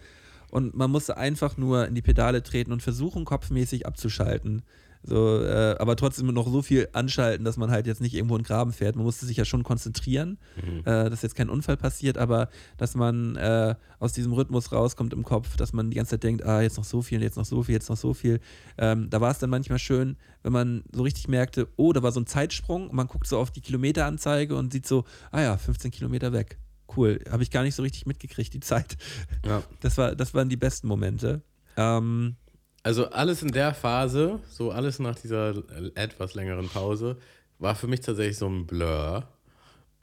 Und man musste einfach nur in die Pedale treten und versuchen, kopfmäßig abzuschalten. So, äh, aber trotzdem noch so viel anschalten, dass man halt jetzt nicht irgendwo in den Graben fährt. Man musste sich ja schon konzentrieren, äh, dass jetzt kein Unfall passiert, aber dass man äh, aus diesem Rhythmus rauskommt im Kopf, dass man die ganze Zeit denkt, ah, jetzt noch so viel, jetzt noch so viel, jetzt noch so viel. Ähm, da war es dann manchmal schön, wenn man so richtig merkte, oh, da war so ein Zeitsprung und man guckt so auf die Kilometeranzeige und sieht so, ah ja, 15 Kilometer weg. Cool, habe ich gar nicht so richtig mitgekriegt, die Zeit. ja. Das, war, das waren die besten Momente. Ähm, Also alles in der Phase, so alles nach dieser etwas längeren Pause, war für mich tatsächlich so ein Blur.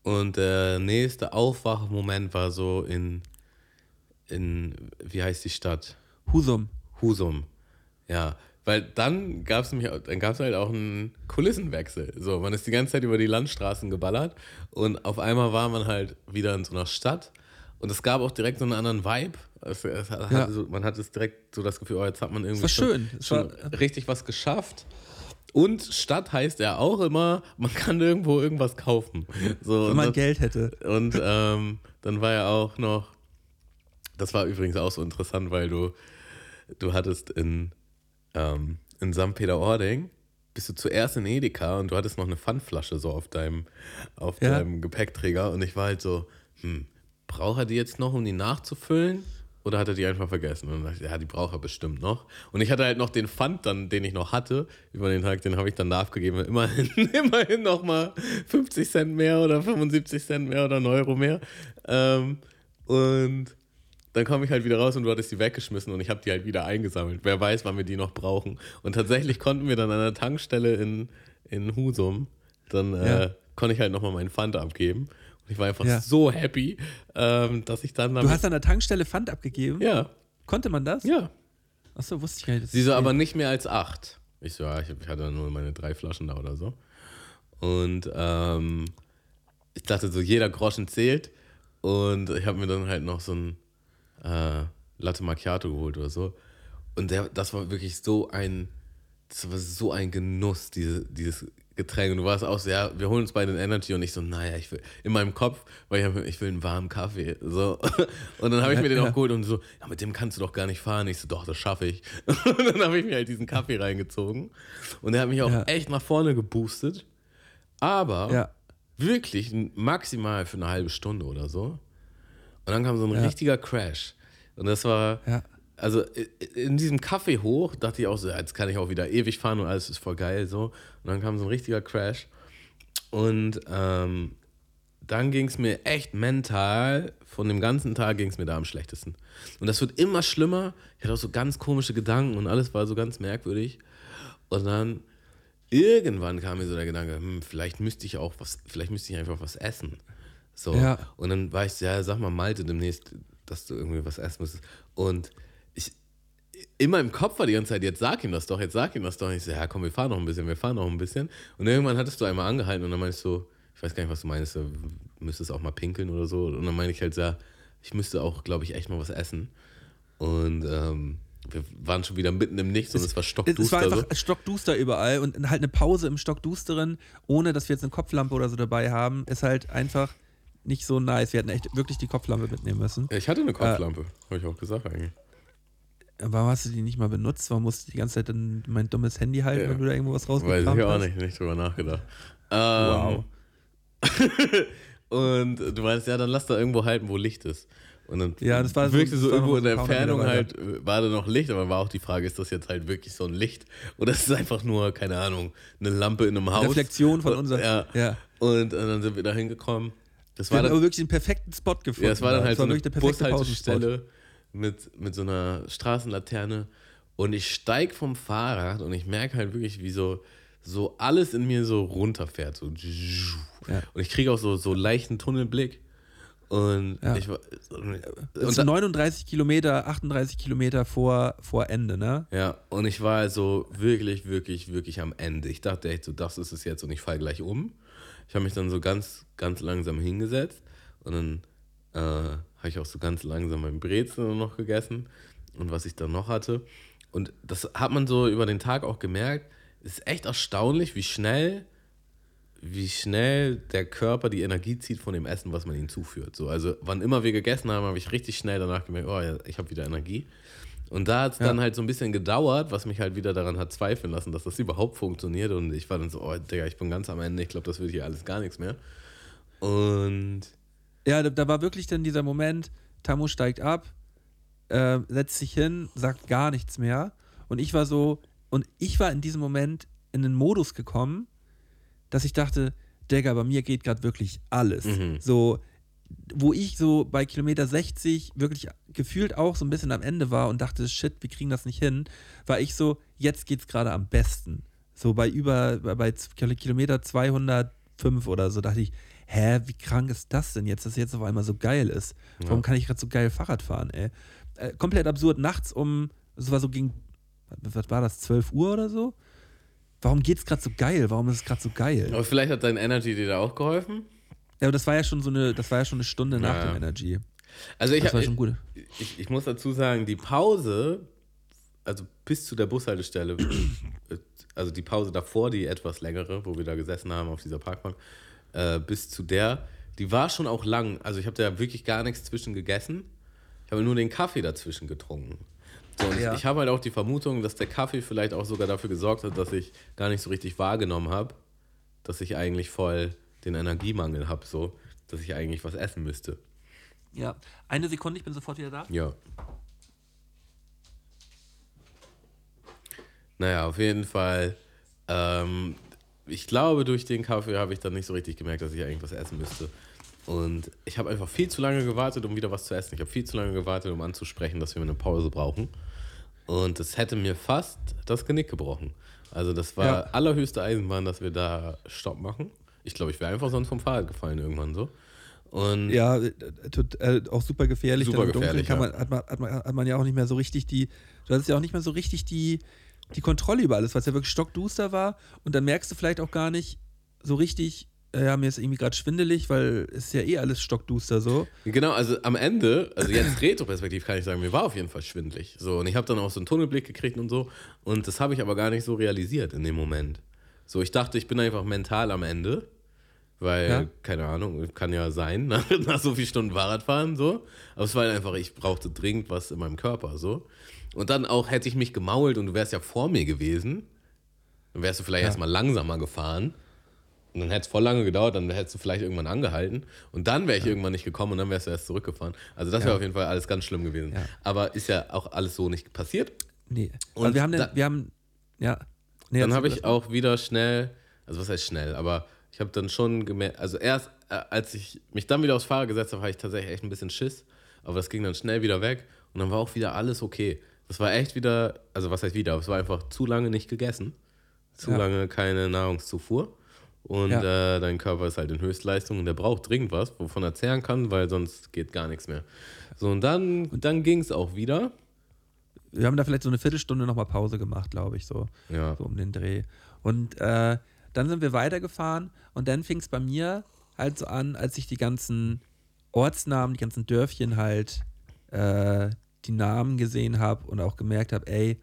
Und der nächste Aufwachmoment war so in, in wie heißt die Stadt? Husum. Husum. Ja, weil dann gab es nämlich, dann gab es halt auch einen Kulissenwechsel. So, man ist die ganze Zeit über die Landstraßen geballert und auf einmal war man halt wieder in so einer Stadt und es gab auch direkt so einen anderen Vibe. Es, es hatte Ja. so, man hatte direkt so das Gefühl, oh, jetzt hat man irgendwie schon, schön. Es schon richtig was geschafft. Und Stadt heißt ja auch immer, man kann irgendwo irgendwas kaufen. So, Wenn man das- Geld hätte. und ähm, dann war ja auch noch, das war übrigens auch so interessant, weil du, du hattest in, ähm, in St. Peter-Ording, bist du zuerst in Edeka und du hattest noch eine Pfandflasche so auf deinem, auf Ja. deinem Gepäckträger und ich war halt so, hm, braucht er die jetzt noch, um die nachzufüllen? Oder hat er die einfach vergessen? Und dann dachte ich, ja, die braucht er bestimmt noch. Und ich hatte halt noch den Pfand dann, den ich noch hatte, über den Tag, den habe ich dann nachgegeben. Immerhin, immerhin noch mal 50 Cent mehr oder 75 Cent mehr oder einen Euro mehr. Ähm, und dann komme ich halt wieder raus und du hattest die weggeschmissen und ich habe die halt wieder eingesammelt. Wer weiß, wann wir die noch brauchen. Und tatsächlich konnten wir dann an der Tankstelle in, in Husum, dann äh, Ja. konnte ich halt nochmal meinen Pfand abgeben. Ich war einfach Ja. so happy, ähm, dass ich dann Du hast an der Tankstelle Pfand abgegeben? Ja, Konnte man das? ja. Achso, wusste ich gar nicht. Sie so, aber nicht mehr als acht. Ich so, ja, ich ich hatte nur meine drei Flaschen da oder so. Und ähm, ich dachte so, jeder Groschen zählt. Und ich habe mir dann halt noch so ein äh, Latte Macchiato geholt oder so. Und der, das war wirklich so ein, das war so ein Genuss, diese, dieses Getränk. Und du warst auch so, ja, wir holen uns beide den Energy und ich so, naja, ich will, in meinem Kopf, weil ich, ich will einen warmen Kaffee. So. Und dann habe ich mir den auch geholt und so, ja, mit dem kannst du doch gar nicht fahren. Ich so, doch, das schaffe ich. Und dann habe ich mir halt diesen Kaffee reingezogen. Und der hat mich auch Ja. echt nach vorne geboostet. Aber Ja. wirklich maximal für eine halbe Stunde oder so. Und dann kam so ein Ja. richtiger Crash. Und das war, Ja. Also in diesem Kaffee hoch, dachte ich auch so, jetzt kann ich auch wieder ewig fahren und alles ist voll geil so. Und dann kam so ein richtiger Crash. Und ähm, dann ging es mir echt mental, von dem ganzen Tag ging es mir da am schlechtesten. Und das wird immer schlimmer. Ich hatte auch so ganz komische Gedanken und alles war so ganz merkwürdig. Und dann irgendwann kam mir so der Gedanke, hm, vielleicht müsste ich auch was, vielleicht müsste ich einfach was essen. So. Ja. Und dann war ich so, ja, sag mal Malte demnächst, dass du irgendwie was essen müsstest. Und in meinem Kopf war die ganze Zeit, jetzt sag ihm das doch, jetzt sag ihm das doch. Und ich so, ja komm, wir fahren noch ein bisschen, wir fahren noch ein bisschen. Und irgendwann hattest du einmal angehalten und dann meinst du, ich weiß gar nicht, was du meinst, du müsstest auch mal pinkeln oder so. Und dann meine ich halt, ja, ich müsste auch, glaube ich, echt mal was essen. Und ähm, wir waren schon wieder mitten im Nichts und es war stockduster. Es war einfach so. stockduster überall und halt eine Pause im Stockdusteren, ohne dass wir jetzt eine Kopflampe oder so dabei haben, ist halt einfach nicht so nice. Wir hätten echt wirklich die Kopflampe mitnehmen müssen. Ich hatte eine Kopflampe, habe ich auch gesagt eigentlich. Warum hast du die nicht mal benutzt? Warum musst du die ganze Zeit dann mein dummes Handy halten, Ja. wenn du da irgendwo was Weiß rausgekramt ich auch hast? nicht, nicht drüber nachgedacht. Ähm, Wow. und du meinst, ja, dann lass da irgendwo halten, wo Licht ist. Und dann Ja, das war so- wirkte so war irgendwo in der Entfernung halt, äh, war da noch Licht, aber war auch die Frage, ist das jetzt halt wirklich so ein Licht? Oder ist es einfach nur, keine Ahnung, eine Lampe in einem Haus? Reflexion von Und- unserem. Ja. ja. Und, äh, dann sind wir da hingekommen. Das Wir war dann, aber wirklich den perfekten Spot gefunden. ja, es war dann da. halt so eine perfekte Pausenspot. Mit, mit so einer Straßenlaterne. Und ich steig vom Fahrrad und ich merke halt wirklich, wie so, so alles in mir so runterfährt. So. Ja. Und ich kriege auch so, so leichten Tunnelblick. Und Ja. ich war. Das Und sind da, 39 Kilometer, 38 Kilometer vor, vor Ende, ne? ja, und ich war also wirklich, wirklich, wirklich am Ende. Ich dachte echt so, das ist es jetzt und ich falle gleich um. Ich habe mich dann so ganz, ganz langsam hingesetzt und dann äh, habe ich auch so ganz langsam mein Brezel noch gegessen und was ich dann noch hatte. Und das hat man so über den Tag auch gemerkt. Es ist echt erstaunlich, wie schnell, wie schnell der Körper die Energie zieht von dem Essen, was man ihm zuführt. So, also wann immer wir gegessen haben, habe ich richtig schnell danach gemerkt, oh ja, ich habe wieder Energie. Und da hat es dann halt so ein bisschen gedauert, was mich halt wieder daran hat zweifeln lassen, dass das überhaupt funktioniert. Und ich war dann so, oh Digga, ich bin ganz am Ende, ich glaube, das wird hier alles gar nichts mehr. Und Ja, da, da war wirklich dann dieser Moment, Tamu steigt ab, äh, setzt sich hin, sagt gar nichts mehr. Und ich war so, und ich war in diesem Moment in einen Modus gekommen, dass ich dachte, Digga, bei mir geht gerade wirklich alles. Mhm. So, wo ich so bei Kilometer 60 wirklich gefühlt auch so ein bisschen am Ende war und dachte, shit, wir kriegen das nicht hin, war ich so, jetzt geht's gerade am besten. So bei über, bei, bei Kilometer 205 oder so dachte ich, hä, wie krank ist das denn jetzt, dass jetzt auf einmal so geil ist? Warum Ja. kann ich gerade so geil Fahrrad fahren, ey? Äh, komplett absurd, nachts um, es war so gegen, was war das, 12 Uhr oder so? Warum geht's gerade so geil? Warum ist es gerade so geil? aber vielleicht hat dein Energy dir da auch geholfen. Ja, aber das war ja schon so eine, das war ja schon eine Stunde nach Ja. dem Energy. Also ich, Das war schon gut. ich, ich muss dazu sagen, die Pause, also bis zu der Bushaltestelle, äh, also die Pause davor, die etwas längere, wo wir da gesessen haben auf dieser Parkbank, äh, bis zu der, die war schon auch lang. Also ich habe da wirklich gar nichts zwischen gegessen. Ich habe nur den Kaffee dazwischen getrunken. So, und Ja. ich, ich habe halt auch die Vermutung, dass der Kaffee vielleicht auch sogar dafür gesorgt hat, dass ich gar nicht so richtig wahrgenommen habe, dass ich eigentlich voll den Energiemangel habe, so, dass ich eigentlich was essen müsste. Ja, eine Sekunde, ich bin sofort wieder da. Ja. Naja, auf jeden Fall. Ähm, ich glaube, durch den Kaffee habe ich dann nicht so richtig gemerkt, dass ich eigentlich was essen müsste. Und ich habe einfach viel zu lange gewartet, um wieder was zu essen. Ich habe viel zu lange gewartet, um anzusprechen, dass wir eine Pause brauchen. Und das hätte mir fast das Genick gebrochen. Also das war Ja. allerhöchste Eisenbahn, dass wir da Stopp machen. Ich glaube, ich wäre einfach sonst vom Fahrrad gefallen irgendwann so. Und Ja, äh, tut, äh, auch super gefährlich. Super gefährlich, kann ja. man, hat, man, hat, man, hat man ja auch nicht mehr so richtig die, du hattest ja auch nicht mehr so richtig die, die Kontrolle über alles, was ja wirklich stockduster war. Und dann merkst du vielleicht auch gar nicht so richtig, äh, ja, mir ist irgendwie gerade schwindelig, weil es ist ja eh alles stockduster so. Genau, also am Ende, also jetzt retroperspektiv kann ich sagen, mir war auf jeden Fall schwindelig. So, und ich habe dann auch so einen Tunnelblick gekriegt und so. Und das habe ich aber gar nicht so realisiert in dem Moment. So, ich dachte, ich bin einfach mental am Ende. Weil, Ja. keine Ahnung, kann ja sein, nach, nach so vielen Stunden Fahrradfahren so. Aber es war einfach, ich brauchte dringend was in meinem Körper so. Und dann auch hätte ich mich gemault und du wärst ja vor mir gewesen. Dann wärst du vielleicht Ja. erstmal langsamer gefahren. Und dann hätte es voll lange gedauert, dann hättest du vielleicht irgendwann angehalten. Und dann wäre ich irgendwann nicht gekommen und dann wärst du erst zurückgefahren. Also das wäre Ja. auf jeden Fall alles ganz schlimm gewesen. Ja. Aber ist ja auch alles so nicht passiert. Nee. Und Und wir haben, den, da- wir haben, ja. Nee, Dann habe ich auch wieder schnell, also was heißt schnell, aber ich habe dann schon gemerkt, also erst äh, als ich mich dann wieder aufs Fahrrad gesetzt habe, hatte ich tatsächlich echt ein bisschen Schiss. Aber das ging dann schnell wieder weg und dann war auch wieder alles okay. Das war echt wieder, also was heißt wieder, es war einfach zu lange nicht gegessen. Zu Ja. lange keine Nahrungszufuhr. Und Ja. äh, dein Körper ist halt in Höchstleistung und der braucht dringend was, wovon er zehren kann, weil sonst geht gar nichts mehr. So, und dann, dann ging es auch wieder. wir haben da vielleicht so eine Viertelstunde nochmal Pause gemacht, glaube ich, so. Ja. so um den Dreh. Und äh, dann sind wir weitergefahren und dann fing es bei mir halt so an, als ich die ganzen Ortsnamen, die ganzen Dörfchen halt äh, die Namen gesehen habe und auch gemerkt habe, ey,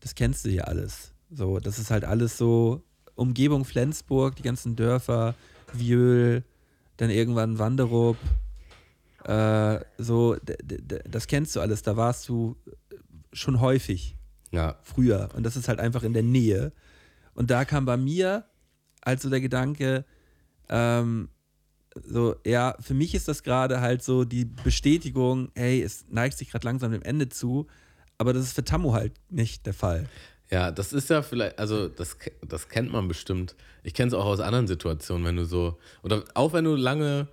das kennst du hier alles. So, das ist halt alles so Umgebung Flensburg, die ganzen Dörfer, Viöl, dann irgendwann Wanderup, äh, so, das kennst du alles, da warst du schon häufig. Ja. Früher. Und das ist halt einfach in der Nähe. Und da kam bei mir also der Gedanke, ähm, so, ja, für mich ist das gerade halt so die Bestätigung, hey, es neigt sich gerade langsam dem Ende zu, aber das ist für Tammo halt nicht der Fall. Ja, das ist ja vielleicht, also das, das kennt man bestimmt. Ich kenne es auch aus anderen Situationen, wenn du so, oder auch wenn du lange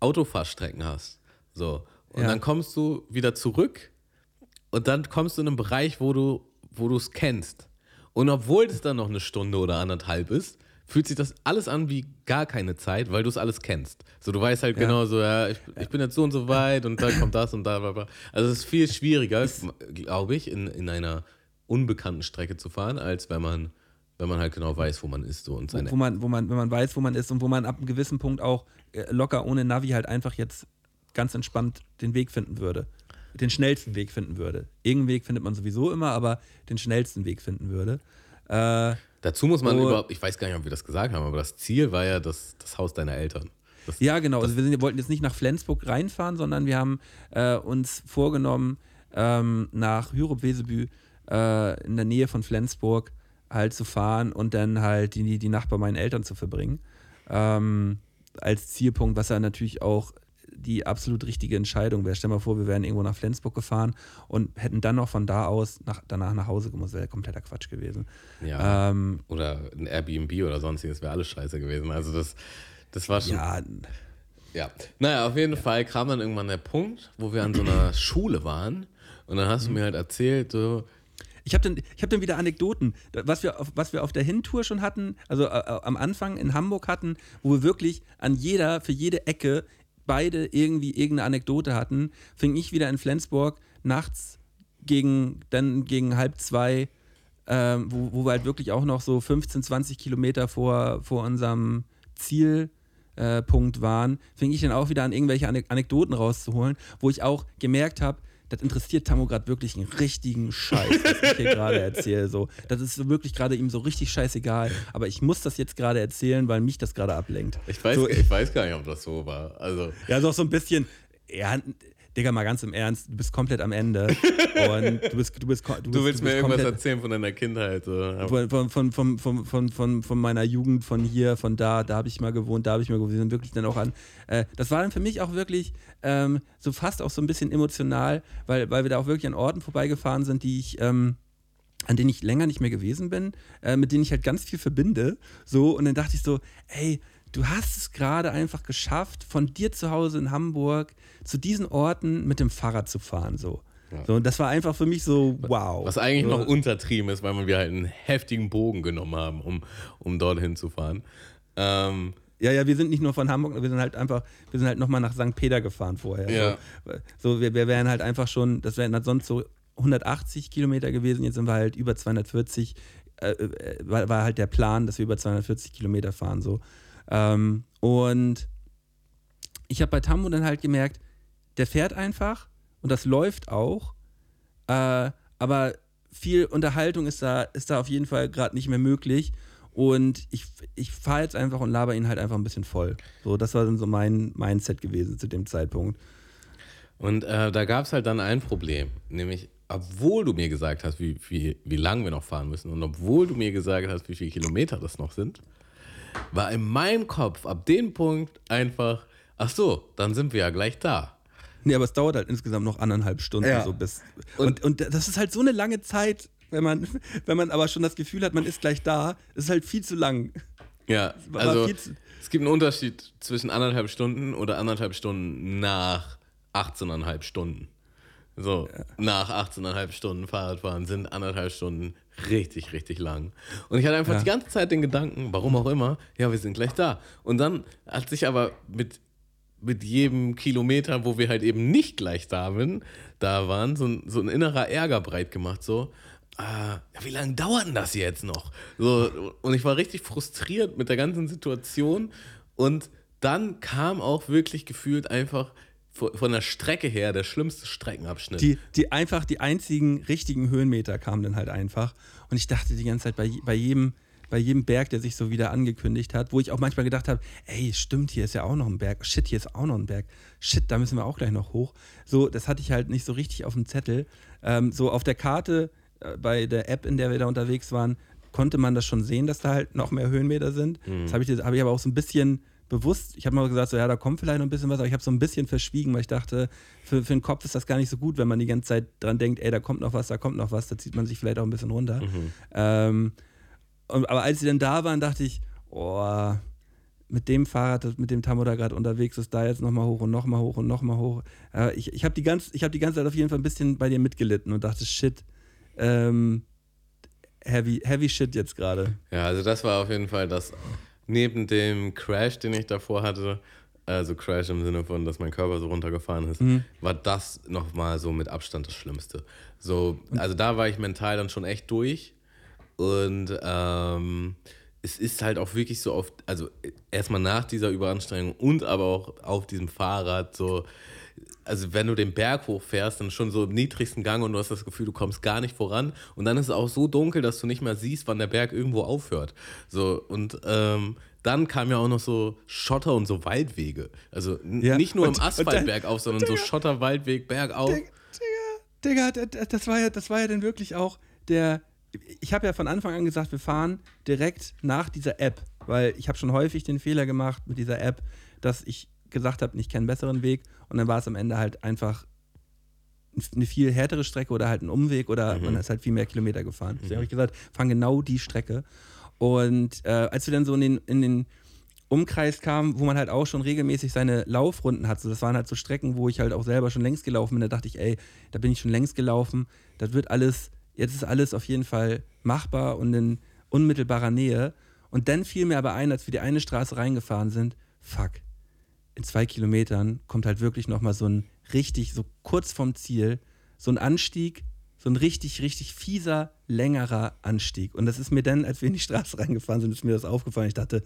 Autofahrstrecken hast. So. Und ja. dann kommst du wieder zurück und dann kommst du in einen Bereich, wo du wo du es kennst. Und obwohl es dann noch eine Stunde oder anderthalb ist, fühlt sich das alles an wie gar keine Zeit, weil du es alles kennst. So, du weißt halt ja. genau so, ja, ich, ich, bin jetzt so und so weit und dann kommt das und da. Bla bla. Also es ist viel schwieriger, glaube ich, in, in einer unbekannten Strecke zu fahren, als wenn man, wenn man halt genau weiß, wo man ist. So, und seine wo, man, wo man, wenn man weiß, wo man ist und wo man ab einem gewissen Punkt auch äh, locker ohne Navi halt einfach jetzt ganz entspannt den Weg finden würde den schnellsten Weg finden würde. Irgendeinen Weg findet man sowieso immer, aber den schnellsten Weg finden würde. Äh, Dazu muss man überhaupt, ich weiß gar nicht, ob wir das gesagt haben, aber das Ziel war ja das, das Haus deiner Eltern. Das, ja, genau. Also wir, sind, wir, wollten jetzt nicht nach Flensburg reinfahren, sondern wir haben äh, uns vorgenommen, ähm, nach Hürop-Wesebü äh, in der Nähe von Flensburg halt zu fahren und dann halt die, die Nacht bei meinen Eltern zu verbringen. Ähm, als Zielpunkt, was ja natürlich auch die absolut richtige Entscheidung wäre. Stell dir mal vor, wir wären irgendwo nach Flensburg gefahren und hätten dann noch von da aus nach, danach nach Hause gemusst. Wäre kompletter Quatsch gewesen. Ja. Ähm, oder ein Airbnb oder sonstiges wäre alles scheiße gewesen. Also das, das war schon. Ja. Ja. Naja, auf jeden ja. Fall kam dann irgendwann der Punkt, wo wir an so einer Schule waren. Und dann hast du mhm. mir halt erzählt, so, ich habe dann, hab dann wieder Anekdoten, was wir, auf, was wir auf der Hintour schon hatten, also äh, äh am Anfang in Hamburg hatten, wo wir wirklich an jeder, für jede Ecke beide irgendwie irgendeine Anekdote hatten, fing ich wieder in Flensburg nachts gegen, dann gegen halb zwei, ähm, wo, wo wir halt wirklich auch noch so 15, 20 Kilometer vor, vor unserem Zielpunkt äh, waren, fing ich dann auch wieder an, irgendwelche Anekdoten rauszuholen, wo ich auch gemerkt habe, das interessiert Tammo gerade wirklich einen richtigen Scheiß, was ich hier gerade erzähle. So. Das ist wirklich gerade ihm so richtig scheißegal. Aber ich muss das jetzt gerade erzählen, weil mich das gerade ablenkt. Ich weiß, so, ich weiß gar nicht, ob das so war. Also. Ja, doch so ein bisschen. Ja, Digga, mal ganz im Ernst, du bist komplett am Ende. Und du bist, du bist, du, bist, du willst du mir irgendwas erzählen von deiner Kindheit. So. Von, von, von, von, von, von, von, meiner Jugend, von hier, von da, da habe ich mal gewohnt, da habe ich mal gewohnt. Wir sind wirklich dann auch an. Äh, das war dann für mich auch wirklich ähm, so fast auch so ein bisschen emotional, weil, weil wir da auch wirklich an Orten vorbeigefahren sind, die ich. Ähm, an denen ich länger nicht mehr gewesen bin, äh, mit denen ich halt ganz viel verbinde. So, und dann dachte ich so, ey, du hast es gerade einfach geschafft, von dir zu Hause in Hamburg zu diesen Orten mit dem Fahrrad zu fahren. So. Ja. So, und das war einfach für mich so, wow. Was eigentlich so. noch untertrieben ist, weil wir halt einen heftigen Bogen genommen haben, um, um dorthin zu fahren. Ähm, ja, ja, wir sind nicht nur von Hamburg, wir sind halt einfach, wir sind halt nochmal nach St. Peter gefahren vorher. Ja. So, so wir, wir wären halt einfach schon, das wären halt sonst so 180 Kilometer gewesen, jetzt sind wir halt über 240, äh, äh, war, war, halt der Plan, dass wir über 240 Kilometer fahren. So. Ähm, und ich habe bei Tambo dann halt gemerkt, der fährt einfach und das läuft auch, äh, aber viel Unterhaltung ist da, ist da auf jeden Fall gerade nicht mehr möglich. Und ich, ich fahre jetzt einfach und laber ihn halt einfach ein bisschen voll. So, das war dann so mein Mindset gewesen zu dem Zeitpunkt. Und äh, da gab es halt dann ein Problem, nämlich obwohl du mir gesagt hast, wie, wie, wie lang wir noch fahren müssen und obwohl du mir gesagt hast, wie viele Kilometer das noch sind, war in meinem Kopf ab dem Punkt einfach, ach so, dann sind wir ja gleich da. Nee, aber es dauert halt insgesamt noch anderthalb Stunden ja. so bis. Und, und, und das ist halt so eine lange Zeit, wenn man, wenn man aber schon das Gefühl hat, man ist gleich da, ist halt viel zu lang. Ja, also es gibt einen Unterschied zwischen anderthalb Stunden oder anderthalb Stunden nach 18,5 Stunden. So, ja. nach 18,5 Stunden Fahrradfahren sind anderthalb Stunden richtig, richtig lang. Und ich hatte einfach ja. die ganze Zeit den Gedanken, warum auch immer, ja, wir sind gleich da. Und dann hat sich aber mit, mit jedem Kilometer, wo wir halt eben nicht gleich da, bin, da waren, so ein, so ein innerer Ärger breit gemacht, so. ja, wie lange dauert denn das jetzt noch? So, und ich war richtig frustriert mit der ganzen Situation. Und dann kam auch wirklich gefühlt einfach von der Strecke her der schlimmste Streckenabschnitt. Die, die einfach die einzigen richtigen Höhenmeter kamen dann halt einfach. Und ich dachte die ganze Zeit bei, bei jedem bei jedem Berg, der sich so wieder angekündigt hat, wo ich auch manchmal gedacht habe, ey, stimmt, hier ist ja auch noch ein Berg. Shit, hier ist auch noch ein Berg. Shit, da müssen wir auch gleich noch hoch. So, das hatte ich halt nicht so richtig auf dem Zettel. Ähm, so auf der Karte äh, bei der App, in der wir da unterwegs waren, konnte man das schon sehen, dass da halt noch mehr Höhenmeter sind. Das habe ich, das hab ich aber auch so ein bisschen bewusst, ich habe mal gesagt, so ja, da kommt vielleicht noch ein bisschen was, aber ich habe so ein bisschen verschwiegen, weil ich dachte, für, für den Kopf ist das gar nicht so gut, wenn man die ganze Zeit dran denkt, ey, da kommt noch was, da kommt noch was, da zieht man sich vielleicht auch ein bisschen runter. Ähm, und, aber als sie dann da waren, dachte ich, oh, mit dem Fahrrad, mit dem Tammo da gerade unterwegs ist, da jetzt nochmal hoch und nochmal hoch und nochmal hoch. Äh, ich ich habe die, ganz, ich hab die ganze Zeit auf jeden Fall ein bisschen bei dir mitgelitten und dachte, shit, ähm, heavy, heavy shit jetzt gerade. Ja, also das war auf jeden Fall das, neben dem Crash, den ich davor hatte, also Crash im Sinne von, dass mein Körper so runtergefahren ist, war das nochmal so mit Abstand das Schlimmste. So, also da war ich mental dann schon echt durch und ähm, es ist halt auch wirklich so oft, also erstmal nach dieser Überanstrengung und aber auch auf diesem Fahrrad so, also wenn du den Berg hochfährst, dann schon so im niedrigsten Gang und du hast das Gefühl, du kommst gar nicht voran. Und dann ist es auch so dunkel, dass du nicht mehr siehst, wann der Berg irgendwo aufhört. So, und ähm, dann kam ja auch noch so Schotter und so Waldwege. Also Ja, nicht nur und- im Asphalt dann- bergauf, sondern so Schotter, Waldweg, bergauf. Digga, d- d- das war ja, das war ja dann wirklich auch der. Ich habe ja von Anfang an gesagt, wir fahren direkt nach dieser App, weil ich habe schon häufig den Fehler gemacht mit dieser App, dass ich gesagt habe, ich kenne einen besseren Weg und dann war es am Ende halt einfach eine viel härtere Strecke oder halt ein Umweg oder man ist halt viel mehr Kilometer gefahren. Deswegen habe ich gesagt, fahren genau die Strecke. Und äh, als wir dann so in den, in den Umkreis kamen, wo man halt auch schon regelmäßig seine Laufrunden hat. So, das waren halt so Strecken, wo ich halt auch selber schon längst gelaufen bin. Da dachte ich, ey, da bin ich schon längst gelaufen. Das wird alles, jetzt ist alles auf jeden Fall machbar und in unmittelbarer Nähe. Und dann fiel mir aber ein, als wir die eine Straße reingefahren sind, fuck, in zwei Kilometern kommt halt wirklich nochmal so ein richtig, so kurz vom Ziel, so ein Anstieg, so ein richtig, richtig fieser, längerer Anstieg. Und das ist mir dann, als wir in die Straße reingefahren sind, ist mir das aufgefallen. Ich dachte,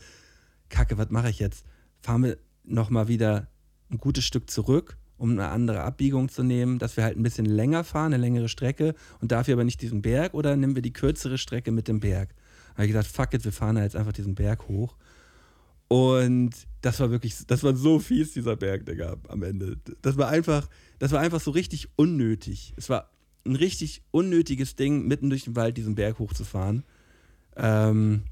Kacke, was mache ich jetzt? Fahren wir nochmal wieder ein gutes Stück zurück, um eine andere Abbiegung zu nehmen, dass wir halt ein bisschen länger fahren, eine längere Strecke und dafür aber nicht diesen Berg oder nehmen wir die kürzere Strecke mit dem Berg? Da habe ich gesagt, fuck it, wir fahren da jetzt einfach diesen Berg hoch. Und das war wirklich, das war so fies, dieser Berg, Digga, am Ende. Das war einfach, das war einfach so richtig unnötig. Es war ein richtig unnötiges Ding, mitten durch den Wald diesen Berg hochzufahren. Ähm,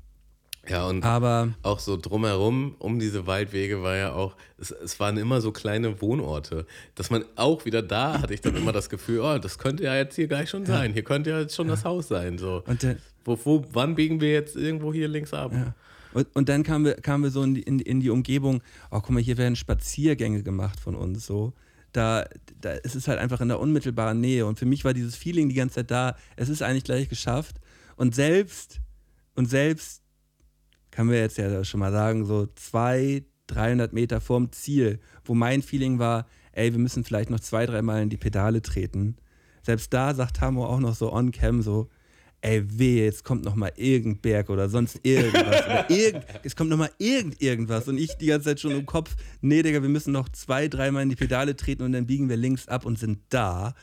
Ja, und aber auch so drumherum, um diese Waldwege war ja auch, es, es waren immer so kleine Wohnorte. Dass man auch wieder da hatte ich dann immer das Gefühl, oh, das könnte ja jetzt hier gleich schon sein. Hier könnte ja jetzt schon das Haus sein. So. und, der, Wo, wo, wann biegen wir jetzt irgendwo hier links ab? Ja. Und, und dann kamen wir, kamen wir so in die, in, in die Umgebung, oh, guck mal, hier werden Spaziergänge gemacht von uns so. Da, da es ist halt einfach in der unmittelbaren Nähe. Und für mich war dieses Feeling die ganze Zeit da, es ist eigentlich gleich geschafft. Und selbst, und selbst, kann wir jetzt ja schon mal sagen, so zwei, 300 Meter vorm Ziel, wo mein Feeling war, ey, wir müssen vielleicht noch zwei, dreimal in die Pedale treten. Selbst da sagt Tamo auch noch so on cam so, ey, weh, jetzt kommt noch mal irgendein Berg oder sonst irgendwas. oder irgend, es kommt noch mal irgend irgendwas. Und ich die ganze Zeit schon im Kopf, nee, Digga, wir müssen noch zwei, dreimal in die Pedale treten und dann biegen wir links ab und sind da.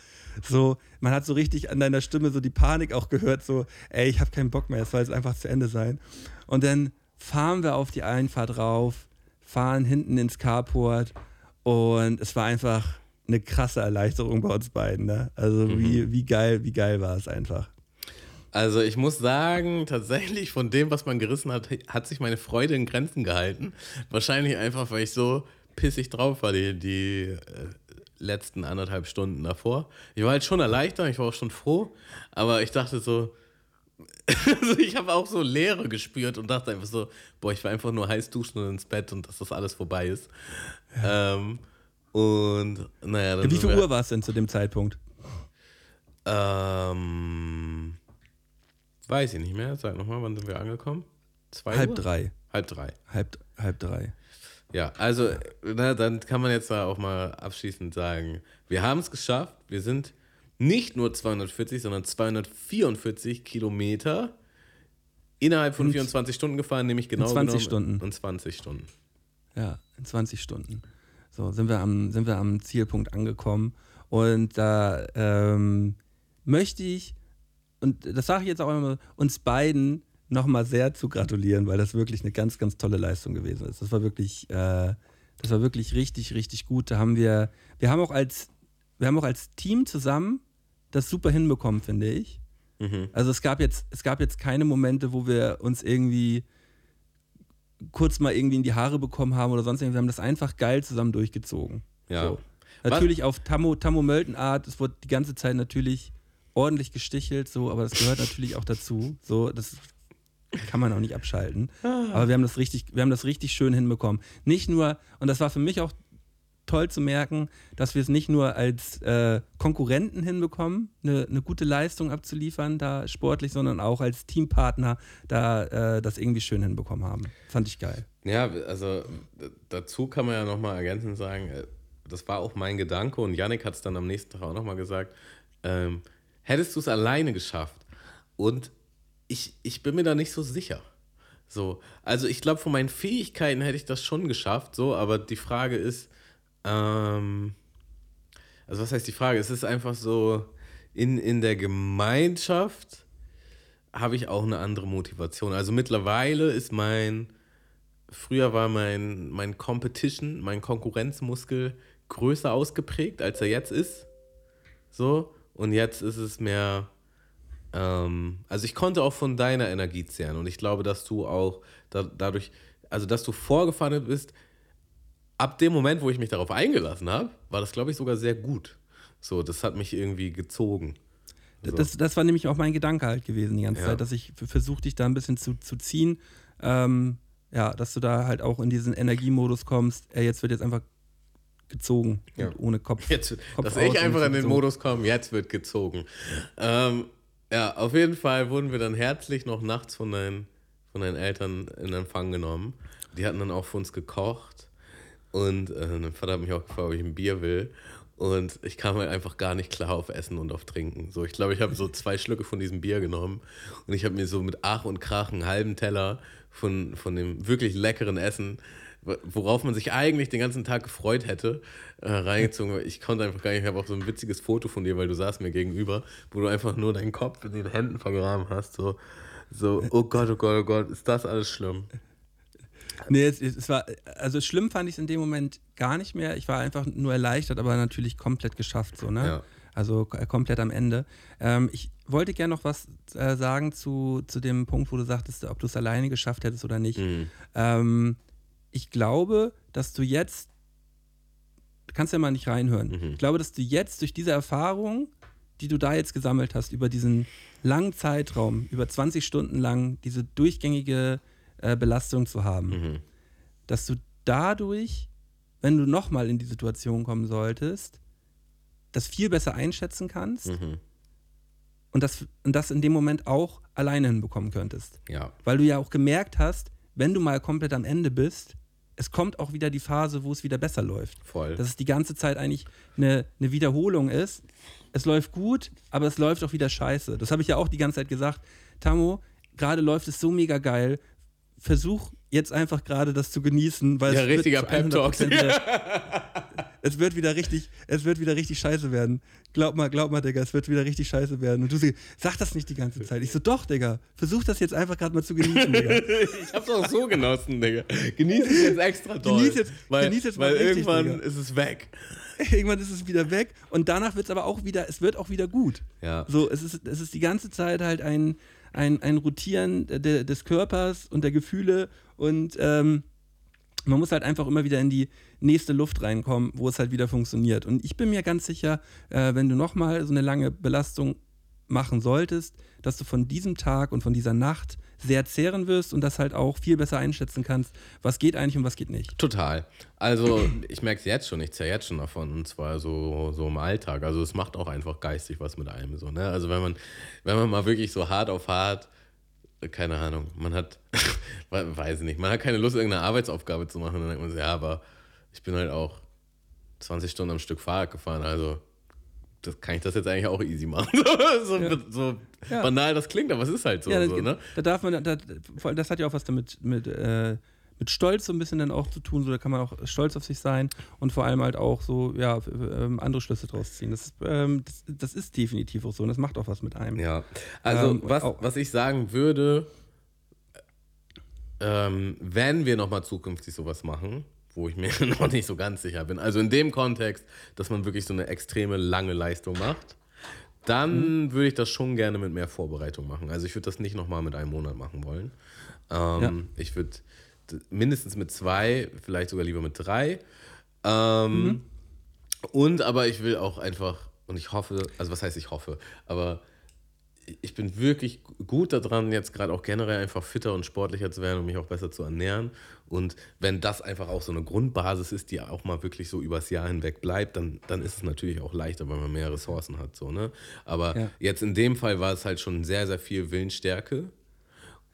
So, man hat so richtig an deiner Stimme so die Panik auch gehört, so, ey, ich habe keinen Bock mehr, es soll jetzt einfach zu Ende sein. Und dann fahren wir auf die Einfahrt rauf, fahren hinten ins Carport und es war einfach eine krasse Erleichterung bei uns beiden. Ne? Also wie, wie geil, wie geil war es einfach. Also ich muss sagen, tatsächlich von dem, was man gerissen hat, hat sich meine Freude in Grenzen gehalten. Wahrscheinlich einfach, weil ich so pissig drauf war die, die äh, letzten anderthalb Stunden davor. Ich war halt schon erleichtert, ich war auch schon froh, aber ich dachte so, also ich habe auch so Leere gespürt und dachte einfach so, boah, ich war einfach nur heiß duschen und ins Bett und dass das alles vorbei ist. Ähm, und naja, dann Wie viel Uhr war es denn zu dem Zeitpunkt? Ähm, weiß ich nicht mehr. Sag nochmal, wann sind wir angekommen? Zwei Halb Uhr? drei. Halb drei. Halb, halb drei. Ja, also na, dann kann man jetzt da auch mal abschließend sagen, wir haben es geschafft. Wir sind nicht nur 240, sondern 244 Kilometer innerhalb von Und 24 Stunden gefahren, nämlich genau 20 genommen Stunden. Und 20 Stunden. Ja, in 20 Stunden. So, sind wir am, sind wir am Zielpunkt angekommen. Und da ähm, möchte ich, und das sage ich jetzt auch immer, uns beiden nochmal sehr zu gratulieren, weil das wirklich eine ganz, ganz tolle Leistung gewesen ist. Das war wirklich, äh, das war wirklich richtig, richtig gut. Da haben wir, wir haben auch als, wir haben auch als Team zusammen das super hinbekommen, finde ich. Mhm. Also es gab jetzt, es gab jetzt keine Momente, wo wir uns irgendwie kurz mal irgendwie in die Haare bekommen haben oder sonst irgendwas. Wir haben das einfach geil zusammen durchgezogen. Ja. So. Natürlich auf Tammo, Tammo Mölten Art, es wurde die ganze Zeit natürlich ordentlich gestichelt, so, aber das gehört natürlich auch dazu. So, das kann man auch nicht abschalten. Aber wir haben das richtig, wir haben das richtig schön hinbekommen. Nicht nur, und das war für mich auch toll zu merken, dass wir es nicht nur als äh, Konkurrenten hinbekommen, eine, eine gute Leistung abzuliefern, da sportlich, sondern auch als Teampartner da äh, das irgendwie schön hinbekommen haben. Fand ich geil. Ja, also dazu kann man ja nochmal ergänzend sagen, äh, das war auch mein Gedanke und Yannick hat es dann am nächsten Tag auch nochmal gesagt, ähm, hättest du es alleine geschafft und ich, ich bin mir da nicht so sicher. So, also ich glaube, von meinen Fähigkeiten hätte ich das schon geschafft, so, aber die Frage ist, ähm, also was heißt die Frage? Es ist einfach so, in, in der Gemeinschaft habe ich auch eine andere Motivation. Also mittlerweile ist mein, früher war mein, mein Competition, mein Konkurrenzmuskel größer ausgeprägt, als er jetzt ist. So, und jetzt ist es mehr, ähm, also ich konnte auch von deiner Energie zehren und ich glaube, dass du auch da, dadurch, also dass du vorgefahren bist, ab dem Moment, wo ich mich darauf eingelassen habe, war das, glaube ich, sogar sehr gut. So, das hat mich irgendwie gezogen. So. Das, das war nämlich auch mein Gedanke halt gewesen die ganze Ja. Zeit, dass ich versuche, dich da ein bisschen zu, zu ziehen. Ähm, ja, dass du da halt auch in diesen Energiemodus kommst. Ey, jetzt wird jetzt einfach gezogen Ja. ohne Kopf. Jetzt, Kopf dass ich einfach in den so. Modus komme, jetzt wird gezogen. Ähm, ja, auf jeden Fall wurden wir dann herzlich noch nachts von deinen, von deinen Eltern in Empfang genommen. Die hatten dann auch für uns gekocht. Und äh, mein Vater hat mich auch gefragt, ob ich ein Bier will. Und ich kam halt einfach gar nicht klar auf Essen und auf Trinken. So, ich glaube, ich habe so zwei Schlücke von diesem Bier genommen und ich habe mir so mit Ach und Krach einen halben Teller von, von dem wirklich leckeren Essen, worauf man sich eigentlich den ganzen Tag gefreut hätte, äh, reingezogen. Ich konnte einfach gar nicht. Ich habe auch so ein witziges Foto von dir, weil du saßt mir gegenüber, wo du einfach nur deinen Kopf in den Händen vergraben hast. So, so oh Gott, oh Gott, oh Gott, ist das alles schlimm? Nee, es, es war, also schlimm fand ich es in dem Moment gar nicht mehr. Ich war einfach nur erleichtert, aber natürlich komplett geschafft, so, ne? Ja. Also komplett am Ende. Ähm, ich wollte gerne noch was äh, sagen zu, zu dem Punkt, wo du sagtest, ob du es alleine geschafft hättest oder nicht. Mhm. Ähm, ich glaube, dass du jetzt, du kannst ja mal nicht reinhören, Mhm. ich glaube, dass du jetzt durch diese Erfahrung, die du da jetzt gesammelt hast, über diesen langen Zeitraum, über 20 Stunden lang, diese durchgängige äh, Belastung zu haben, Mhm. dass du dadurch, wenn du nochmal in die Situation kommen solltest, das viel besser einschätzen kannst Mhm. und, das, und das in dem Moment auch alleine hinbekommen könntest. Ja. Weil du ja auch gemerkt hast, wenn du mal komplett am Ende bist, es kommt auch wieder die Phase, wo es wieder besser läuft. Voll. Dass es die ganze Zeit eigentlich eine, eine Wiederholung ist. Es läuft gut, aber es läuft auch wieder scheiße. Das habe ich ja auch die ganze Zeit gesagt. Tamo, gerade läuft es so mega geil. Versuch jetzt einfach gerade das zu genießen, weil Ja, es wird richtiger Pep Talk. 100% wieder- es wird wieder richtig, es wird wieder richtig scheiße werden. Glaub mal, glaub mal, Digga, es wird wieder richtig scheiße werden. Und du sagst, sag das nicht die ganze Zeit. Ich so, doch, Digga, versuch das jetzt einfach gerade mal zu genießen, Digga. ich hab's auch so genossen, Digga. Genieß es jetzt extra doll. Genieß jetzt- weil, genieß jetzt mal weil richtig, irgendwann Digga. ist es weg. Irgendwann ist es wieder weg und danach wird es aber auch wieder, es wird auch wieder gut. Ja. So, es ist, es ist die ganze Zeit halt ein, ein, ein Rotieren de, des Körpers und der Gefühle und ähm, man muss halt einfach immer wieder in die nächste Luft reinkommen, wo es halt wieder funktioniert. Und ich bin mir ganz sicher, äh, wenn du nochmal so eine lange Belastung machen solltest, dass du von diesem Tag und von dieser Nacht sehr zehren wirst und das halt auch viel besser einschätzen kannst, was geht eigentlich und was geht nicht. Total. Also, ich merke es jetzt schon, ich zerre jetzt schon davon, und zwar so, so im Alltag. Also, es macht auch einfach geistig was mit einem. So, ne? Also, wenn man, wenn man mal wirklich so hart auf hart, keine Ahnung, man hat, we- weiß ich nicht, man hat keine Lust, irgendeine Arbeitsaufgabe zu machen, dann denkt man sich, ja, aber ich bin halt auch 20 Stunden am Stück Fahrrad gefahren, also das kann ich das jetzt eigentlich auch easy machen. so Ja. so Ja. banal das klingt, aber es ist halt so. ja, so da, ne? da darf man, da, vor allem das hat ja auch was damit mit, äh, mit Stolz so ein bisschen dann auch zu tun. So, da kann man auch stolz auf sich sein und vor allem halt auch so, ja, ähm, andere Schlüsse draus ziehen. Das ist, ähm, das, das ist definitiv auch so und das macht auch was mit einem. Ja, also Ähm, was, auch- was ich sagen würde, ähm, wenn wir nochmal zukünftig sowas machen, wo ich mir noch nicht so ganz sicher bin, also in dem Kontext, dass man wirklich so eine extreme lange Leistung macht, dann würde ich das schon gerne mit mehr Vorbereitung machen. Also ich würde das nicht nochmal mit einem Monat machen wollen. Ähm, Ich würde mindestens mit zwei, vielleicht sogar lieber mit drei. Ähm, Und aber ich will auch einfach, und ich hoffe, also was heißt ich hoffe, aber ich bin wirklich gut daran, jetzt gerade auch generell einfach fitter und sportlicher zu werden und mich auch besser zu ernähren. Und wenn das einfach auch so eine Grundbasis ist, die auch mal wirklich so übers Jahr hinweg bleibt, dann, dann ist es natürlich auch leichter, weil man mehr Ressourcen hat. So, ne? Aber Ja. jetzt in dem Fall war es halt schon sehr, sehr viel Willensstärke.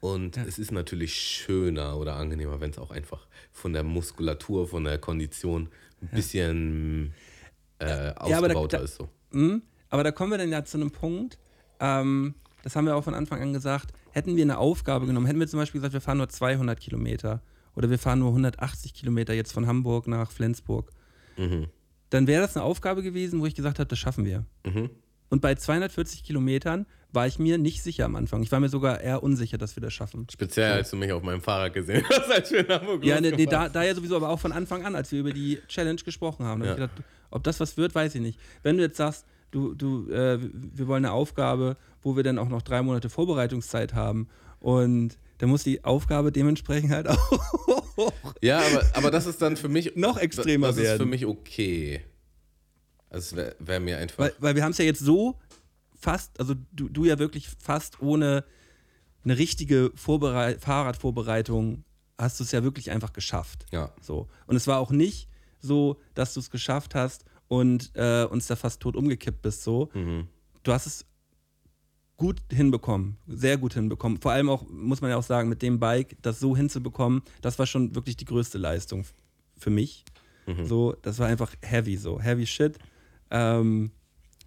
Und es ist natürlich schöner oder angenehmer, wenn es auch einfach von der Muskulatur, von der Kondition ein bisschen äh, Ja, aber da- ausgebauter da- ist. So. Mhm. Aber da kommen wir dann ja zu einem Punkt, ähm, das haben wir auch von Anfang an gesagt, hätten wir eine Aufgabe genommen, hätten wir zum Beispiel gesagt, wir fahren nur 200 Kilometer oder wir fahren nur 180 Kilometer jetzt von Hamburg nach Flensburg, Mhm. dann wäre das eine Aufgabe gewesen, wo ich gesagt habe, das schaffen wir. Mhm. Und bei 240 Kilometern war ich mir nicht sicher am Anfang. Ich war mir sogar eher unsicher, dass wir das schaffen. Speziell, als du mich auf meinem Fahrrad gesehen hast, als wir in Hamburg Ja, nee, nee, da, da ja sowieso, aber auch von Anfang an, als wir über die Challenge gesprochen haben. Da hab Ja. ich gedacht, ob das was wird, weiß ich nicht. Wenn du jetzt sagst, du, du, äh, wir wollen eine Aufgabe, wo wir dann auch noch drei Monate Vorbereitungszeit haben und dann muss die Aufgabe dementsprechend halt auch Ja, aber, aber das ist dann für mich Noch extremer Das ist für mich okay. Also es wäre wär mir einfach. Weil, weil wir haben es ja jetzt so fast, also du, du ja wirklich fast ohne eine richtige Vorberei Fahrradvorbereitung hast du es ja wirklich einfach geschafft. ja. So. Und es war auch nicht so, dass du es geschafft hast und äh, uns da fast tot umgekippt bist. So. Mhm. Du hast es gut hinbekommen, sehr gut hinbekommen. Vor allem auch, muss man ja auch sagen, mit dem Bike, das so hinzubekommen, das war schon wirklich die größte Leistung für mich. Mhm. So, das war einfach heavy, so heavy shit. Ähm,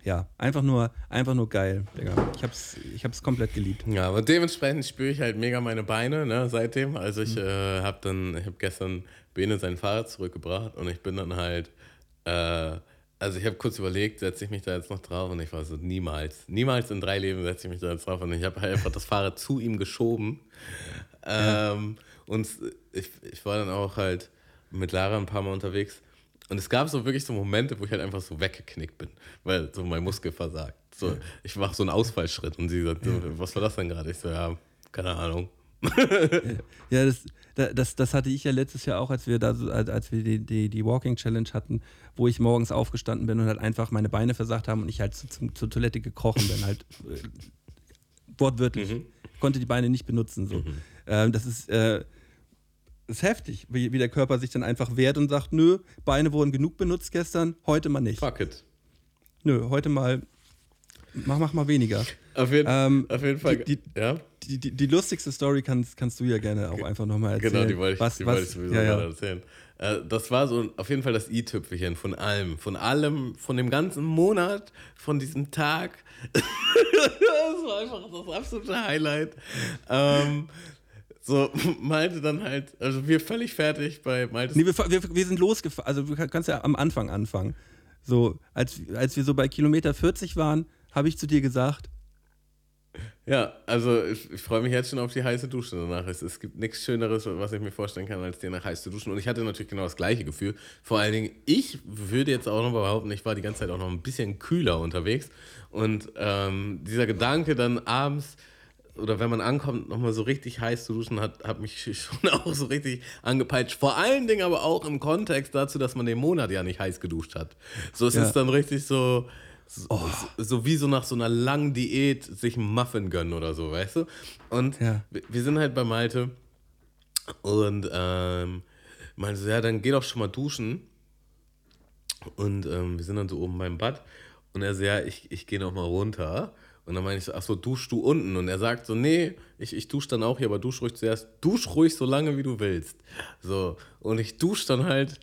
ja, einfach nur, einfach nur geil, Digga. Ich hab's, ich hab's komplett geliebt. Ja, aber dementsprechend spüre ich halt mega meine Beine, ne, seitdem. Also ich Mhm. äh, habe dann, ich habe gestern Bene sein Fahrrad zurückgebracht und ich bin dann halt, äh, also ich habe kurz überlegt, setze ich mich da jetzt noch drauf und ich war so, niemals, niemals in drei Leben setze ich mich da jetzt drauf und ich habe halt einfach das Fahrrad zu ihm geschoben. Ähm, Und ich, ich war dann auch halt mit Lara ein paar Mal unterwegs und es gab so wirklich so Momente, wo ich halt einfach so weggeknickt bin, weil so mein Muskel versagt. So, Ich mache so einen Ausfallschritt und sie sagt, so, was war das denn gerade? Ich so, ja, keine Ahnung. Ja, das, da- das, das hatte ich ja letztes Jahr auch, als wir da als wir die, die, die Walking Challenge hatten, wo ich morgens aufgestanden bin und halt einfach meine Beine versagt haben und ich halt zu, zum, zur Toilette gekrochen bin, halt äh, wortwörtlich. Konnte die Beine nicht benutzen. So. Ähm, das ist, äh, ist heftig, wie, wie der Körper sich dann einfach wehrt und sagt, nö, Beine wurden genug benutzt gestern, heute mal nicht. Fuck it. Nö, heute mal, mach, mach mal weniger. Auf jeden, Ähm, auf jeden Fall. die- ja, Die, die, die lustigste Story kannst, kannst du ja gerne auch einfach nochmal erzählen. genau, die wollte ich, was, die was, wollte ich sowieso ja, ja. erzählen. Äh, das war so auf jeden Fall das i-Tüpfelchen von allem. Von allem, von dem ganzen Monat, von diesem Tag. das war einfach das absolute Highlight. Ähm, so, Malte dann halt, also wir völlig fertig bei Malte. Nee, wir, wir, wir sind losgefahren. Also du kannst ja am Anfang anfangen. So, als, als wir so bei Kilometer 40 waren, habe ich zu dir gesagt, Ja, also ich, ich freue mich jetzt schon auf die heiße Dusche danach. Es, es gibt nichts Schöneres, was ich mir vorstellen kann, als dir nach heiß zu duschen. Und ich hatte natürlich genau das gleiche Gefühl. Vor allen Dingen, ich würde jetzt auch noch behaupten, ich war die ganze Zeit auch noch ein bisschen kühler unterwegs. Und ähm, dieser Gedanke dann abends oder wenn man ankommt, nochmal so richtig heiß zu duschen, hat, hat mich schon auch so richtig angepeitscht. Vor allen Dingen aber auch im Kontext dazu, dass man den Monat ja nicht heiß geduscht hat. So es Ja. ist dann richtig so, so, so, so wie so nach so einer langen Diät sich einen Muffin gönnen oder so, weißt du? Und Ja. wir, wir sind halt bei Malte und ähm, meinte so, ja, dann geh doch schon mal duschen. Und ähm, wir sind dann so oben beim Bad und er so, ja, ich, ich gehe noch mal runter. Und dann meine ich so, ach so, duschst du unten? Und er sagt so, nee, ich, ich dusche dann auch hier, aber dusch ruhig zuerst. Dusch ruhig so lange, wie du willst. So, und ich dusche dann halt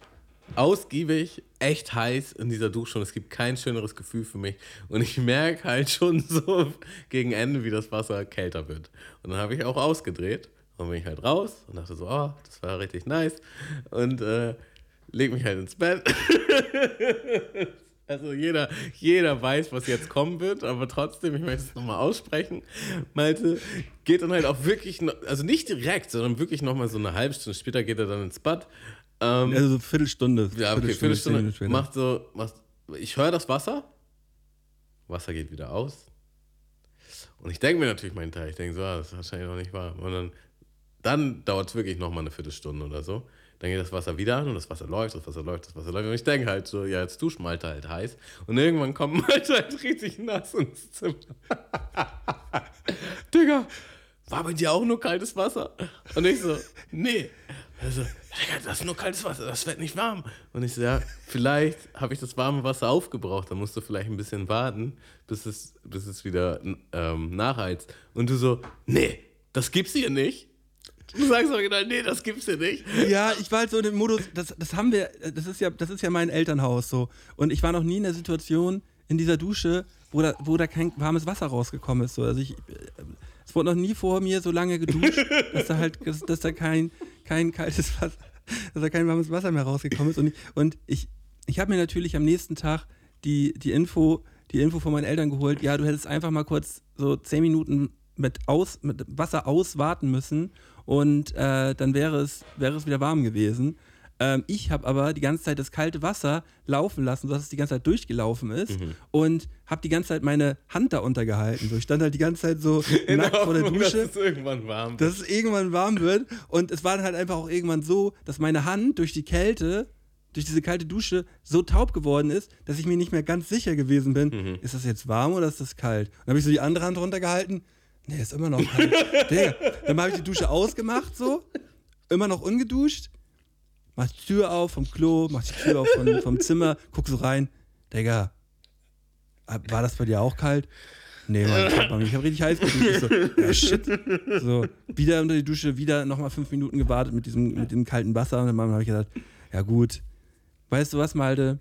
ausgiebig, echt heiß in dieser Dusche und es gibt kein schöneres Gefühl für mich. Und ich merke halt schon so gegen Ende, wie das Wasser kälter wird. Und dann habe ich auch ausgedreht und bin ich halt raus und dachte so, oh, das war richtig nice. Und äh, leg mich halt ins Bett. Also jeder, jeder weiß, was jetzt kommen wird, aber trotzdem, ich möchte es nochmal aussprechen. Malte geht dann halt auch wirklich, also nicht direkt, sondern wirklich nochmal so eine halbe Stunde später geht er dann ins Bad. Ähm, Also so Viertelstunde. ja, okay, Viertelstunde. Später. Macht so, macht, ich höre das Wasser, Wasser geht wieder aus. Und ich denke mir natürlich meinen Teil, ich denke so, ah, das ist wahrscheinlich noch nicht warm. Und dann, dann dauert es wirklich nochmal eine Viertelstunde oder so. Dann geht das Wasser wieder an und das Wasser läuft, das Wasser läuft, das Wasser läuft. Und ich denke halt so, ja, jetzt duscht Malte halt heiß. Und irgendwann kommt Malte halt richtig nass ins Zimmer. Digga, war bei dir auch nur kaltes Wasser? Und ich so, nee. Also, Digga, das ist nur kaltes Wasser, das wird nicht warm. Und ich so, ja, vielleicht habe ich das warme Wasser aufgebraucht, dann musst du vielleicht ein bisschen warten, bis es, bis es wieder ähm, nachheizt. Und du so, nee, das gibt's hier nicht. Du sagst aber genau, nee, das gibt's hier nicht. Ja, ich war halt so in dem Modus, das, das haben wir, das ist ja, das ist ja mein Elternhaus so. Und ich war noch nie in der Situation in dieser Dusche, wo da, wo da kein warmes Wasser rausgekommen ist. So. Also ich, äh, es wurde noch nie vor mir so lange geduscht, dass da halt, dass, dass da kein, kein kaltes Wasser, dass da kein warmes Wasser mehr rausgekommen ist. Und ich, und ich, ich habe mir natürlich am nächsten Tag die, die Info, die Info von meinen Eltern geholt, ja, du hättest einfach mal kurz so zehn Minuten mit, aus, mit Wasser auswarten müssen und äh, dann wäre es, wäre es wieder warm gewesen. Ähm, ich habe aber die ganze Zeit das kalte Wasser laufen lassen, sodass es die ganze Zeit durchgelaufen ist und habe die ganze Zeit meine Hand da untergehalten. So, ich stand halt die ganze Zeit so In nackt vor der Hoffnung, Dusche Dass es irgendwann warm wird. dass es irgendwann warm wird. Und es war dann halt einfach auch irgendwann so, dass meine Hand durch die Kälte, durch diese kalte Dusche, so taub geworden ist, dass ich mir nicht mehr ganz sicher gewesen bin, Mhm. ist das jetzt warm oder ist das kalt? Und dann habe ich so die andere Hand runtergehalten. Nee, ist immer noch kalt. Digga. Dann habe ich die Dusche ausgemacht, so. Immer noch ungeduscht. Mach die Tür auf vom Klo, mach die Tür auf vom, vom Zimmer, guck so rein. Digga, war das bei dir auch kalt? Nee, Mann, ich hab, ich hab richtig heiß geduscht. So, ja, shit. So, wieder unter die Dusche, wieder nochmal fünf Minuten gewartet mit diesem, mit dem kalten Wasser. Und dann habe ich gesagt, ja gut, weißt du was, Malte?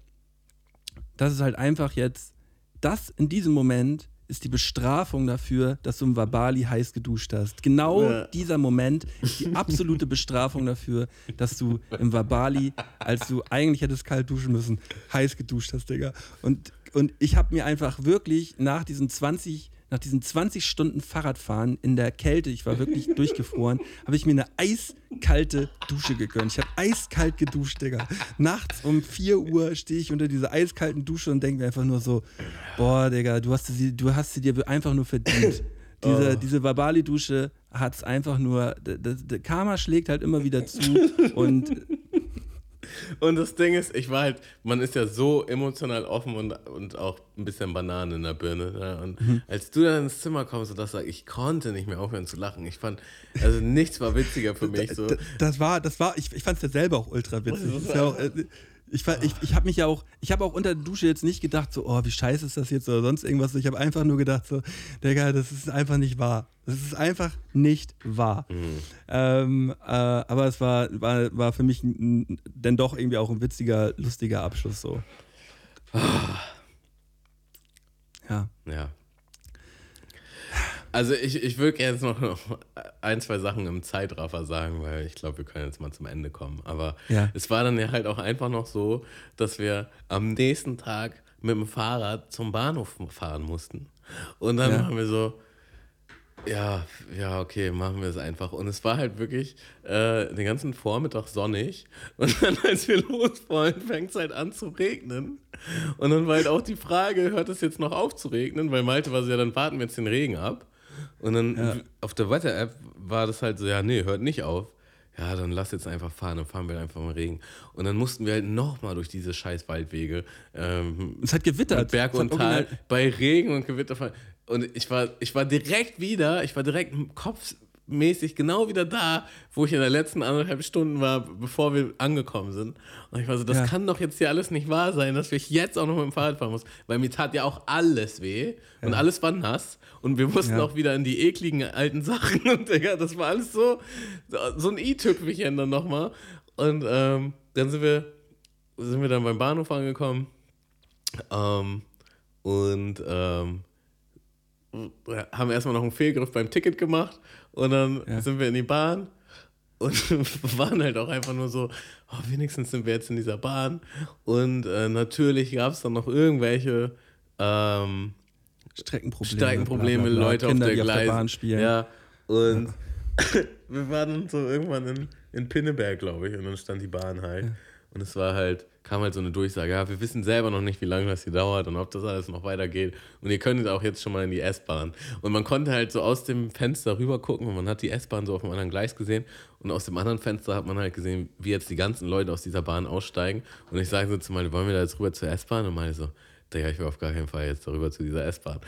Das ist halt einfach jetzt, das in diesem Moment ist die Bestrafung dafür, dass du im Wabali heiß geduscht hast. Genau Ja. dieser Moment ist die absolute Bestrafung dafür, dass du im Wabali, als du eigentlich hättest kalt duschen müssen, heiß geduscht hast, Digga. Und, und ich habe mir einfach wirklich nach diesen 20, nach diesen 20 Stunden Fahrradfahren in der Kälte, ich war wirklich durchgefroren, habe ich mir eine eiskalte Dusche gegönnt. Ich habe eiskalt geduscht, Digga. Nachts um 4 Uhr stehe ich unter dieser eiskalten Dusche und denke mir einfach nur so, boah, Digga, du hast sie, du hast sie dir einfach nur verdient. Diese, diese Wabali-Dusche hat es einfach nur, das, das Karma schlägt halt immer wieder zu und Und das Ding ist, ich war halt, man ist ja so emotional offen und, und auch ein bisschen Banane in der Birne. Ne? Und Mhm. als du dann ins Zimmer kommst und das sagst, ich konnte nicht mehr aufhören zu lachen. Ich fand, also nichts war witziger für mich. So. D- Das war, das war, ich, ich fand es ja selber auch ultra witzig. Das Ist ist ja auch, äh, ich ich, ich habe mich ja auch, ich habe auch unter der Dusche jetzt nicht gedacht, so, oh, wie scheiße ist das jetzt oder sonst irgendwas. Ich habe einfach nur gedacht, so, Digga, das ist einfach nicht wahr. Das ist einfach nicht wahr. Ähm, äh, aber es war, war, war für mich n- dann doch irgendwie auch ein witziger, lustiger Abschluss so. Ja. Ja. Also ich, ich würde jetzt noch ein, zwei Sachen im Zeitraffer sagen, weil ich glaube, wir können jetzt mal zum Ende kommen. Aber Ja. es war dann ja halt auch einfach noch so, dass wir am nächsten Tag mit dem Fahrrad zum Bahnhof fahren mussten. Und dann Ja. waren wir so, ja, ja, okay, machen wir es einfach. Und es war halt wirklich äh, den ganzen Vormittag sonnig. Und dann, als wir losfahren, fängt es halt an zu regnen. Und dann war halt auch die Frage, hört es jetzt noch auf zu regnen? Weil Malte war so, ja, dann warten wir jetzt den Regen ab. Und dann Ja. auf der Wetter-App war das halt so, ja, nee, hört nicht auf. Ja, dann lass jetzt einfach fahren, dann fahren wir einfach im Regen. Und dann mussten wir halt nochmal durch diese scheiß Waldwege. Ähm, Es hat gewittert. mit Berg und Tal, bei Regen und Gewitter. fahren. Und ich war, ich war direkt wieder, ich war direkt kopfmäßig genau wieder da, wo ich in der letzten anderthalb Stunden war, bevor wir angekommen sind. Und ich war so, das Ja. kann doch jetzt hier alles nicht wahr sein, dass ich jetzt auch noch mit dem Fahrrad fahren muss. Weil mir tat ja auch alles weh und alles war nass. Und wir mussten Ja. auch wieder in die ekligen alten Sachen. Und Digga, das war alles so, so ein i-Tüpfelchen dann nochmal. Und ähm, dann sind wir sind wir dann beim Bahnhof angekommen. Ähm, und ähm, haben erstmal noch einen Fehlgriff beim Ticket gemacht. Und dann Ja. sind wir in die Bahn und waren halt auch einfach nur so, oh, wenigstens sind wir jetzt in dieser Bahn. Und äh, natürlich gab es dann noch irgendwelche ähm, Streckenprobleme. Streckenprobleme, bla, bla, bla. Leute Kinder, auf der auf der Bahn spielen. Ja, und wir waren dann so irgendwann in, in Pinneberg, glaube ich, und dann stand die Bahn halt. Und es war halt, kam halt so eine Durchsage, ja, wir wissen selber noch nicht, wie lange das hier dauert und ob das alles noch weitergeht. Und ihr könnt auch jetzt schon mal in die S-Bahn. Und man konnte halt so aus dem Fenster rüber gucken und man hat die S-Bahn so auf dem anderen Gleis gesehen. Und aus dem anderen Fenster hat man halt gesehen, wie jetzt die ganzen Leute aus dieser Bahn aussteigen. Und ich sage so zu meinem, wollen wir da jetzt rüber zur S-Bahn? Und meine so, Digga, ich will auf gar keinen Fall jetzt darüber zu dieser S-Bahn.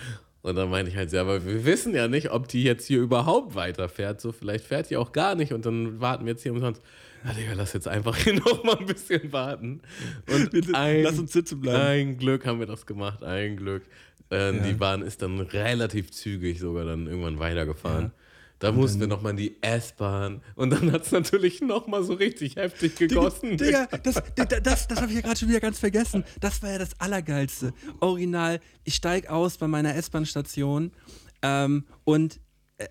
Und dann meinte ich halt, ja, aber wir wissen ja nicht, ob die jetzt hier überhaupt weiterfährt. So, vielleicht fährt die auch gar nicht und dann warten wir jetzt hier umsonst. Ja, Digga, lass jetzt einfach hier noch mal ein bisschen warten. Und Bitte, ein, lass uns sitzen bleiben. Ein Glück haben wir das gemacht, ein Glück. Ähm, Ja. Die Bahn ist dann relativ zügig sogar dann irgendwann weitergefahren. Ja. Da mussten wir noch mal in die S-Bahn und dann hat es natürlich noch mal so richtig heftig gegossen. Digga, das, das, das, das habe ich ja gerade schon wieder ganz vergessen. Das war ja das Allergeilste. Original, ich steige aus bei meiner S-Bahn-Station ähm, und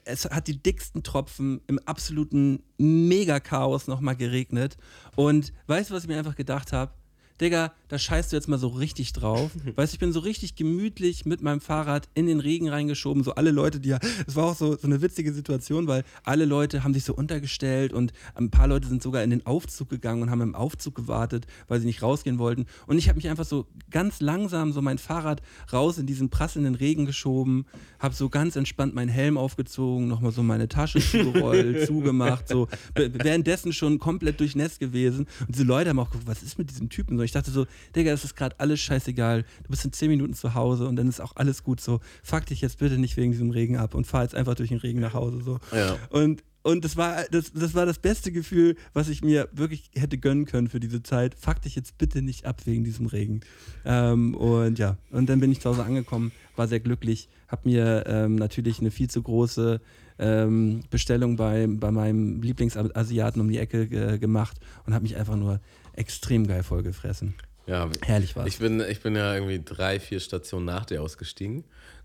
es hat die dicksten Tropfen im absoluten Mega-Chaos nochmal geregnet. Und weißt du, was ich mir einfach gedacht habe? Digga, da scheißt du jetzt mal so richtig drauf. Weißt du, ich bin so richtig gemütlich mit meinem Fahrrad in den Regen reingeschoben. So alle Leute, die ja, es war auch so, so eine witzige Situation, weil alle Leute haben sich so untergestellt und ein paar Leute sind sogar in den Aufzug gegangen und haben im Aufzug gewartet, weil sie nicht rausgehen wollten. Und ich habe mich einfach so ganz langsam so mein Fahrrad raus in diesen prasselnden Regen geschoben, habe so ganz entspannt meinen Helm aufgezogen, nochmal so meine Tasche zugerollt, zugemacht, so währenddessen schon komplett durchnässt gewesen. Und diese Leute haben auch geguckt, was ist mit diesem Typen? So, ich dachte so, Digga, das ist gerade alles scheißegal. Du bist in 10 Minuten zu Hause und dann ist auch alles gut so. Fuck dich jetzt bitte nicht wegen diesem Regen ab und fahr jetzt einfach durch den Regen nach Hause. So. Ja. Und, und das war das, das war das beste Gefühl, was ich mir wirklich hätte gönnen können für diese Zeit. Fuck dich jetzt bitte nicht ab wegen diesem Regen. Ähm, und ja, und dann bin ich zu Hause angekommen, war sehr glücklich, habe mir ähm, natürlich eine viel zu große ähm, Bestellung bei, bei meinem Lieblingsasiaten um die Ecke äh, gemacht und habe mich einfach nur extrem geil vollgefressen. Ja, Herrlich war's. Ich bin, ich bin ja irgendwie drei, vier Stationen nach dir ausgestiegen.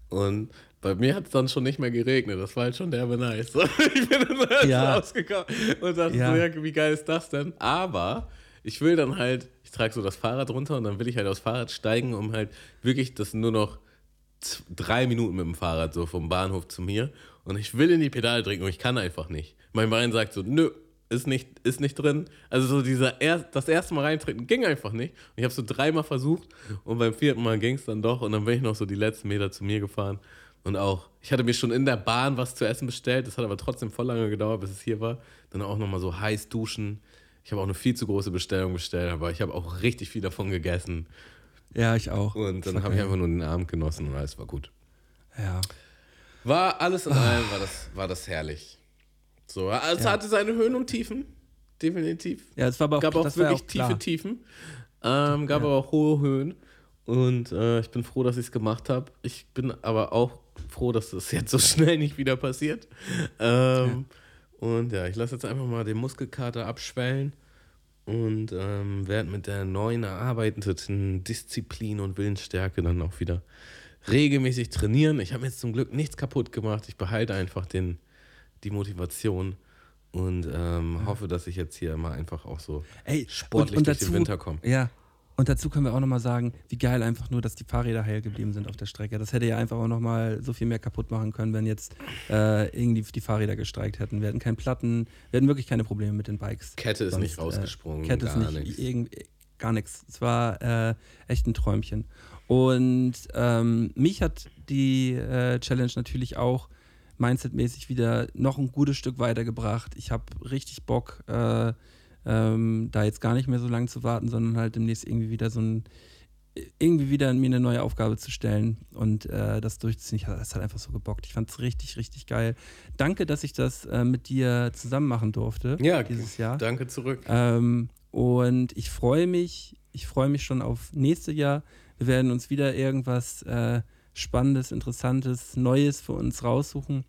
Und bei mir hat es dann schon nicht mehr geregnet. Das war halt schon derbe nice. Ich bin dann halt Ja. so ausgekommen und dachte Ja. so, ja, wie geil ist das denn? Aber ich will dann halt, ich trage so das Fahrrad runter und dann will ich halt aufs Fahrrad steigen, um halt wirklich das nur noch drei Minuten mit dem Fahrrad so vom Bahnhof zu mir. Und ich will in die Pedale drücken und ich kann einfach nicht. Mein Bein sagt so, nö, ist nicht, ist nicht drin. Also so dieser er, das erste Mal reintreten ging einfach nicht. Und ich habe so dreimal versucht und beim vierten Mal ging es dann doch. Und dann bin ich noch so die letzten Meter zu mir gefahren. Und auch, ich hatte mir schon in der Bahn was zu essen bestellt. Das hat aber trotzdem voll lange gedauert, bis es hier war. Dann auch nochmal so heiß duschen. Ich habe auch eine viel zu große Bestellung bestellt, aber ich habe auch richtig viel davon gegessen. ja, ich auch. Und dann habe ich einfach nur den Abend genossen und alles war gut. Ja. War alles in allem, war das, war das herrlich. So, also es Ja. hatte seine Höhen und Tiefen, definitiv. Ja, es war aber auch, gab auch ja wirklich auch tiefe Tiefen, ähm, gab Ja. aber auch hohe Höhen. Und äh, ich bin froh, dass ich es gemacht habe. Ich bin aber auch froh, dass das jetzt so schnell nicht wieder passiert. Ähm, Und ja, ich lasse jetzt einfach mal den Muskelkater abschwellen und ähm, werde mit der neuen erarbeiteten Disziplin und Willensstärke dann auch wieder regelmäßig trainieren. Ich habe jetzt zum Glück nichts kaputt gemacht. Ich behalte einfach den, die Motivation und ähm, hoffe, dass ich jetzt hier mal einfach auch so Ey, sportlich durch den Winter komme. Ja. Und dazu können wir auch nochmal sagen, wie geil einfach nur, dass die Fahrräder heil geblieben sind auf der Strecke. Das hätte ja einfach auch nochmal so viel mehr kaputt machen können, wenn jetzt äh, irgendwie die Fahrräder gestreikt hätten. Wir hätten keinen Platten, wir hätten wirklich keine Probleme mit den Bikes. Kette ist Sonst, nicht rausgesprungen, Äh, Kette ist gar nicht gar nichts. Es war äh, echt ein Träumchen. Und ähm, mich hat die äh, Challenge natürlich auch mindsetmäßig wieder noch ein gutes Stück weitergebracht. Ich habe richtig Bock, äh, ähm, da jetzt gar nicht mehr so lange zu warten, sondern halt demnächst irgendwie wieder so ein irgendwie wieder mir eine neue Aufgabe zu stellen und äh, das durchzuziehen. Ich, das hat einfach so gebockt. Ich fand es richtig, richtig geil. Danke, dass ich das äh, mit dir zusammen machen durfte Ja, dieses Jahr. Danke zurück. Ähm, und ich freue mich, ich freue mich schon auf nächste Jahr. Wir werden uns wieder irgendwas äh, Spannendes, Interessantes, Neues für uns raussuchen.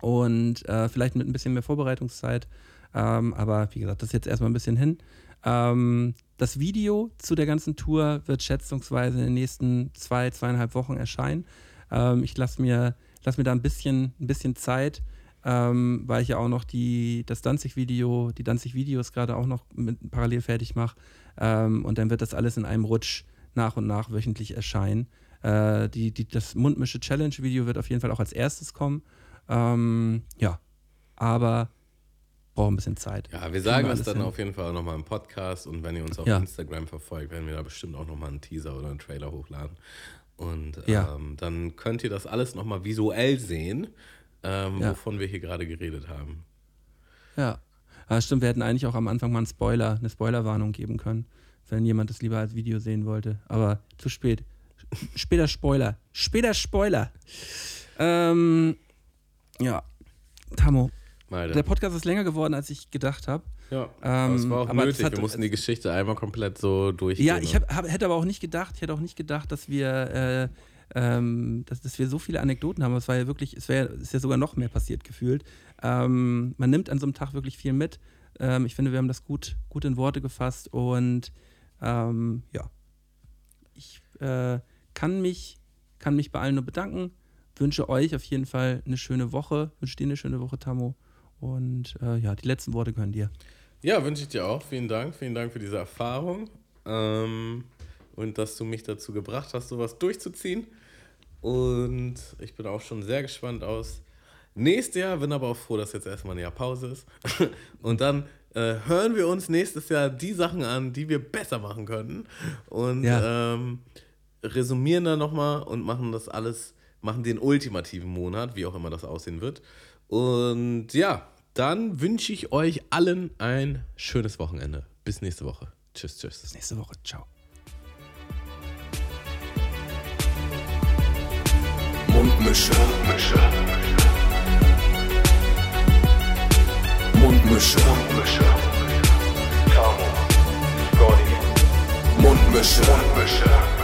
Und äh, vielleicht mit ein bisschen mehr Vorbereitungszeit. Ähm, aber wie gesagt, das ist jetzt erstmal ein bisschen hin. Ähm, das Video zu der ganzen Tour wird schätzungsweise in den nächsten zwei, zweieinhalb Wochen erscheinen. Ähm, ich lasse mir, lass mir da ein bisschen, ein bisschen Zeit, ähm, weil ich ja auch noch die, das Danzig-Video, die Danzig-Videos gerade auch noch mit, parallel fertig mache. Ähm, und dann wird das alles in einem Rutsch nach und nach wöchentlich erscheinen. Äh, die, die, das Mundmische-Challenge-Video wird auf jeden Fall auch als erstes kommen. Ähm, ja, aber braucht ein bisschen Zeit. Ja, wir sagen das dann hin. auf jeden Fall auch nochmal im Podcast und wenn ihr uns auf Ja. Instagram verfolgt, werden wir da bestimmt auch nochmal einen Teaser oder einen Trailer hochladen. Und Ja. ähm, dann könnt ihr das alles nochmal visuell sehen, ähm, Ja. wovon wir hier gerade geredet haben. Ja. ja, stimmt. Wir hätten eigentlich auch am Anfang mal einen Spoiler, eine Spoilerwarnung geben können, wenn jemand das lieber als Video sehen wollte. Aber zu spät. Später Spoiler. Später Spoiler. Ähm, ja. Tamo, Malte. der Podcast ist länger geworden, als ich gedacht habe. ja, Ähm, aber es war auch nötig. hat- wir mussten die Geschichte einmal komplett so durchgehen. Ja, ich hab, hab, hätte aber auch nicht gedacht, ich hätte auch nicht gedacht, dass wir, äh, ähm, dass, dass wir so viele Anekdoten haben. Es war ja wirklich, es wär, ist ja sogar noch mehr passiert gefühlt. Ähm, man nimmt an so einem Tag wirklich viel mit. Ähm, ich finde, wir haben das gut, gut in Worte gefasst und ähm, ja, ich äh, kann mich, kann mich bei allen nur bedanken. Wünsche euch auf jeden Fall eine schöne Woche. Wünsche dir eine schöne Woche, Tammo. Und äh, ja, die letzten Worte gehören dir. Ja, wünsche ich dir auch. Vielen Dank. Vielen Dank für diese Erfahrung. Ähm, und dass du mich dazu gebracht hast, sowas durchzuziehen. Und ich bin auch schon sehr gespannt aus nächstes Jahr. Bin aber auch froh, dass jetzt erstmal ein Jahr Pause ist. Und dann äh, hören wir uns nächstes Jahr die Sachen an, die wir besser machen könnten. Und Ja. ähm, resümieren dann nochmal und machen das alles, machen den ultimativen Monat, wie auch immer das aussehen wird. Und ja, dann wünsche ich euch allen ein schönes Wochenende. Bis nächste Woche. Tschüss, tschüss. Bis nächste Woche. Ciao. Mundmische. Mundmische. Mundmische. Mundmische. Tamo. Scotty. Mundmische. Mundmische.